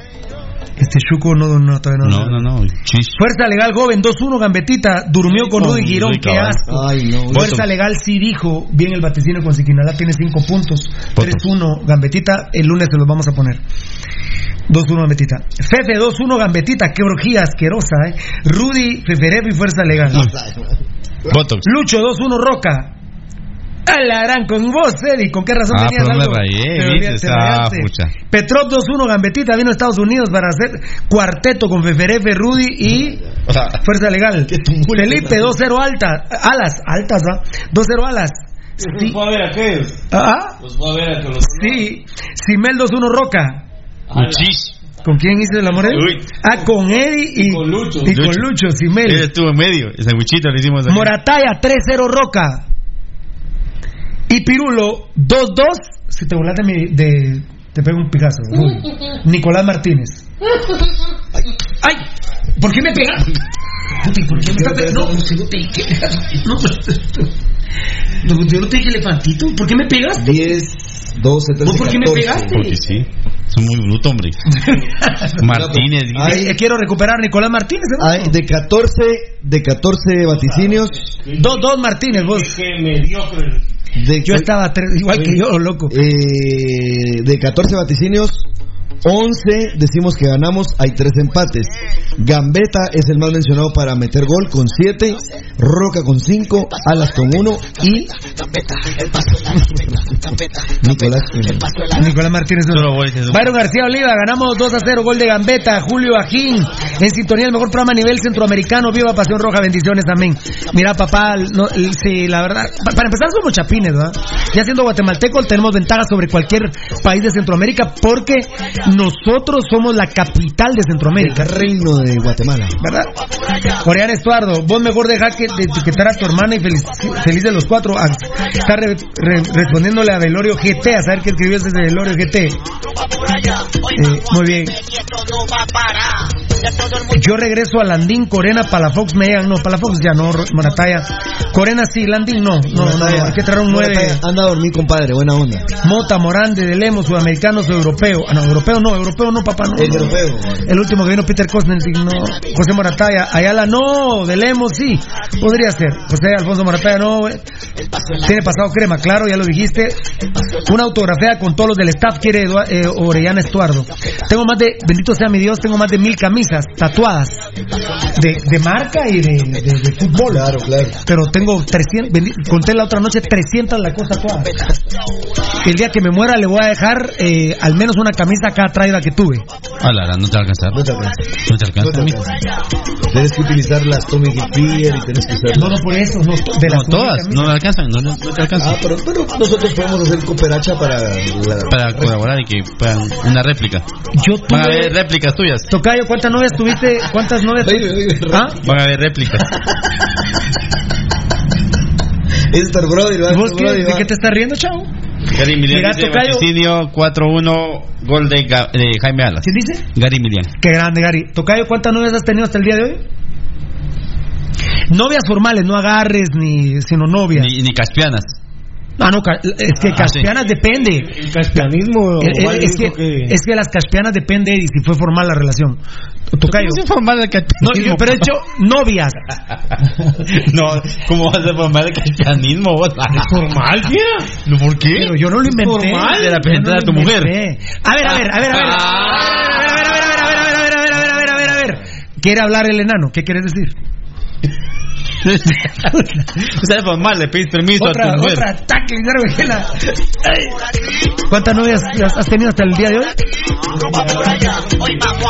Este Chuco no, no, todavía no. No, no, no. Chis. Fuerza Legal Joven, 2-1 Gambetita, durmió con Rudy Girón, qué asco. Ay, no. Fuerza Legal sí dijo, bien el vaticino con Siquinalá tiene 5 puntos, 3-1 Gambetita, el lunes se los vamos a poner. 2-1 Gambetita. Fefe 2-1 Gambetita, qué orgía asquerosa, eh. Rudy, Feferevo y Fuerza Legal. Lucho 2-1 Roca. A la gran con vos, Eddie, ¿con qué razón Ah, tenías pero me algo? rayé, Te ah, te. Petrov 2-1 Gambetita vino a Estados Unidos para hacer cuarteto con Feferefe, Rudy y Fuerza Legal. Felipe 2-0 alta, alas, altas, ¿ah? 2-0 alas. Sí. fue a ver a aquellos. ¿Ah? Los fue a ver a que los. Sí. Simel 2-1 Roca. Chis. ¿Con quién hice el amor? Ah, con Eddie y, Y con Lucho. Y con Lucho. Simel. Él estuvo en medio. El le hicimos. aquí. Morataya 3-0 Roca. Y Pirulo 2-2. Si te burlas de mi. De, te pego un picazo. Rudy. Nicolás Martínez. ¡Ay! ¿Por qué me pegas? ¿Por qué me estás pegando? No, si no te dije. No, no, yo no te dije elefantito. ¿Por qué me pegas? 10, 12, 13, ¿Vos por qué me 14. pegaste? Porque sí. Son muy bruto, hombre. Martínez. Ay. Eh, quiero recuperar a Nicolás Martínez. ¿no? Hay de 14, de 14 vaticinios. 2-2 Martínez, vos. Que mediocre. De, Yo estaba tres- igual que yo, loco. Eh, de 14 vaticinios, 11 decimos que ganamos, hay 3 empates. Gambetta es el más mencionado para meter gol con 7, Roca con 5, Alas con 1 y Nicolás. Nicolás Martínez. Byron García Oliva, ganamos 2 a 0, gol de Gambetta, Julio Ajín, en sintonía el mejor programa a nivel centroamericano, viva Pasión Roja, bendiciones también. Mira, papá, no, sí, la verdad, pa- para empezar somos chapines, ¿verdad? Ya siendo guatemaltecos tenemos ventajas sobre cualquier país de Centroamérica porque nosotros somos la capital de Centroamérica. El reino de Guatemala. ¿verdad? Orián Estuardo, vos mejor deja que de etiquetar a tu hermana y feliz, feliz de los cuatro. a- está re- re- respondiéndole a Velorio GT, a saber qué escribió ese de Velorio GT. Eh, muy bien. Yo regreso a Landín, Corena, Palafox, me digan, no, Palafox ya no, Morataya. Corena sí, Landín no, no, no, hay que traer un 9. Anda a dormir, compadre, buena onda. Mota, Morande, de Lemos, sudamericanos o europeo. Ah, no, europeo no, europeo no, papá, no. El europeo. El último que vino Peter Cosner, no. José Morataya, Ayala no, de Lemos sí, podría ser. José Alfonso Morataya no, tiene pasado crema, claro, ya lo dijiste. Una autografía con todos los del staff quiere eh, Orellana Estuardo. Tengo más de, bendito sea mi Dios, tengo más de mil camisas tatuadas de, de marca y de, de- de fútbol. Claro, claro. Pero tengo 300, bendi- conté la otra noche 300 la cosa tatuadas. El día que me muera le voy a dejar eh, al menos una camisa cada traída que tuve. Ah, la, la, no te va a alcanzar. No te alcanza. No te alcanza. No te alcanza. Tienes que utilizar las Tommy Hilfiger y tienes que usar. No, no por eso, no, de No, las todas, no alcanzan, no, no te alcanzan. Ah, pero, pero nosotros podemos hacer cooperacha para. La... Para colaborar y que puedan una réplica. Yo Van a tuve- haber réplicas tuyas. Tocayo, ¿cuántas novias tuviste? ¿Cuántas novias tuviste? ¿Ah? Van a haber réplicas. Estar brother, va, ¿Vos qué, brother, de qué te estás riendo, chavo? Gary Milian Mira, dice tocayo. vaticinio 4-1, gol de, Ga- de Jaime Alas. ¿Quién dice? Gary Milian. Qué grande, Gary. Tocayo, ¿cuántas novias has tenido hasta el día de hoy? Novias formales, no agarres ni sino novias. Ni, ni caspianas. Ah, no, es que Ah, caspianas depende. El caspianismo. Eh, eh, es, que, es que las caspianas depende de si fue formal la relación. Tocayo. ¿Cómo se formal el No, caspianismo? yo- pero he hecho novias. no, ¿cómo vas a formar el caspianismo vos? ¿Es formal, tía? ¿No, ¿Por qué? Pero yo no lo inventé. formal? De la no presentar lo a tu mujer. inventé. A ver, a ver, a ver, a ver. A ver, a ver, a ver, a ver, a ver, a ver, a ver, a ver, a ver, a ver, a ver. Quiere hablar el enano. ¿Qué quieres decir? O sea, formal, le pides permiso a tu mujer. otra ataque. ¿Cuántas novias has tenido hasta el día de hoy?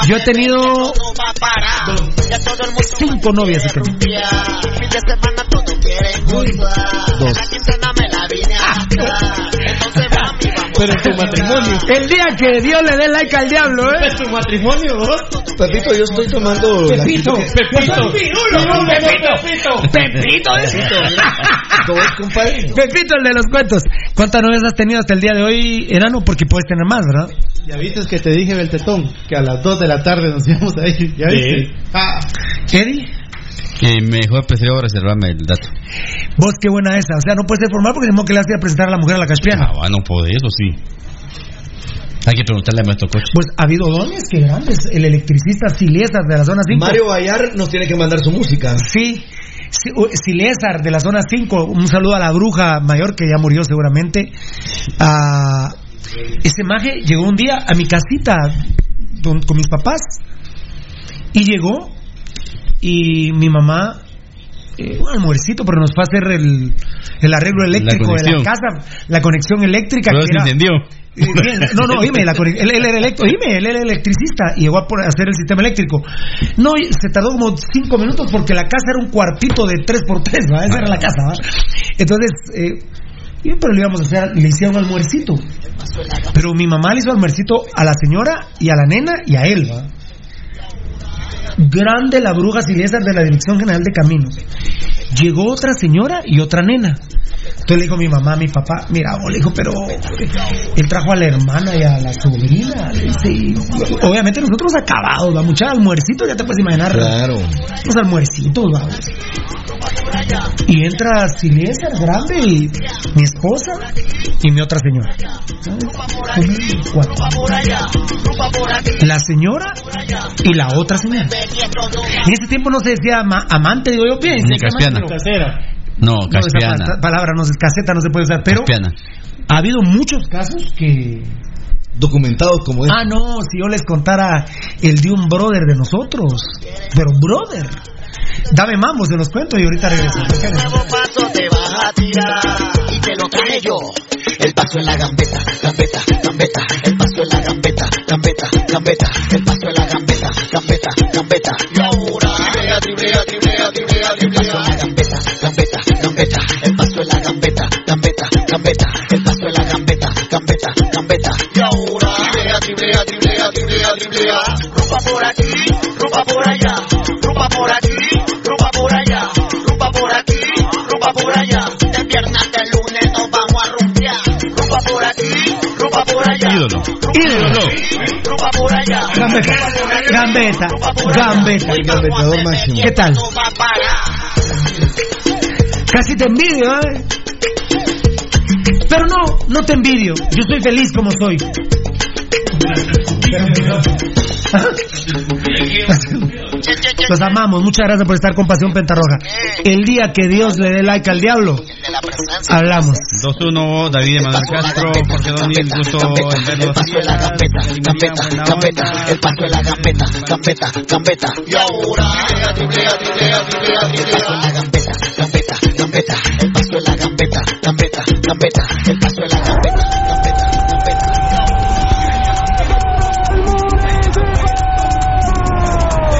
Yo he tenido cinco novias. he tenido. Dos. Pero en tu matrimonio. El día que Dios le dé like al diablo, ¿eh? ¿Es tu matrimonio, vos? Pepito, yo estoy tomando. la Pepito, que- Pepito, Pepito, Pepito, ¿Cómo es, compadre? Pepito, el de los cuentos. ¿Cuántas novias has tenido hasta el día de hoy, enano? Porque puedes tener más, ¿verdad? Ya viste que te dije, Beltetón, que a las 2 de la tarde nos íbamos a ir. ¿Ya viste? Ah, Eddie, Eh, mejor prefiero reservarme el dato. vos qué buena esa. O sea, no puedes ser formal porque tenemos que le a presentar a la mujer a la caspiana. Ah, bueno, puede, eso sí. Hay que preguntarle a nuestro coche. Pues ha habido dones que grandes. El electricista Silésar de la zona 5. Mario Bayar nos tiene que mandar su música. Sí. Silésar de la zona 5. Un saludo a la bruja mayor que ya murió seguramente. Ah, ese maje llegó un día a mi casita con mis papás. Y llegó. Y mi mamá. eh, un almuercito, pero nos fue a hacer el, el arreglo eléctrico de la casa, la conexión eléctrica. Pero que se era- encendió. Eh, no, no, oíme, la conex- él, él era electro, oíme, él era electricista y llegó a hacer el sistema eléctrico. No, se tardó como cinco minutos porque la casa era un cuartito de tres por tres, ¿va? Esa era la casa, ¿va? Entonces, eh, pero le íbamos a hacer, le hicieron almuercito. Pero mi mamá le hizo almuercito a la señora y a la nena y a él, ¿va? Grande la bruja Silésar de la Dirección General de Caminos. Llegó otra señora y otra nena. Entonces le dijo mi mamá, mi papá, mira, vos", le dijo, pero él trajo a la hermana y a la sobrina. y obviamente nosotros acabados, la muchacha almuercito, ya te puedes imaginar. Claro. Los almuercitos, vamos. Y entra Silésar grande y mi esposa y mi otra señora. Cuatro. La señora y la otra señora. En ese tiempo no se decía ama- amante, digo yo, bien. Ni caspiana. No, caspiana. pa- palabra no es caseta, no se puede usar, pero Caspiana. ha habido muchos casos que. Documentados como es. Ah, no, si yo les contara el de un brother de nosotros, pero brother. Dame mambo, se los cuento y ahorita regreso. paso te vas a tirar y te lo traje yo. El paso en la gambeta, gambeta, gambeta. El paso en la gambeta, gambeta, gambeta. El paso en la gambeta, gambeta, gambeta. Y ahora, triblea, triblea, triblea, triblea, triblea. El paso en la gambeta, gambeta, gambeta. El paso en la gambeta, gambeta, gambeta. El paso en la gambeta, gambeta, gambeta. Y ahora, triblea, triblea, triblea, triblea, triblea. Rumba por aquí, rumba por allá. Viernes de lunes nos vamos a rumbear. Rumba por aquí, rumba por allá. Ídolo. Ídolo. Rumba por allá. Gambeta, gambeta, gambeta. El gambetador máximo. ¿Qué tal? Casi te envidio, ¿eh? Pero no, no te envidio. Yo soy feliz como soy. Los amamos, muchas gracias por estar con Pasión Pentarroja. El día que Dios le dé like al diablo, hablamos. 2-1, David Emanuel Castro, Jorge Donil, gusto en verlos. Gambeta, gambeta, el paso de la gambeta, gambeta, gambeta. Y ahora, triplea, triplea, triplea, triplea. La gambeta, gambeta, gambeta, el paso de la gambeta, gambeta, gambeta, el paso de la gambeta, gambeta,